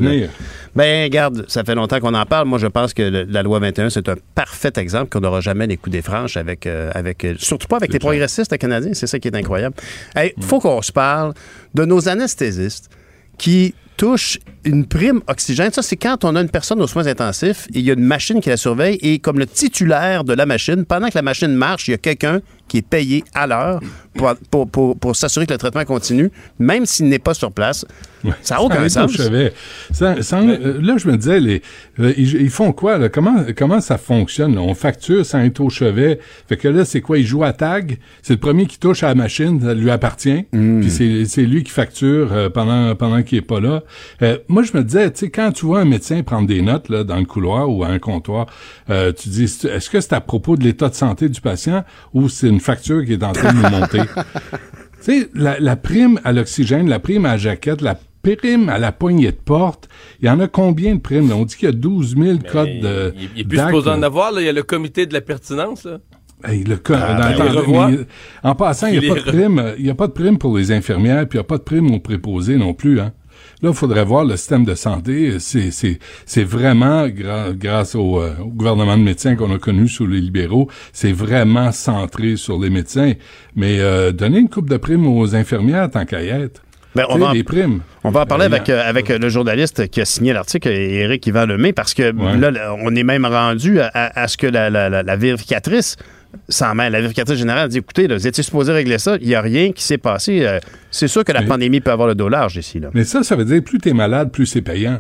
Ben, regarde, ça fait longtemps qu'on en parle. Moi, je pense que le- la loi 21, c'est un parfait exemple qu'on n'aura jamais les coups des franches avec, euh, avec euh, surtout pas avec les progressistes canadiens. C'est ça qui est incroyable. Il faut qu'on se parle de nos anesthésistes qui touchent une prime oxygène. Ça, c'est quand on a une personne aux soins intensifs et il y a une machine qui la surveille et comme le titulaire de la machine, pendant que la machine marche, il y a quelqu'un qui est payé à l'heure pour, pour, pour- pour s'assurer que le traitement continue, même s'il n'est pas sur place. Ça n'a aucun sens. chevet. Ça- sans- euh, là, je me disais, les, euh, ils, ils font quoi? Là? Comment, comment ça fonctionne? là? On facture sans être au chevet. Fait que là, c'est quoi? Ils jouent à tag. C'est le premier qui touche à la machine, ça lui appartient. Hmm. Puis c'est, c'est lui qui facture euh, pendant, pendant qu'il est pas là. Euh, moi, je me disais, tu sais, quand tu vois un médecin prendre des notes là, dans le couloir ou à un comptoir, euh, tu dis, est-ce que c'est à propos de l'état de santé du patient ou c'est une facture qui est en train de nous monter? Tu sais, la, la prime à l'oxygène, la prime à la jaquette, la prime à la poignée de porte, il y en a combien de primes? là? On dit qu'il y a 12 000 codes de Il, il est plus supposé en avoir, là. Il y a le comité de la pertinence, là. Hey, le Ah, dans- ben, dans- les revois. mais, en passant, il n'y a, pas de prime, euh, il y a pas de prime pour les infirmières, puis il n'y a pas de prime aux préposés non plus. Hein. Là, il faudrait voir le système de santé. C'est, c'est, c'est vraiment, gra- grâce au, euh, au gouvernement de médecins qu'on a connu sous les libéraux, c'est vraiment centré sur les médecins. Mais euh, donner une coupe de prime aux infirmières, tant qu'à y être. Ben, on va en- primes. On va en parler avec, euh, avec euh, le journaliste qui a signé l'article, Éric Yvan Lemay, parce que là, là, on est même rendu à, à- à ce que la, la- la- la vérificatrice mêle. La vérificatrice générale dit écoutez, là, vous étiez supposé régler ça, il n'y a rien qui s'est passé. Euh, c'est sûr que la Mais- pandémie peut avoir le dos large ici. Là. Mais ça, ça veut dire plus t'es malade, plus c'est payant.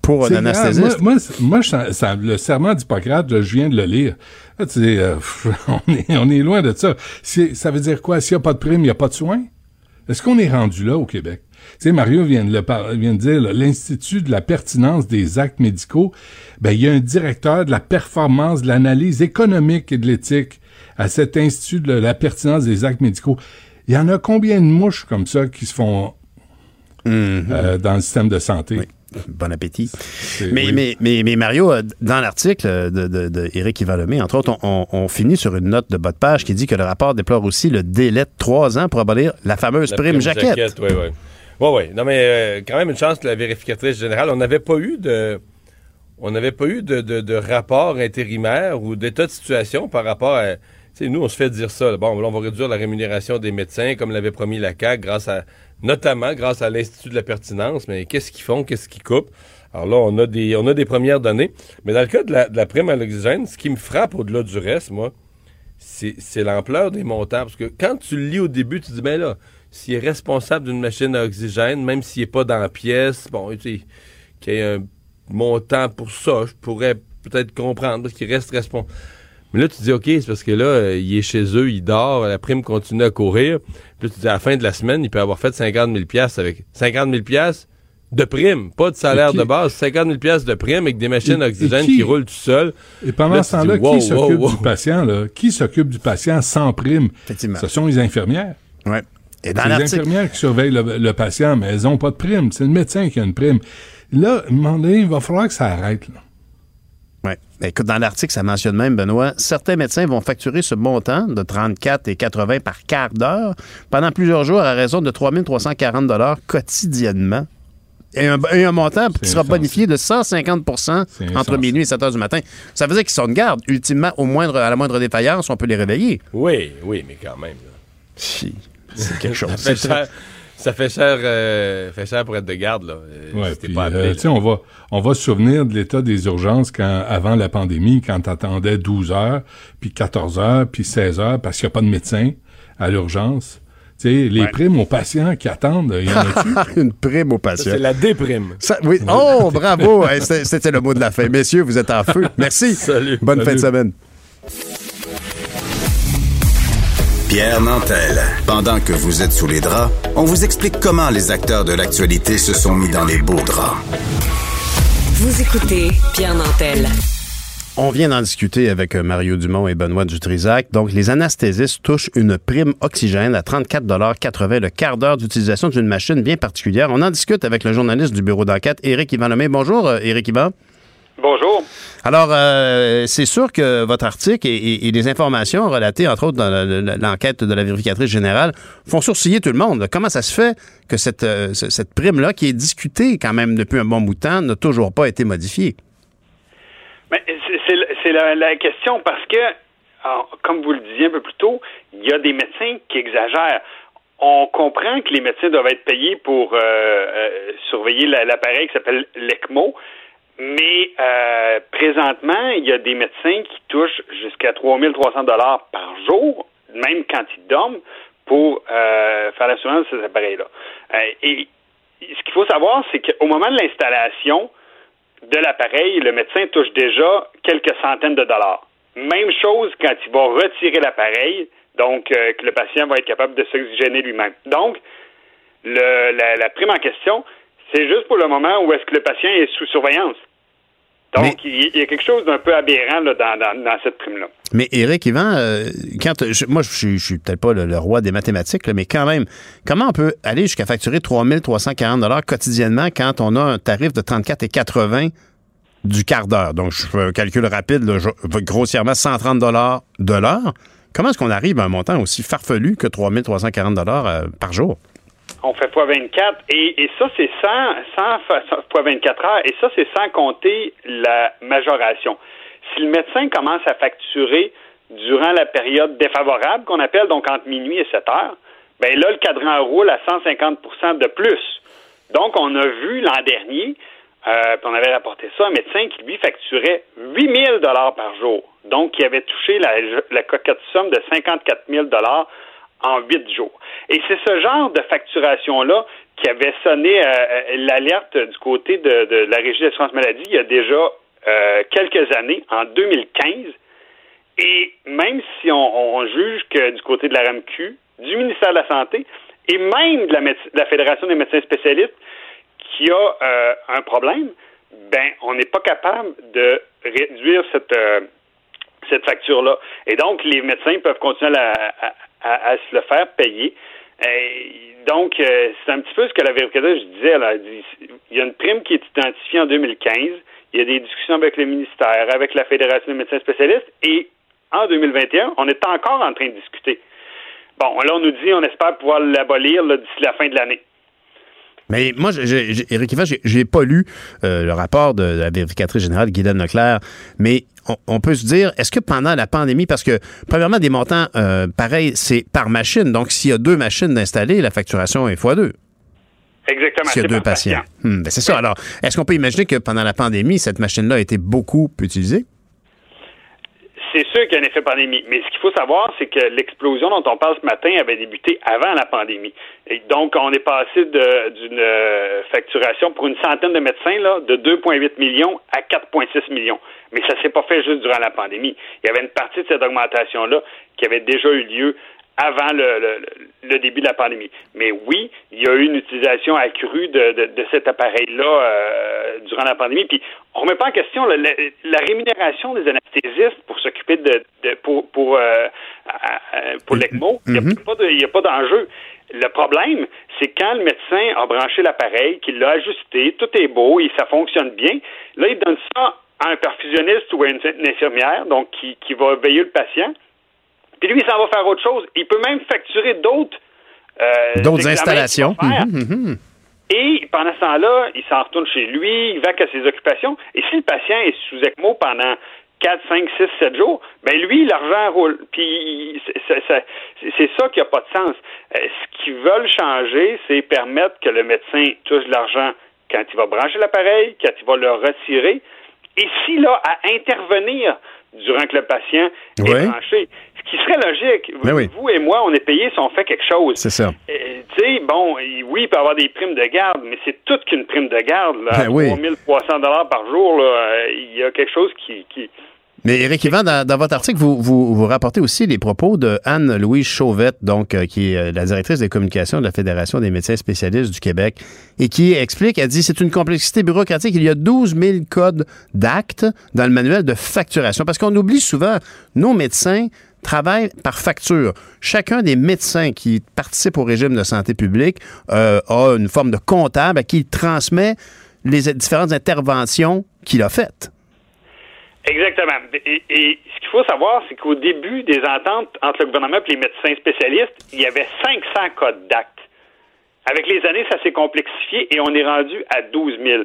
Pour un anesthésiste. Moi, moi, ça- le serment d'Hippocrate, je viens de le lire. Là, tu sais, euh, on, est, on est loin de ça. Ça veut dire quoi? S'il n'y a pas de prime, il n'y a pas de soins? Est-ce qu'on est rendu là au Québec? Tu sais, Mario vient de, le par- vient de dire, l'Institut de la pertinence des actes médicaux, ben, il y a un directeur de la performance, de l'analyse économique et de l'éthique à cet Institut de la pertinence des actes médicaux. Il y en a combien de mouches comme ça qui se font euh, dans le système de santé? Bon appétit. Mais, oui. mais, mais, mais Mario, euh, dans l'article de, de, de Éric Yvan Lemay, entre autres, on, on- on finit sur une note de bas de page qui dit que le rapport déplore aussi le délai de trois ans pour abolir la fameuse La prime, jaquette. Oui, oui. Oui, oui. Non, mais euh, quand même une chance que la vérificatrice générale, on n'avait pas eu de. On n'avait pas eu de, de- de rapport intérimaire ou d'état de situation par rapport à. Tu sais, nous, on se fait dire ça. Bon, là, on va réduire la rémunération des médecins, comme l'avait promis la CAQ, grâce à, notamment grâce à l'Institut de la pertinence. Mais qu'est-ce qu'ils font? Qu'est-ce qu'ils coupent? Alors là, on a des, on a des premières données. Mais dans le cas de la, prime à l'oxygène, ce qui me frappe au-delà du reste, moi, c'est c'est l'ampleur des montants. Parce que quand tu le lis au début, tu te dis, ben là, s'il est responsable d'une machine à oxygène, même s'il n'est pas dans la pièce, bon, tu sais, qu'il y ait un montant pour ça, je pourrais peut-être comprendre, parce qu'il reste responsable. Mais là, tu te dis, OK, c'est parce que là, euh, il est chez eux, il dort, la prime continue à courir. Puis là, tu te dis, à la fin de la semaine, il peut avoir fait 50 000 avec 50 000 De prime, pas de salaire de base, 50 000 pièces de prime avec des machines et oxygène qui- qui... roulent tout seul. Et pendant Là, ce temps-là, wow, qui s'occupe wow, wow. du patient, là? Qui s'occupe du patient sans prime? Ce sont les infirmières. Ouais. Et dans C'est les infirmières qui surveillent le, le patient, mais elles n'ont pas de prime. C'est le médecin qui a une prime. Là, à un moment donné, il va falloir que ça arrête. Là. Ouais. Ben, écoute, dans l'article, ça mentionne même, Benoît, certains médecins vont facturer ce montant de 34 et 80 par quart d'heure pendant plusieurs jours à raison de 3 340 quotidiennement. Et un, et un montant qui sera bonifié de 150% entre minuit et 7 heures du matin. Ça veut dire qu'ils sont de garde. Ultimement, au moindre, à la moindre défaillance, on peut les réveiller. Oui, oui, mais quand même. là. Si, c'est quelque chose. ça fait C'est cher, ça fait cher, euh, fait cher pour être de garde, là. Euh, Ouais, si pas euh, appelé, tu sais, on va, on va se souvenir de l'état des urgences quand, avant la pandémie, quand t'attendais 12 heures, puis 14 heures, puis 16 heures, parce qu'il n'y a pas de médecin à l'urgence. Tu sais, les primes aux patients qui attendent, il y en a-tu? Une prime aux patients. c'est la déprime. Ça- oui. Oh, bravo! Hey, c'était c'était le mot de la fin. Messieurs, vous êtes en feu. Merci. Salut. Bonne Salut. fin de semaine. Pierre Nantel. Pendant que vous êtes sous les draps, on vous explique comment les acteurs de l'actualité se sont mis dans les beaux draps. Vous écoutez Pierre Nantel. On vient d'en discuter avec euh, Mario Dumont et Benoît Dutrisac. Donc, les anesthésistes touchent une prime oxygène à 34,80 le quart d'heure d'utilisation d'une machine bien particulière. On en discute avec le journaliste du bureau d'enquête, Éric Yvan Lemay. Bonjour, euh, Éric Yvan. Bonjour. Alors, euh, c'est sûr que votre article et, et- et les informations relatées, entre autres, dans le- le- l'enquête de la vérificatrice générale, font sourciller tout le monde. Comment ça se fait que cette, euh, ce- cette prime-là, qui est discutée quand même depuis un bon bout de temps, n'a toujours pas été modifiée? Mais c'est- la, la question parce que, alors, comme vous le disiez un peu plus tôt, il y a des médecins qui exagèrent. On comprend que les médecins doivent être payés pour euh, surveiller la- l'appareil qui s'appelle l'ECMO, mais euh, présentement, il y a des médecins qui touchent jusqu'à 3300 dollars par jour, même quand ils dorment, pour euh, faire l'assurance de ces appareils-là. Euh, et ce qu'il faut savoir, c'est qu'au moment de l'installation, de l'appareil, le médecin touche déjà quelques centaines de dollars. Même chose quand il va retirer l'appareil, donc euh, que le patient va être capable de s'oxygéner lui-même. Donc, le- la, la prime en question, c'est juste pour le moment où est-ce que le patient est sous surveillance. Donc, il il y a quelque chose d'un peu aberrant là, dans, dans- dans cette prime-là. Mais Éric Yvan, euh, quand je- moi, je suis, je suis peut-être pas le, le roi des mathématiques, là, mais quand même, comment on peut aller jusqu'à facturer 3340 quotidiennement quand on a un tarif de 34,80 du quart d'heure? Donc, je fais un calcul rapide, là, je- grossièrement 130 de l'heure. Comment est-ce qu'on arrive à un montant aussi farfelu que 3340 euh, par jour? On fait fois 24 et, ça, c'est 100, 100 fa- fois 24 heures et ça, c'est sans compter la majoration. Si le médecin commence à facturer durant la période défavorable qu'on appelle, donc entre minuit et 7 heures, ben là, le cadran roule à 150% de plus. Donc, on a vu l'an dernier, euh, puis on avait rapporté ça, un médecin qui, lui, facturait 8 000 par jour. Donc, qui avait touché la, la coquette somme de 54 000 en huit jours. Et c'est ce genre de facturation-là qui avait sonné euh, euh, l'alerte du côté de, de la Régie d'assurance maladie il y a déjà euh, quelques années, en 2015. Et même si on, juge que du côté de la RAMQ, du ministère de la Santé et même de la, de la Fédération des médecins spécialistes qui a un problème, ben on n'est pas capable de réduire cette cette facture-là. Et donc, les médecins peuvent continuer à, à- à- à se le faire payer. Et donc, euh, c'est un petit peu ce que la vérificatrice disait. Là. Il y a une prime qui est identifiée en 2015. Il y a des discussions avec le ministère, avec la Fédération des médecins spécialistes. Et en 2021, on est encore en train de discuter. Bon, là, on nous dit, on espère pouvoir l'abolir d'ici la fin de l'année. Mais moi, Éric Yvan, j'ai- pas lu euh, le rapport de la vérificatrice générale Guylaine Leclerc, mais on, on peut se dire, est-ce que pendant la pandémie, parce que premièrement, des montants euh, pareils, c'est par machine, donc s'il y a deux machines d'installer, la facturation est fois deux. Exactement. S'il y a deux patients. patient. Hmm, ben c'est ça. Alors, est-ce qu'on peut imaginer que pendant la pandémie, cette machine-là a été beaucoup utilisée? C'est sûr qu'il y a un effet pandémie. Mais ce qu'il faut savoir, c'est que l'explosion dont on parle ce matin avait débuté avant la pandémie. Et donc, on est passé d'une euh, facturation pour une centaine de médecins là, de 2,8 millions à 4,6 millions. Mais ça s'est pas fait juste durant la pandémie. Il y avait une partie de cette augmentation-là qui avait déjà eu lieu avant le, le, le début de la pandémie. Mais oui, il y a eu une utilisation accrue de, de, de cet appareil-là euh, durant la pandémie. Puis on remet pas en question la, la, la rémunération des anesthésistes pour s'occuper de, de pour pour euh, pour l'ECMO. Il n'y a pas de- il y a pas d'enjeu. Le problème, c'est quand le médecin a branché l'appareil, qu'il l'a ajusté, tout est beau et ça fonctionne bien. Là, il donne ça à un perfusionniste ou à une, une infirmière, donc qui, qui va veiller le patient. Puis lui, il s'en va faire autre chose. Il peut même facturer d'autres euh, D'autres installations. Mhm, mhm. Et pendant ce temps-là, il s'en retourne chez lui, il va à ses occupations. Et si le patient est sous ECMO pendant 4, 5, 6, 7 jours, ben lui, l'argent roule. Puis c'est- ça- qui n'a pas de sens. Euh, ce qu'ils veulent changer, c'est permettre que le médecin touche l'argent quand il va brancher l'appareil, quand il va le retirer. Et s'il a à intervenir durant que le patient est branché, ce qui serait logique, Ben oui. vous et moi, on est payés si on fait quelque chose. C'est ça. Euh, tu sais, bon, oui, il peut y avoir des primes de garde, mais c'est toute qu'une prime de garde. Là, Ben oui. 3300 dollars par jour, il y a quelque chose qui... qui... Mais Éric Yvan, dans, votre article, vous, vous, vous rapportez aussi les propos de Anne-Louise Chauvette, donc, euh, qui est euh, la directrice des communications de la Fédération des médecins spécialistes du Québec, et qui explique, elle dit, c'est une complexité bureaucratique. Il y a 12 000 codes d'actes dans le manuel de facturation. Parce qu'on oublie souvent, nos médecins travaillent par facture. Chacun des médecins qui participent au régime de santé publique euh, a une forme de comptable à qui il transmet les différentes interventions qu'il a faites. Exactement. Et, ce qu'il faut savoir, c'est qu'au début des ententes entre le gouvernement et les médecins spécialistes, il y avait 500 codes d'actes. Avec les années, ça s'est complexifié et on est rendu à 12 000.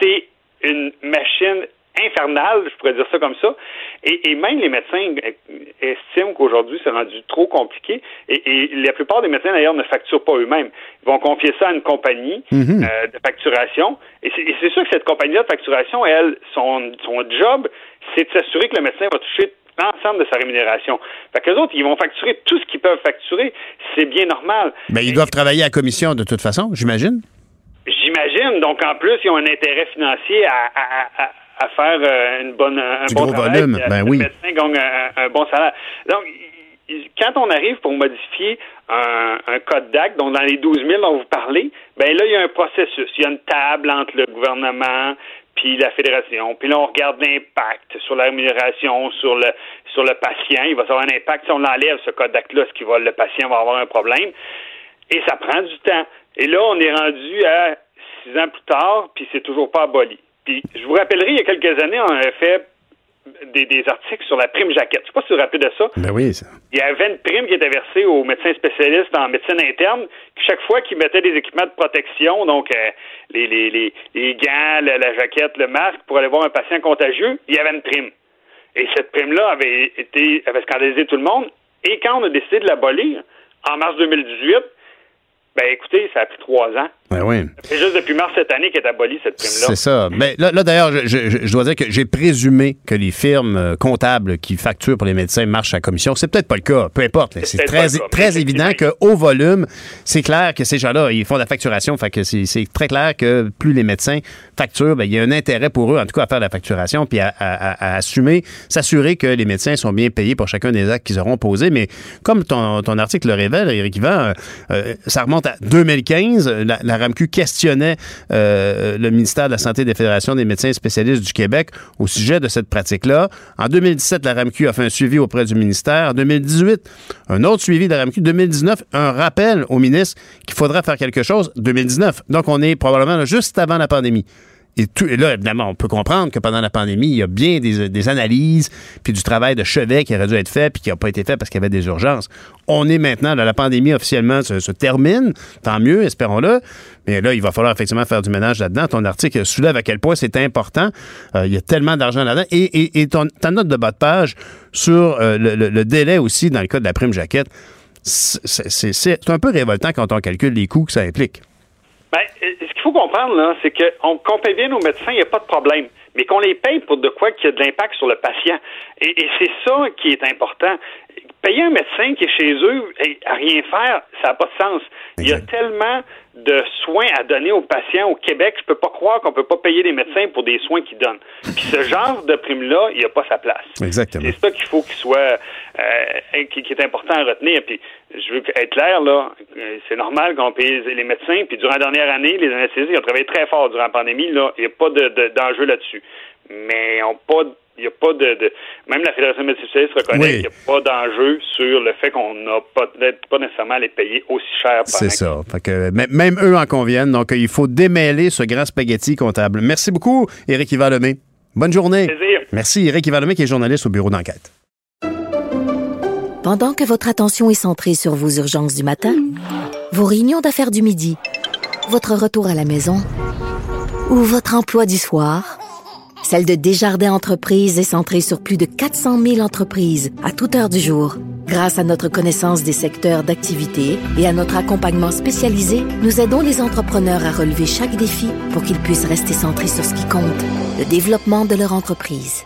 C'est une machine infernale, je pourrais dire ça comme ça. Et, et même les médecins estiment qu'aujourd'hui, c'est rendu trop compliqué. Et, et la plupart des médecins, d'ailleurs, ne facturent pas eux-mêmes. Ils vont confier ça à une compagnie Mhm. euh, de facturation. Et c'est sûr que cette compagnie-là de facturation, elle, son, son job, c'est de s'assurer que le médecin va toucher l'ensemble de sa rémunération. Fait que les autres, ils vont facturer tout ce qu'ils peuvent facturer. C'est bien normal. Ben, ils doivent travailler à commission de toute façon, j'imagine? J'imagine. Donc, en plus, ils ont un intérêt financier à, à, à, à faire euh, une bonne, un Du bon gros travail, volume, ben oui. médecin gagne un, un bon salaire. Donc, quand on arrive pour modifier un, un code d'acte, donc dans les 12 000 dont vous parlez, ben là, il y a un processus. Il y a une table entre le gouvernement puis la fédération. Puis là, on regarde l'impact sur la rémunération, sur le sur le patient. Il va y avoir un impact. Si on enlève ce code d'acte-là, ce qui va, le patient va avoir un problème. Et ça prend du temps. Et là, on est rendu à six ans plus tard, puis c'est toujours pas aboli. Puis je vous rappellerai, il y a quelques années, on avait fait des, des articles sur la prime jaquette. Je sais pas si vous vous rappelez de ça. Ben oui, ça. Il y avait une prime qui était versée aux médecins spécialistes en médecine interne. que Chaque fois qu'ils mettaient des équipements de protection, donc euh, les, les, les, les gants, la, la jaquette, le masque, pour aller voir un patient contagieux, il y avait une prime. Et cette prime-là avait été avait scandalisé tout le monde. Et quand on a décidé de l'abolir, en mars 2018, ben écoutez, ça a pris trois ans. Ben oui. C'est juste depuis mars cette année qu'est abolie cette prime-là. C'est ça. Mais là, là, d'ailleurs, je, je- je dois dire que j'ai présumé que les firmes euh, comptables qui facturent pour les médecins marchent à commission. C'est peut-être pas le cas, peu importe. C'est très, cas, évident qu'au volume, c'est clair que ces gens-là, ils font de la facturation. Fait que c'est très clair que plus les médecins facturent, ben, il y a un intérêt pour eux, en tout cas, à faire de la facturation puis à, à- à- à assumer, s'assurer que les médecins sont bien payés pour chacun des actes qu'ils auront posés. Mais comme ton, ton article le révèle, Éric Yvan, euh, euh, ça remonte à 2015. La, la RAMQ questionnait euh, le ministère de la Santé des Fédérations des médecins spécialistes du Québec au sujet de cette pratique-là. En 2017, la RAMQ a fait un suivi auprès du ministère. En 2018, un autre suivi de la RAMQ. 2019, un rappel au ministre qu'il faudra faire quelque chose. 2019. Donc, on est probablement juste avant la pandémie. Et, là, évidemment, on peut comprendre que pendant la pandémie, il y a bien des, analyses, puis du travail de chevet qui aurait dû être fait, puis qui n'a pas été fait parce qu'il y avait des urgences. On est maintenant, là, la pandémie officiellement se, termine, tant mieux, espérons-le. Mais là, il va falloir effectivement faire du ménage là-dedans. Ton article soulève à quel point c'est important. Euh, il y a tellement d'argent là-dedans. Et, ta note de bas de page sur euh, le, délai aussi dans le cas de la prime jaquette, c'est un peu révoltant quand on calcule les coûts que ça implique. Ben, euh, ce qu'il faut comprendre, là, c'est qu'on paye bien nos médecins, il n'y a pas de problème. Mais qu'on les paye pour de quoi qui a de l'impact sur le patient. Et, et c'est ça qui est important. Payer un médecin qui est chez eux et à rien faire, ça n'a pas de sens. Il y a tellement de soins à donner aux patients au Québec, je peux pas croire qu'on peut pas payer les médecins pour des soins qu'ils donnent. Puis ce genre de prime-là, il n'y a pas sa place. Exactement. C'est ça qu'il faut qu'il soit, euh, qui, qui est important à retenir. Puis je veux être clair là, euh, c'est normal qu'on paye les médecins. Puis durant la dernière année, les anesthésistes ont travaillé très fort durant la pandémie. Là, il n'y a pas de- de- d'enjeu là-dessus. Mais on pas il n'y a pas de, de- Même la Fédération spécialistes reconnaît Oui. qu'il n'y a pas d'enjeu sur le fait qu'on n'a pas, peut-être pas nécessairement à les payer aussi cher. C'est ça. Fait que, m- même eux en conviennent. Donc, il faut démêler ce grand spaghetti comptable. Merci beaucoup, Éric Yvalemé. Bonne journée. Plaisir. Merci, Éric Yvalemé, qui est journaliste au bureau d'enquête. Pendant que votre attention est centrée sur vos urgences du matin, vos réunions d'affaires du midi, votre retour à la maison ou votre emploi du soir, celle de Desjardins Entreprises est centrée sur plus de 400 000 entreprises à toute heure du jour. Grâce à notre connaissance des secteurs d'activité et à notre accompagnement spécialisé, nous aidons les entrepreneurs à relever chaque défi pour qu'ils puissent rester centrés sur ce qui compte, le développement de leur entreprise.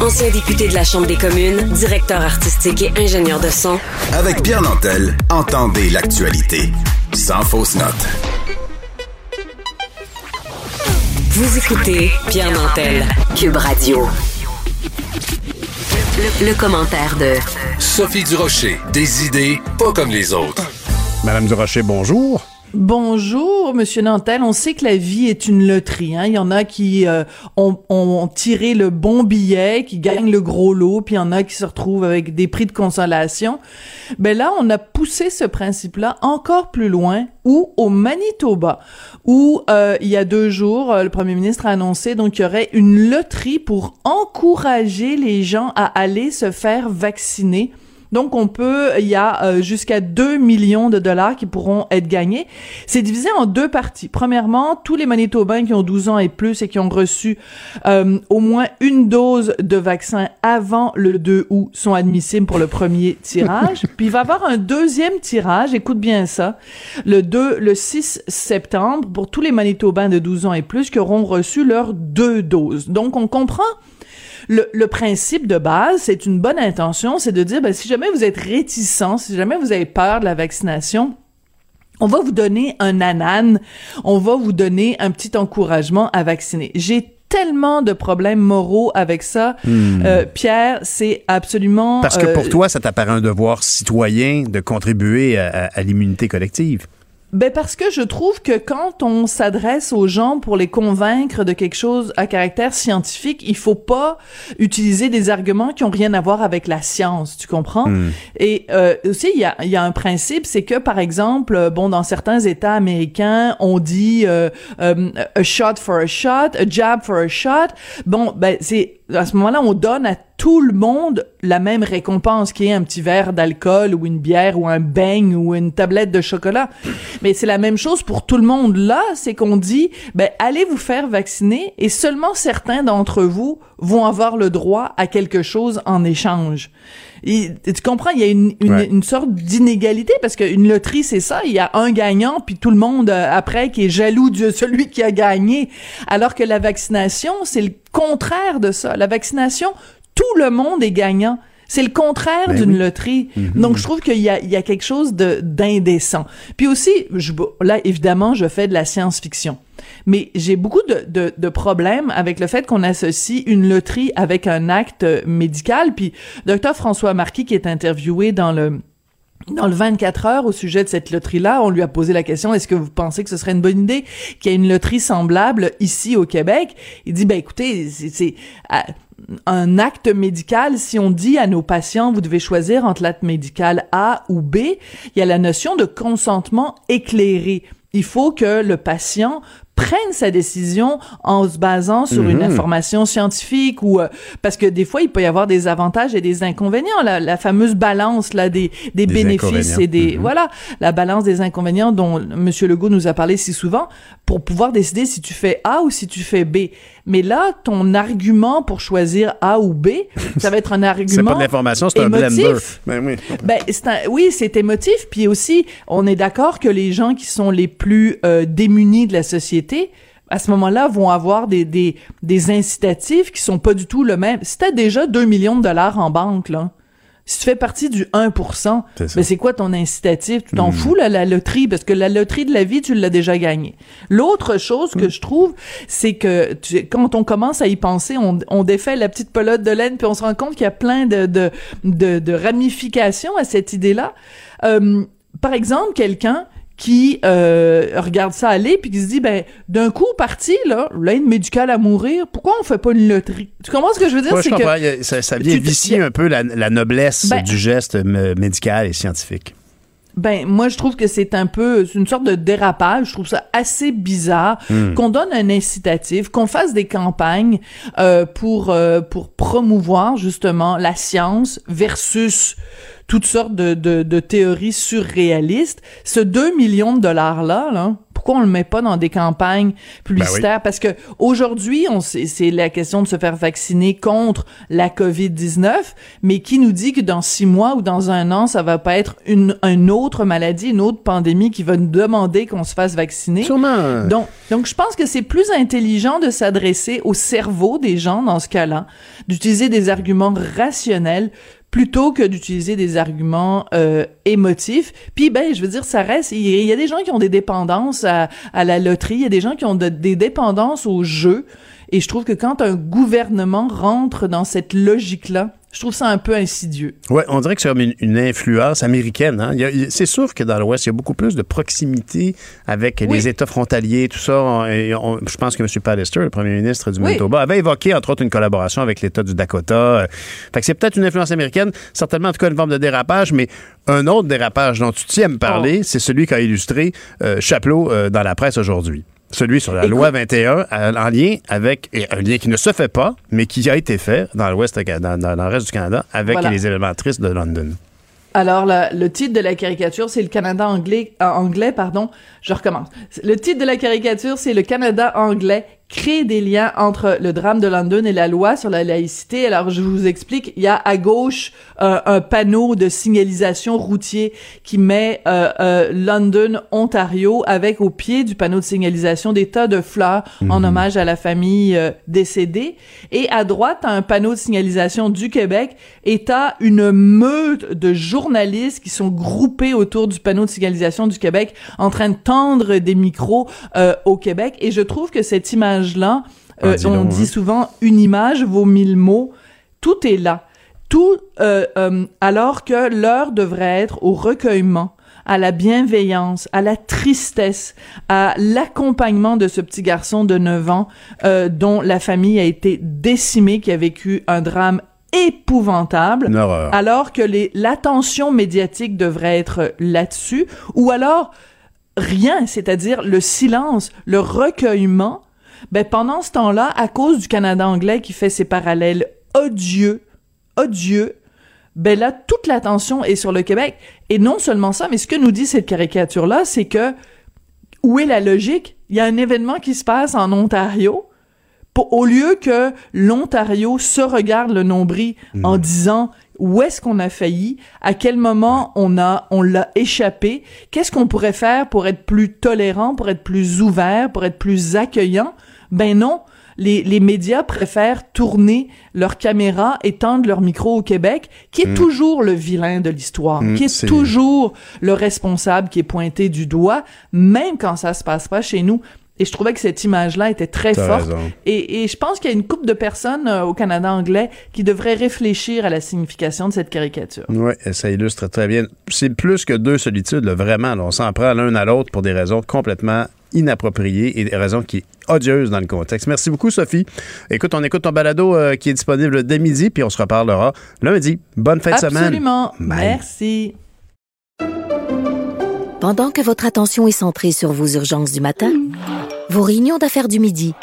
Ancien député de la Chambre des communes, directeur artistique et ingénieur de son, Avec Pierre Nantel, entendez l'actualité. Sans fausse note. Vous écoutez Pierre Nantel, Cube Radio. Le, le commentaire de Sophie Durocher, des idées pas comme les autres. Madame Durocher, bonjour. Bonjour, Monsieur Nantel. On sait que la vie est une loterie. Hein? Il y en a qui euh, ont, ont tiré le bon billet, qui gagnent le gros lot, puis il y en a qui se retrouvent avec des prix de consolation. Ben là, on a poussé ce principe-là encore plus loin, ou au Manitoba, où euh, il y a deux jours, euh, le Premier ministre a annoncé donc qu'il y aurait une loterie pour encourager les gens à aller se faire vacciner. Donc, on peut, il y a euh, jusqu'à 2 millions de dollars qui pourront être gagnés. C'est divisé en deux parties. Premièrement, tous les Manitobains qui ont 12 ans et plus et qui ont reçu euh, au moins une dose de vaccin avant le 2 août sont admissibles pour le premier tirage. Puis il va y avoir un deuxième tirage, écoute bien ça, le 2, le 6 septembre pour tous les Manitobains de 12 ans et plus qui auront reçu leurs deux doses. Donc, on comprend le, le principe de base, c'est une bonne intention, c'est de dire, ben, si jamais vous êtes réticent, si jamais vous avez peur de la vaccination, on va vous donner un anane, on va vous donner un petit encouragement à vacciner. J'ai tellement de problèmes moraux avec ça. Hmm. Euh, Pierre, c'est absolument... Parce que pour euh, toi, ça t'apparaît un devoir citoyen de contribuer à, à- à l'immunité collective. Ben parce que je trouve que quand on s'adresse aux gens pour les convaincre de quelque chose à caractère scientifique, il faut pas utiliser des arguments qui ont rien à voir avec la science, tu comprends? Hmm. Et euh, aussi il y a, il y a un principe, c'est que par exemple, euh, bon dans certains États américains, on dit euh, euh, a shot for a shot, a jab for a shot. Bon, ben c'est à ce moment-là, on donne à tout le monde la même récompense, qui est un petit verre d'alcool ou une bière ou un beigne ou une tablette de chocolat. Mais c'est la même chose pour tout le monde. Là, c'est qu'on dit, ben, allez vous faire vacciner et seulement certains d'entre vous vont avoir le droit à quelque chose en échange. Et, tu comprends, il y a une, une, Ouais. une sorte d'inégalité parce qu'une loterie, c'est ça. Il y a un gagnant, puis tout le monde euh, après qui est jaloux de celui qui a gagné. Alors que la vaccination, c'est le contraire de ça. La vaccination, tout le monde est gagnant. C'est le contraire Ben d'une oui. loterie. Mhm. Donc, je trouve qu'il y y a quelque chose d'indécent. Puis aussi, je, là, évidemment, je fais de la science-fiction. Mais j'ai beaucoup de, de, de problèmes avec le fait qu'on associe une loterie avec un acte médical. Puis, docteur François Marquis, qui est interviewé dans le dans le 24 heures au sujet de cette loterie-là, on lui a posé la question est-ce que vous pensez que ce serait une bonne idée qu'il y ait une loterie semblable ici au Québec? Il dit ben écoutez, c'est- euh, un acte médical. Si on dit à nos patients vous devez choisir entre l'acte médical A ou B, il y a la notion de consentement éclairé. Il faut que le patient prenne sa décision en se basant sur une Mhm. information scientifique ou euh, parce que des fois il peut y avoir des avantages et des inconvénients la, la fameuse balance là des, des, Des bénéfices et des inconvénients. voilà la balance des inconvénients dont monsieur Legault nous a parlé si souvent pour pouvoir décider si tu fais A ou si tu fais B mais là ton argument pour choisir A ou B ça va être un argument C'est pas de l'information, c'est un blender. Ben oui. Ben, c'est un- oui, c'est émotif. Puis aussi, on est d'accord que les gens qui sont les plus euh, démunis de la société, à ce moment-là, vont avoir des, des, des incitatifs qui sont pas du tout le même. Si t'as déjà 2 millions de dollars en banque, là, si tu fais partie du 1%, C'est ça. ben c'est quoi ton incitatif? Tu t'en Hmm. fous, là, la loterie, parce que la loterie de la vie, tu l'as déjà gagnée. L'autre chose Hmm. que je trouve, c'est que tu- quand on commence à y penser, on, on défait la petite pelote de laine, puis on se rend compte qu'il y a plein de, de, de, de ramifications à cette idée-là. Euh, par exemple, quelqu'un qui euh, regarde ça aller puis qui se dit ben d'un coup parti là l'aide médicale à mourir pourquoi on fait pas une loterie? Tu comprends ce que je veux dire? Ouais, c'est que a- ça, ça vient vicier un peu la, la noblesse Ben- du geste médical et scientifique. Ben, moi, je trouve que c'est un peu, c'est une sorte de dérapage. Je trouve ça assez bizarre Hmm. qu'on donne un incitatif, qu'on fasse des campagnes euh, pour euh, pour promouvoir justement la science versus toutes sortes de, de, de théories surréalistes. Ce 2 millions de dollars-là, là, pourquoi on le met pas dans des campagnes publicitaires? Parce que aujourd'hui, on c'est la question de se faire vacciner contre la COVID-19, mais qui nous dit que dans six mois ou dans un an, ça va pas être une, une autre maladie, une autre pandémie qui va nous demander qu'on se fasse vacciner? Sûrement. Donc, donc je pense que c'est plus intelligent de s'adresser au cerveau des gens dans ce cas-là, d'utiliser des arguments rationnels plutôt que d'utiliser des arguments euh, émotifs. Puis ben, je veux dire, ça reste. Il y, a des gens qui ont des dépendances à, à la loterie, il y a des gens qui ont de- des dépendances au jeu. Et je trouve que quand un gouvernement rentre dans cette logique-là, je trouve ça un peu insidieux. Ouais, on dirait que c'est comme une, une influence américaine. Hein? C'est sûr que dans l'Ouest, il y a beaucoup plus de proximité avec les États frontaliers, tout ça. On- et on- je pense que M. Pallister, le premier ministre du Oui. Manitoba, avait évoqué, entre autres, une collaboration avec l'État du Dakota. Euh, Fait que c'est peut-être une influence américaine, certainement, en tout cas, une forme de dérapage, mais un autre dérapage dont tu tiens à me parler, Oh. c'est celui qu'a illustré euh, Chapelot euh, dans la presse aujourd'hui. Celui sur la Écoute- loi 21, euh, en lien avec, un lien qui ne se fait pas, mais qui a été fait dans l'Ouest, dans, dans- dans le reste du Canada, avec Voilà. les éléments tristes de London. Alors, la- le titre de la caricature, c'est le Canada anglais, euh, anglais, pardon. Je recommence. Le titre de la caricature, c'est le Canada anglais crée des liens entre le drame de London et la loi sur la laïcité. Alors, je vous explique. Il y a à gauche euh, un panneau de signalisation routier qui met euh, euh, London, Ontario, avec au pied du panneau de signalisation des tas de fleurs en hommage à la famille euh, décédée. Et à droite, un panneau de signalisation du Québec et t'as une meute de journalistes qui sont groupés autour du panneau de signalisation du Québec en train de tendre des micros euh, au Québec. Et je trouve que cette image-là, euh, Ah, on dit souvent une image vaut mille mots. Tout est là. Tout, euh, euh, alors que l'heure devrait être au recueillement, à la bienveillance, à la tristesse, à l'accompagnement de ce petit garçon de 9 ans dont la famille a été décimée, qui a vécu un drame épouvantable, Une alors que l'attention médiatique devrait être là-dessus, ou alors rien, c'est-à-dire le silence, le recueillement, ben pendant ce temps-là, à cause du Canada anglais qui fait ses parallèles odieux, odieux, ben là, toute l'attention est sur le Québec. Et non seulement ça, mais ce que nous dit cette caricature-là, c'est que où est la logique? Il y a un événement qui se passe en Ontario. Pour- au lieu que l'Ontario se regarde le nombril en disant où est-ce qu'on a failli, à quel moment on a on l'a échappé, qu'est-ce qu'on pourrait faire pour être plus tolérant, pour être plus ouvert, pour être plus accueillant? Ben non, les, les médias préfèrent tourner leur caméra et tendre leur micro au Québec, qui est Mm. toujours le vilain de l'histoire, Mm, qui est toujours le responsable qui est pointé du doigt, même quand ça se passe pas chez nous. Et je trouvais que cette image-là était très forte. Et, et je pense qu'il y a une couple de personnes euh, au Canada anglais qui devraient réfléchir à la signification de cette caricature. Oui, ça illustre très bien. C'est plus que deux solitudes, là, vraiment. là. on s'en prend l'un à l'autre pour des raisons complètement inappropriées et des raisons qui sont odieuses dans le contexte. Merci beaucoup, Sophie. Écoute, on écoute ton balado euh, qui est disponible dès midi, puis on se reparlera lundi. Bonne fin de semaine. Absolument. Bye. Merci. Pendant que votre attention est centrée sur vos urgences du matin, vos réunions d'affaires du midi,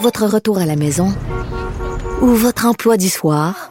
votre retour à la maison ou votre emploi du soir,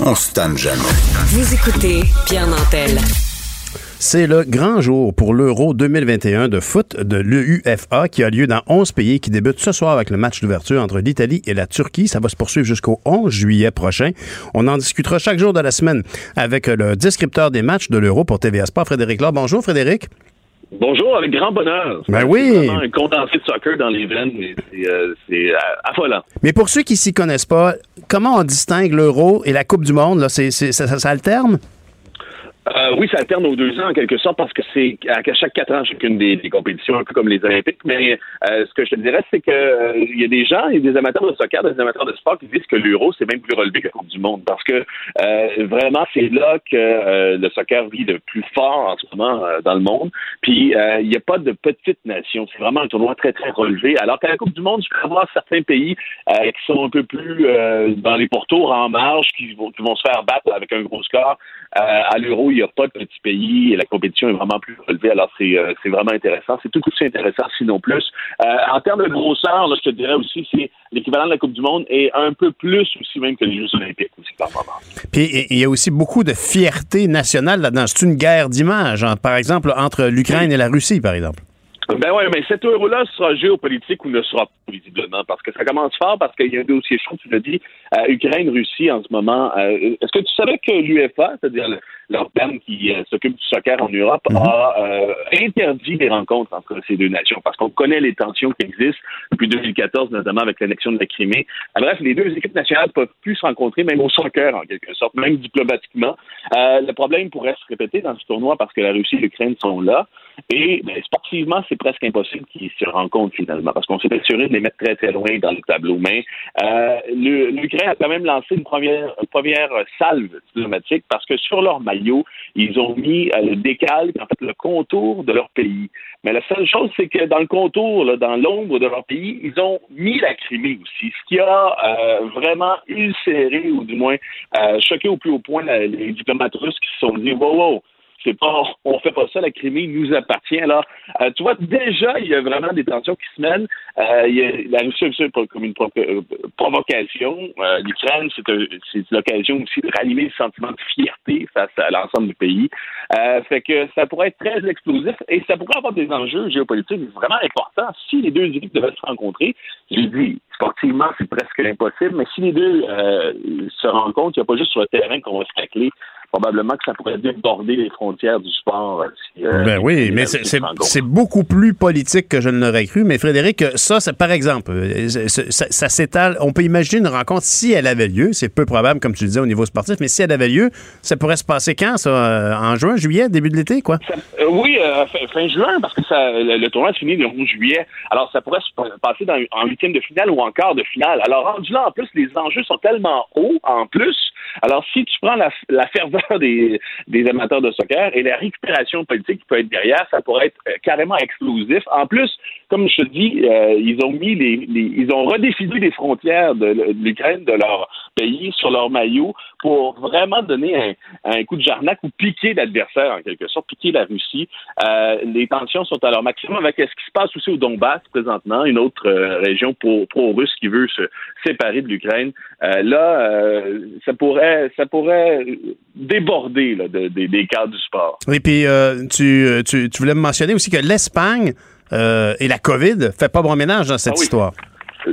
On se tanne jamais. Vous écoutez Pierre Nantel. C'est le grand jour pour l'Euro 2021 de foot de l'UEFA qui a lieu dans 11 pays qui débute ce soir avec le match d'ouverture entre l'Italie et la Turquie. Ça va se poursuivre jusqu'au 11 juillet prochain. On en discutera chaque jour de la semaine avec le descripteur des matchs de l'Euro pour TVA Sport, Frédéric Laure. Bonjour Frédéric. Bonjour, avec grand bonheur. Ben oui. C'est vraiment un condensé de soccer dans les veines, mais c'est, euh, euh, affolant. Mais pour ceux qui s'y connaissent pas, comment on distingue l'Euro et la Coupe du Monde? Là? Ça alterne? Euh, oui, ça alterne aux deux ans en quelque sorte parce que c'est à chaque quatre ans chacune des, compétitions, un peu comme les Olympiques. Mais euh, ce que je te dirais, c'est que euh, il y a des gens, il y a des amateurs de soccer, des amateurs de sport qui disent que l'Euro c'est même plus relevé que la Coupe du Monde parce que euh, vraiment c'est là que euh, le soccer vit le plus fort en ce moment dans le monde. Puis il n'y a pas de petites nations, c'est vraiment un tournoi très très relevé. Alors qu'à la Coupe du Monde, je peux avoir certains pays qui sont un peu plus dans les pourtours en marge, qui vont, qui vont se faire battre avec un gros score. À l'Euro, il n'y a pas de petits pays et la compétition est vraiment plus relevée. Alors, c'est euh, c'est vraiment intéressant. C'est tout aussi intéressant, sinon plus. Euh, en termes de grosseur, là, je te dirais aussi, c'est l'équivalent de la Coupe du Monde et un peu plus aussi même que les Jeux olympiques aussi par moment. Puis il- y a aussi beaucoup de fierté nationale là-dedans. C'est une guerre d'images, hein, par exemple, entre l'Ukraine et la Russie, par exemple. Ben ouais, mais cet euro-là sera géopolitique ou ne sera pas, visiblement, parce que ça commence fort, parce qu'il y a un dossier chaud, tu l'as dit, euh, Ukraine-Russie en ce moment. Euh, Est-ce que tu savais que l'UEFA, c'est-à-dire le- l'organe qui euh, s'occupe du soccer en Europe, a euh, interdit les rencontres entre ces deux nations, parce qu'on connaît les tensions qui existent depuis 2014, notamment avec l'annexion de la Crimée. Euh, bref, les deux équipes nationales ne peuvent plus se rencontrer, même au soccer, en quelque sorte, même diplomatiquement. Euh, le problème pourrait se répéter dans ce tournoi parce que la Russie et l'Ukraine sont là. Et ben, sportivement, c'est presque impossible qu'ils se rencontrent finalement, parce qu'on s'est assuré de les mettre très très loin dans le tableau. Mais l'Ukraine a quand même lancé une première, une première salve diplomatique parce que sur leur ils ont mis euh, le décalque, en fait le contour de leur pays. Mais la seule chose, c'est que dans le contour, dans l'ombre de leur pays, ils ont mis la Crimée aussi, ce qui a euh, vraiment ulcéré ou du moins euh, choqué au plus haut point les diplomates russes qui se sont dit wow, wow, c'est pas, on fait pas ça, la Crimée nous appartient. Alors, euh, tu vois, déjà, il y a vraiment des tensions qui se mènent. Euh, il y a, la Russie a comme une euh, provocation. Euh, L'Ukraine, c'est l'occasion aussi de ranimer le sentiment de fierté face à l'ensemble du pays. Euh, fait que ça pourrait être très explosif et ça pourrait avoir des enjeux géopolitiques vraiment importants si les deux équipes devaient se rencontrer. J'ai dit, sportivement, c'est presque impossible, mais si les deux euh, se rencontrent, il n'y a pas juste sur le terrain qu'on va se tacler. Probablement que ça pourrait déborder les frontières du sport. euh, Ben oui, mais c'est beaucoup plus politique que je ne l'aurais cru. Mais Frédéric, ça, c'est par exemple, euh, ça, ça s'étale. On peut imaginer une rencontre si elle avait lieu. C'est peu probable, comme tu disais, au niveau sportif, mais si elle avait lieu, ça pourrait se passer quand, ça? euh, En juin, juillet, début de l'été, quoi? Euh, oui, fin, juin, parce que ça, le, le tournoi se finit le 11 juillet. Alors, ça pourrait se pa- passer en huitième de finale ou en quart de finale. Alors, en plus, les enjeux sont tellement hauts, en plus. Alors, si tu prends la, la ferveur des, des amateurs de soccer et la récupération politique qui peut être derrière, ça pourrait être euh, carrément explosif. En plus, comme je te dis, euh, ils ont mis les, les- ils ont redéfini les frontières de l'Ukraine, de leur pays, sur leur maillot, pour vraiment donner un, un coup de jarnac ou piquer l'adversaire, en quelque sorte, piquer la Russie. Euh, les tensions sont à leur maximum avec ce qui se passe aussi au Donbass présentement, une autre euh, région pro- pro-russe qui veut se séparer de l'Ukraine. Euh, là, ça pourrait, ça pourrait déborder là, de- des- des cadres du sport. Et puis, tu, tu, tu voulais me mentionner aussi que l'Espagne et la COVID fait pas bon ménage dans cette Ah oui. histoire.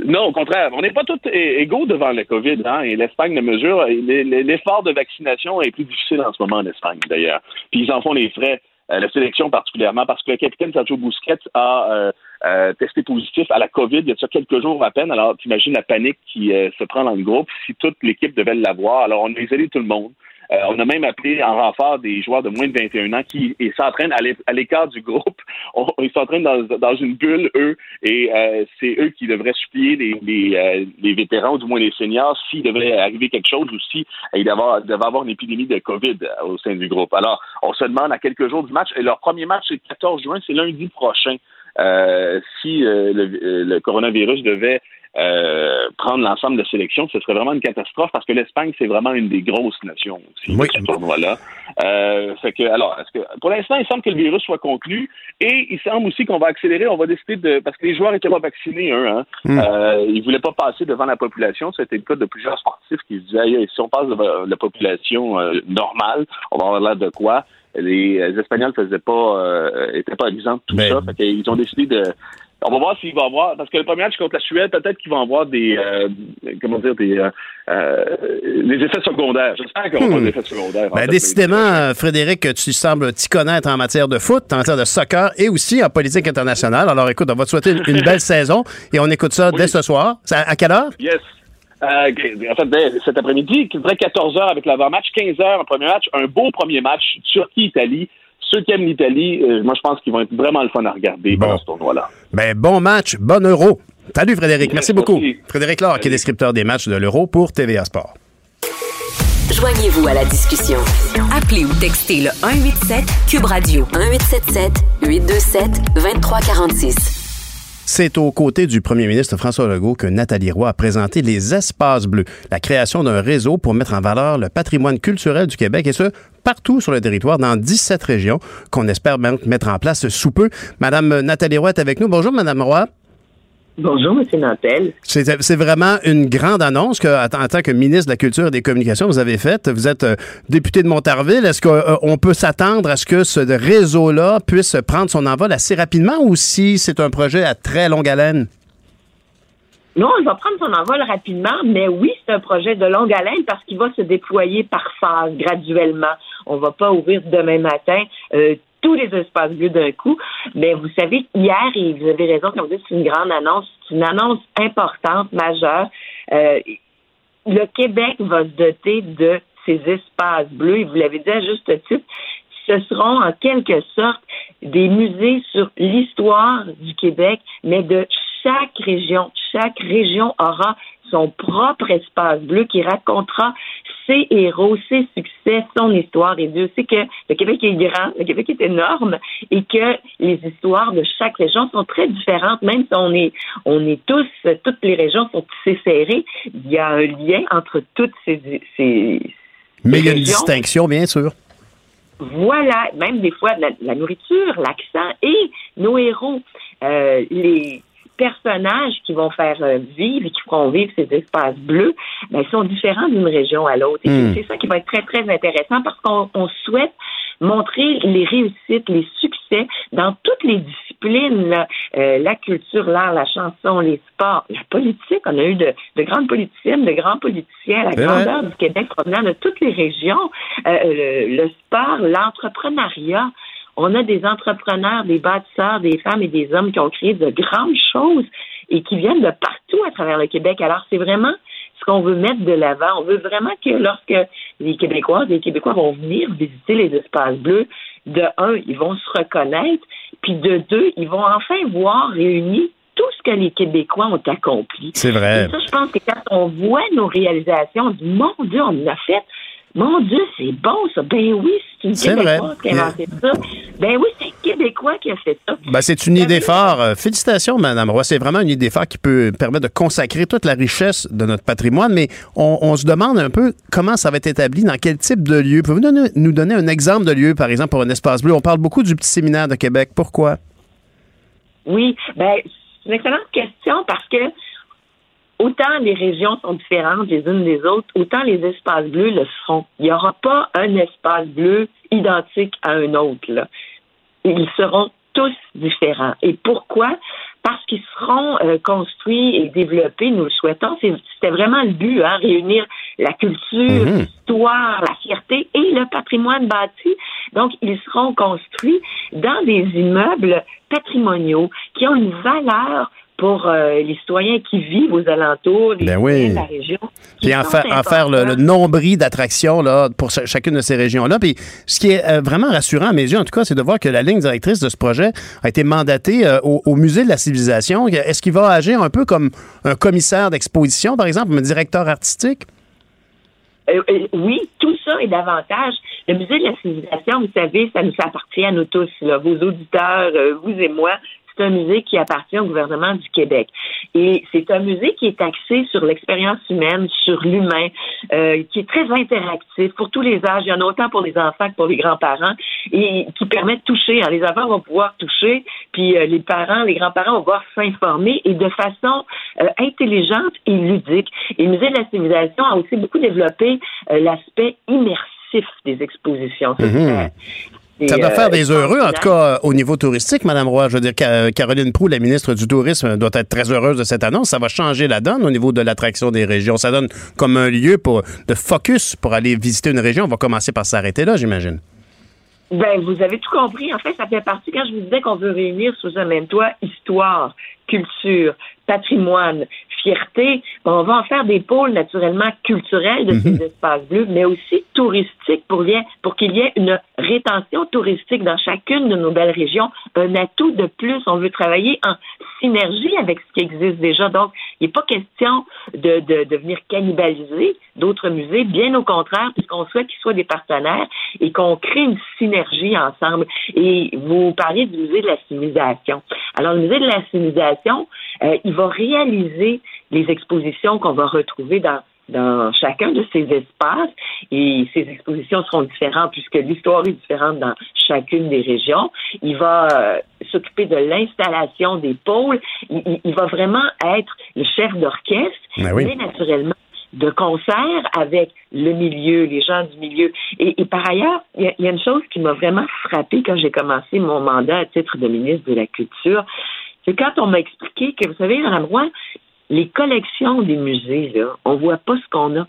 Non, au contraire. On n'est pas tous égaux devant le COVID, hein, et l'Espagne le mesure. L'effort de vaccination est plus difficile en ce moment en Espagne, d'ailleurs. Puis ils en font les frais. euh, la sélection particulièrement, parce que le capitaine Sergio Busquets a euh, euh, testé positif à la COVID il y a ça quelques jours à peine. Alors, t'imagines la panique qui euh, se prend dans le groupe si toute l'équipe devait l'avoir. Alors, on a isolé tout le monde. Euh, on a même appelé en renfort des joueurs de moins de 21 ans qui s'entraînent à l'é- à l'écart du groupe. On- ils s'entraînent dans, dans une bulle, eux, et euh, c'est eux qui devraient supplier les, les, euh, les vétérans, ou du moins les seniors, s'il devait arriver quelque chose ou si euh, devait devait avoir une épidémie de COVID euh, au sein du groupe. Alors, on se demande à quelques jours du match, et leur premier match, c'est le 14 juin, c'est lundi prochain. Euh, si euh, le, euh, le coronavirus devait euh, prendre l'ensemble de la sélection, ce serait vraiment une catastrophe parce que l'Espagne, c'est vraiment une des grosses nations aussi Oui. de ce tournoi-là. Euh, fait que, alors, que, pour l'instant, il semble que le virus soit conclu et il semble aussi qu'on va accélérer, on va décider de, parce que les joueurs étaient pas vaccinés, eux, hein. Euh, ils voulaient pas passer devant la population. C'était le cas de plusieurs sportifs qui se disaient, si on passe devant la population normale, on va avoir l'air de quoi? Les, les Espagnols faisaient pas, euh, étaient pas exempts de tout Ben, ça. Fait qu'ils ont décidé de, on va voir s'il va avoir, parce que le premier match contre la Suède, peut-être qu'ils vont avoir des, euh, comment dire, des, euh, euh, des effets secondaires. J'espère vont avoir Hmm. des effets secondaires. en Ben, décidément, Frédéric, tu sembles t'y connaître en matière de foot, en matière de soccer et aussi en politique internationale. Alors écoute, on va te souhaiter une, une belle saison et on écoute ça dès ce soir. À, à quelle heure? Yes. Euh, en fait, dès cet après-midi, qui devrait 14 h avec l'avant-match, 15 h un premier match, un beau premier match, Turquie-Italie. Ceux qui aiment l'Italie, euh, moi, je pense qu'ils vont être vraiment le fun à regarder pendant ce tournoi-là. Ben, bon match, bon euro. Salut Frédéric, merci beaucoup. Merci. Frédéric Laure, qui est descripteur des matchs de l'euro pour TVA Sport. Joignez-vous à la discussion. Appelez ou textez le 187 Cube Radio 1877 827 2346. C'est aux côtés du premier ministre François Legault que Nathalie Roy a présenté les Espaces Bleus, la création d'un réseau pour mettre en valeur le patrimoine culturel du Québec et ce, partout sur le territoire, dans 17 régions, qu'on espère mettre en place sous peu. Madame Nathalie Roy est avec nous. Bonjour, Madame Roy. Bonjour, M. Nantel. C'est vraiment une grande annonce que, en tant que ministre de la Culture et des Communications, vous avez faite. Vous êtes euh, député de Montarville. Est-ce qu'on peut s'attendre à ce que ce réseau-là puisse prendre son envol assez rapidement ou si c'est un projet à très longue haleine? Non, il va prendre son envol rapidement, mais oui, c'est un projet de longue haleine parce qu'il va se déployer par phase, graduellement. On va pas ouvrir demain matin euh, tous les espaces bleus d'un coup. Mais vous savez, hier, et vous avez raison quand vous dites c'est une grande annonce, c'est une annonce importante, majeure. Euh, le Québec va se doter de ces espaces bleus, et vous l'avez dit à juste titre, ce seront en quelque sorte des musées sur l'histoire du Québec, mais de chaque région. Chaque région aura son propre espace bleu qui racontera ses héros, ses succès, son histoire. Et Dieu sait que le Québec est grand, le Québec est énorme et que les histoires de chaque région sont très différentes, même si on est, on est tous, toutes les régions sont tissées serrées. Il y a un lien entre toutes ces, ces, Mais il y a une distinction, bien sûr. Voilà, même des fois la, la nourriture, l'accent et nos héros, euh, les personnages qui vont faire euh, vivre et qui feront vivre ces espaces bleus, ben, ils sont différents d'une région à l'autre. Et Hmm. c'est ça qui va être très, très intéressant parce qu'on on souhaite montrer les réussites, les succès dans toutes les disciplines, là. Euh, la culture, l'art, la chanson, les sports, la politique. On a eu de, de grandes politiciennes, de grands politiciens, la grandeur du Québec provenant de toutes les régions, Euh, le, le sport, l'entrepreneuriat. On a des entrepreneurs, des bâtisseurs, des femmes et des hommes qui ont créé de grandes choses et qui viennent de partout à travers le Québec. Alors, c'est vraiment ce qu'on veut mettre de l'avant. On veut vraiment que lorsque les Québécoises et les Québécois vont venir visiter les espaces bleus, de un, ils vont se reconnaître, puis de deux, ils vont enfin voir réuni tout ce que les Québécois ont accompli. C'est vrai. Et ça, je pense que quand on voit nos réalisations, on dit, mon Dieu, on en a fait. Mon Dieu, c'est bon, ça. Ben oui, c'est une C'est Québécoise vrai. qui a inventé ça. Ben oui, c'est un Québécois qui a fait ça. Ben, c'est une idée phare. Euh, Félicitations, Madame Roy. C'est vraiment une idée phare qui peut permettre de consacrer toute la richesse de notre patrimoine, mais on, on se demande un peu comment ça va être établi, dans quel type de lieu. Pouvez-vous donner- nous donner un exemple de lieu, par exemple, pour un espace bleu? On parle beaucoup du petit séminaire de Québec. Pourquoi? Oui, ben, c'est une excellente question parce que autant les régions sont différentes les unes des autres, autant les espaces bleus le seront. Il n'y aura pas un espace bleu identique à un autre. Là. Ils seront tous différents. Et pourquoi? Parce qu'ils seront euh, construits et développés, nous le souhaitons. C'était vraiment le but, hein, réunir la culture, Mhm. l'histoire, la fierté et le patrimoine bâti. Donc, ils seront construits dans des immeubles patrimoniaux qui ont une valeur pour euh, les citoyens qui vivent aux alentours, les Ben oui. de la région. Puis en, fa- en faire le, le nombril d'attractions pour cha- chacune de ces régions-là. Puis ce qui est euh, vraiment rassurant à mes yeux, en tout cas, c'est de voir que la ligne directrice de ce projet a été mandatée euh, au, au Musée de la Civilisation. Est-ce qu'il va agir un peu comme un commissaire d'exposition, par exemple, un directeur artistique? Oui, tout ça est davantage. Le musée de la civilisation, vous savez, ça nous appartient à nous tous, là, vos auditeurs, vous et moi. C'est un musée qui appartient au gouvernement du Québec. Et c'est un musée qui est axé sur l'expérience humaine, sur l'humain, euh, qui est très interactif pour tous les âges. Il y en a autant pour les enfants que pour les grands-parents et qui permet de toucher. hein. Les enfants vont pouvoir toucher, puis euh, les parents, les grands-parents vont pouvoir s'informer et de façon euh, intelligente et ludique. Et le musée de la civilisation a aussi beaucoup développé euh, l'aspect immersif des expositions. Ça doit euh, faire des heureux, en tout cas, euh, au niveau touristique, Madame Roy. Je veux dire, Ca- Caroline Proux, la ministre du Tourisme, doit être très heureuse de cette annonce. Ça va changer la donne au niveau de l'attraction des régions. Ça donne comme un lieu pour, de focus pour aller visiter une région. On va commencer par s'arrêter là, j'imagine. Ben, vous avez tout compris. En fait, ça fait partie, quand je vous disais qu'on veut réunir sous un même toit histoire, culture, patrimoine, fierté, ben, on va en faire des pôles naturellement culturels de ces espaces bleus, mais aussi touristiques pour, pour qu'il y ait une rétention touristique dans chacune de nos belles régions. Un atout de plus. On veut travailler en synergie avec ce qui existe déjà. Donc, il n'est pas question de, de, de venir cannibaliser d'autres musées, bien au contraire, puisqu'on souhaite qu'ils soient des partenaires et qu'on crée une synergie ensemble. Et vous parliez du musée de la civilisation. Alors, le musée de la civilisation, euh, il va réaliser les expositions qu'on va retrouver dans dans chacun de ces espaces et ces expositions seront différentes puisque l'histoire est différente dans chacune des régions. Il va euh, s'occuper de l'installation des pôles. Il, va vraiment être le chef d'orchestre, Ben oui. mais naturellement de concert avec le milieu, les gens du milieu. Et, et par ailleurs, il y, a- il y a une chose qui m'a vraiment frappée quand j'ai commencé mon mandat à titre de ministre de la Culture, c'est quand on m'a expliqué que, vous savez, Madame Roy, les collections des musées, là, on voit pas ce qu'on a.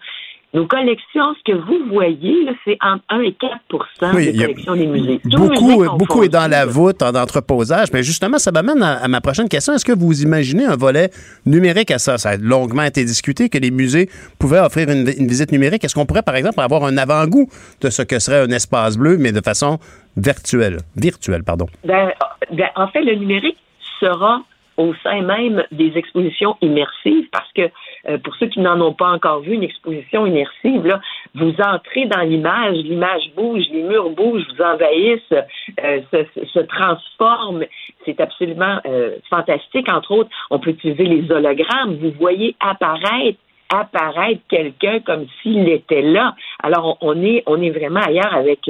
Nos collections, ce que vous voyez, là, c'est entre 1 et 4 Oui, des collections des musées. Beaucoup, euh, beaucoup est dans la voûte, en entreposage. Mais justement, ça m'amène à, à ma prochaine question. Est-ce que vous imaginez un volet numérique à ça? Ça a longuement été discuté que les musées pouvaient offrir une, une visite numérique. Est-ce qu'on pourrait, par exemple, avoir un avant-goût de ce que serait un espace bleu, mais de façon virtuelle? Virtuelle, pardon. Ben, ben, en fait, le numérique sera au sein même des expositions immersives parce que euh, pour ceux qui n'en ont pas encore vu une exposition immersive, là, vous entrez dans l'image, l'image bouge, les murs bougent, vous envahissent, euh, se, transforment. C'est absolument euh, fantastique. Entre autres, on peut utiliser les hologrammes. Vous voyez apparaître apparaître quelqu'un comme s'il était là. Alors on, est on est vraiment ailleurs avec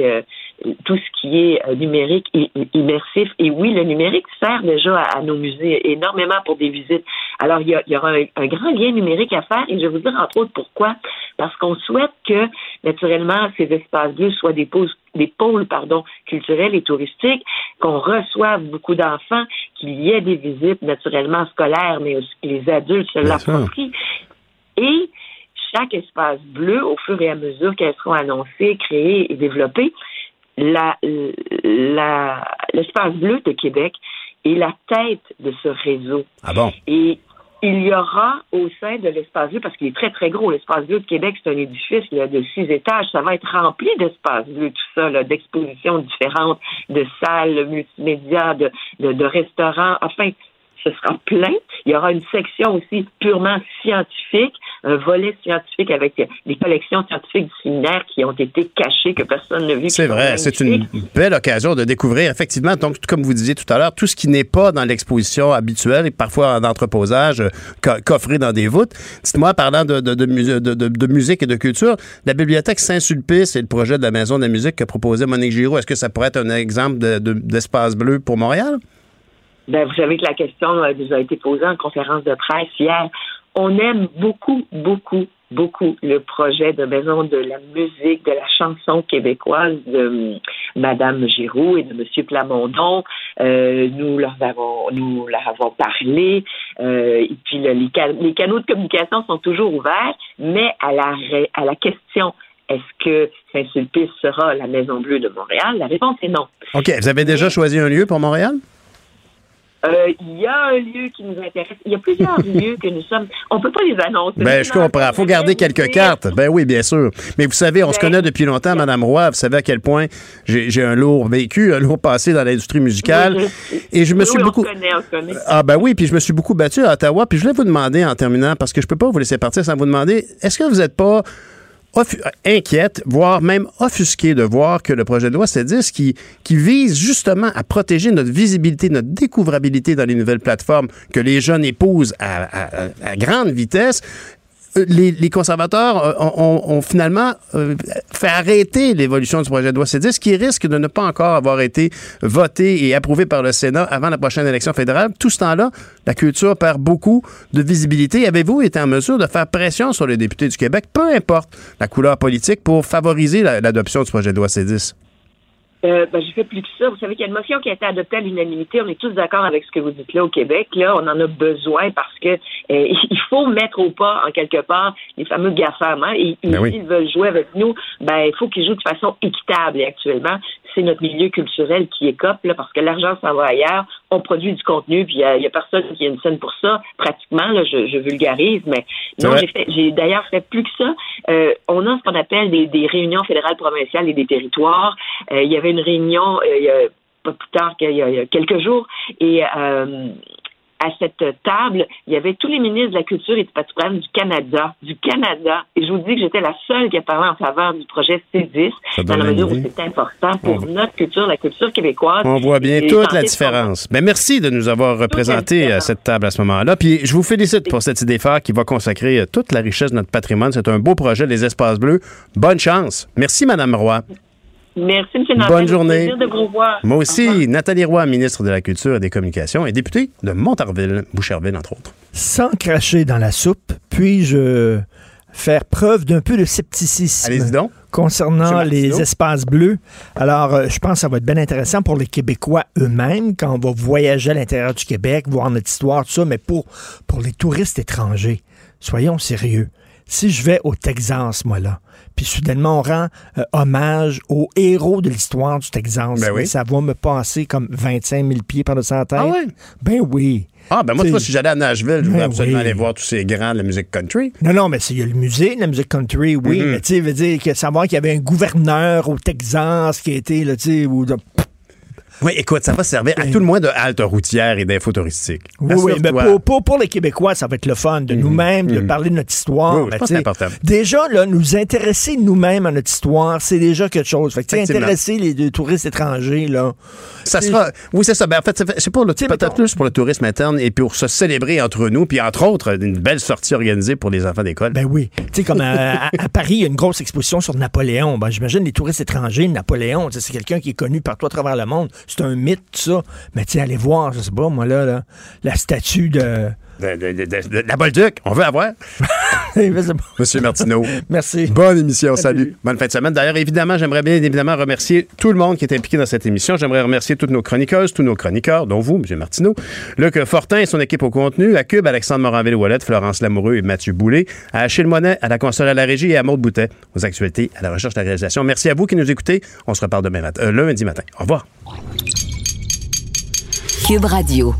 tout ce qui est euh, numérique et, immersif. Et oui, le numérique sert déjà à, à nos musées énormément pour des visites. Alors il y, a- il y aura un, un grand lien numérique à faire et je vais vous dire entre autres pourquoi. Parce qu'on souhaite que naturellement ces espaces bleus soient des pôles des pôles pardon culturels et touristiques, qu'on reçoive beaucoup d'enfants, qu'il y ait des visites naturellement scolaires, mais aussi que les adultes se l'approprient. Et chaque espace bleu, au fur et à mesure qu'elles seront annoncées, créées et développées, la, la, l'espace bleu de Québec est la tête de ce réseau. Ah bon? Et il y aura au sein de l'espace bleu, parce qu'il est très, très gros, l'espace bleu de Québec, c'est un édifice là, de six étages. Ça va être rempli d'espaces bleus, tout ça, là, d'expositions différentes, de salles multimédia, de, de, de restaurants. Enfin, ce sera plein. Il y aura une section aussi purement scientifique, un volet scientifique avec des collections scientifiques du séminaire qui ont été cachées, que personne n'a vu. C'est vrai, c'est une belle occasion de découvrir effectivement, donc comme vous disiez tout à l'heure, tout ce qui n'est pas dans l'exposition habituelle et parfois en entreposage, euh, co- coffré dans des voûtes. Dites-moi, parlant de, de, de, mus- de- de- de musique et de culture, la bibliothèque Saint-Sulpice et le projet de la Maison de la musique que proposait Monique Giraud, est-ce que ça pourrait être un exemple de- de- d'espace bleu pour Montréal? Ben, vous savez que la question euh, nous a été posée en conférence de presse hier. On aime beaucoup, beaucoup, beaucoup le projet de Maison de la musique, de la chanson québécoise de euh, Madame Giroux et de Monsieur Plamondon. Euh, nous leur avons, nous leur avons parlé. euh, et puis le- les, can- les canaux de communication sont toujours ouverts, mais à la, à la question est-ce que Saint-Sulpice sera la Maison Bleue de Montréal? La réponse est non. OK, vous avez déjà choisi un lieu pour Montréal? Euh, Il y a un lieu qui nous intéresse. Il y a plusieurs lieux que nous sommes. On peut pas les annoncer. Ben, je comprends. faut garder quelques cartes. Ben oui, bien sûr. Mais vous savez, on se Ben, connaît depuis longtemps, Madame Roy. Vous savez à quel point j'ai un lourd vécu, un lourd passé dans l'industrie musicale. Et je me Oui, suis oui, beaucoup... On connaît, on connaît. Ah ben oui, puis je me suis beaucoup battu à Ottawa. Puis je voulais vous demander en terminant, parce que je peux pas vous laisser partir sans vous demander, est-ce que vous n'êtes pas inquiète, voire même offusqué de voir que le projet de loi C10 qui, vise justement à protéger notre visibilité, notre découvrabilité dans les nouvelles plateformes que les jeunes épousent à, grande vitesse, les, les conservateurs euh, ont, ont- finalement euh, fait arrêter l'évolution du projet de loi C10 qui risque de ne pas encore avoir été voté et approuvé par le Sénat avant la prochaine élection fédérale. Tout ce temps-là, la culture perd beaucoup de visibilité. Avez-vous été en mesure de faire pression sur les députés du Québec, peu importe la couleur politique, pour favoriser la- l'adoption du projet de loi C10? Euh, ben, j'ai fait plus que ça. Vous savez qu'il y a une motion qui a été adoptée à l'unanimité. On est tous d'accord avec ce que vous dites là au Québec. Là, on en a besoin parce que euh, il faut mettre au pas, en quelque part, les fameux GAFAM. Hein? Et, et Ben oui. s'ils veulent jouer avec nous, ben, il faut qu'ils jouent de façon équitable. Et actuellement, c'est notre milieu culturel qui écope, là, parce que l'argent s'en va ailleurs. On produit du contenu, puis il y a, il y a personne qui a une scène pour ça, pratiquement. Là, je, je vulgarise, mais non, j'ai fait, j'ai d'ailleurs fait plus que ça. Euh, on a ce qu'on appelle des, des réunions fédérales, provinciales et des territoires. Euh, il y avait une réunion euh, il y a pas plus tard qu'il y y a quelques jours, et euh, à cette table, il y avait tous les ministres de la Culture et du patrimoine du Canada, du Canada. Et je vous dis que j'étais la seule qui a parlé en faveur du projet C10, Ça dans la mesure où c'est important pour On- notre culture, la culture québécoise. On voit bien toute la différence. Mais merci de nous avoir représenté à cette table à ce moment-là. Puis je vous félicite pour cette idée phare qui va consacrer euh, toute la richesse de notre patrimoine. C'est un beau projet, les espaces bleus. Bonne chance. Merci, Madame Roy. Merci, M. Nantel. Bonne journée. Plaisir de vous revoir. Moi aussi, Nathalie Roy, ministre de la Culture et des Communications et députée de Montarville, Boucherville, entre autres. Sans cracher dans la soupe, puis-je faire preuve d'un peu de scepticisme donc. concernant Monsieur les espaces bleus? Alors, euh, je pense que ça va être bien intéressant pour les Québécois eux-mêmes quand on va voyager à l'intérieur du Québec, voir notre histoire, tout ça, mais pour, pour les touristes étrangers, soyons sérieux. Si je vais au Texas, moi, là, puis soudainement on rend euh, hommage aux héros de l'histoire du Texas, Ben oui. ça va me passer comme 25 000 pieds par-dessus la tête. Ah ouais? Ben oui. Ah, ben moi, tu T'sais, vois, si j'allais à Nashville, je voulais Ben absolument oui. aller voir tous ces grands de la musique country. Non, non, mais c'est- il y a le musée de la musique country, oui, Mhm. mais tu sais, veut dire que savoir qu'il y avait un gouverneur au Texas qui été, là, tu sais, ou Oui, écoute, ça va servir à tout le moins de halte routière et d'info touristique. Oui, oui, mais pour, pour, pour les Québécois, ça va être le fun de nous-mêmes, de mhm. parler de notre histoire. Oui, oui, Ben, c'est important. Déjà, là, nous intéresser nous-mêmes à notre histoire, c'est déjà quelque chose. Fait que, intéresser les, les touristes étrangers, là. Ça sera. Oui, c'est ça. Ben, en fait, c'est- pour le peut-être plus pour le tourisme interne et pour se célébrer entre nous, puis entre autres, une belle sortie organisée pour les enfants d'école. Ben oui. Tu sais, comme à, à- à Paris, il y a une grosse exposition sur Napoléon. Ben, j'imagine les touristes étrangers, Napoléon, c'est quelqu'un qui est connu partout à travers le monde. C'est un mythe, tout ça. Mais tu sais, allez voir, je sais pas, moi, là, là la statue de... De, de- de- de- de la Bolduc, on veut avoir. Monsieur Martineau. Merci. Bonne émission, salut. Bonne fin de semaine. D'ailleurs, évidemment, j'aimerais bien évidemment remercier tout le monde qui est impliqué dans cette émission. J'aimerais remercier toutes nos chroniqueuses, tous nos chroniqueurs, dont vous, Monsieur Martineau, Luc Fortin et son équipe au contenu, à Cube, Alexandre Moranville-Ouellette, Florence Lamoureux et Mathieu Boulay, à Achille Monet, à la console à la régie et à Maude Boutet, aux actualités, à la recherche de la réalisation. Merci à vous qui nous écoutez. On se reparle demain matin, euh, lundi matin. Au revoir. Cube Radio.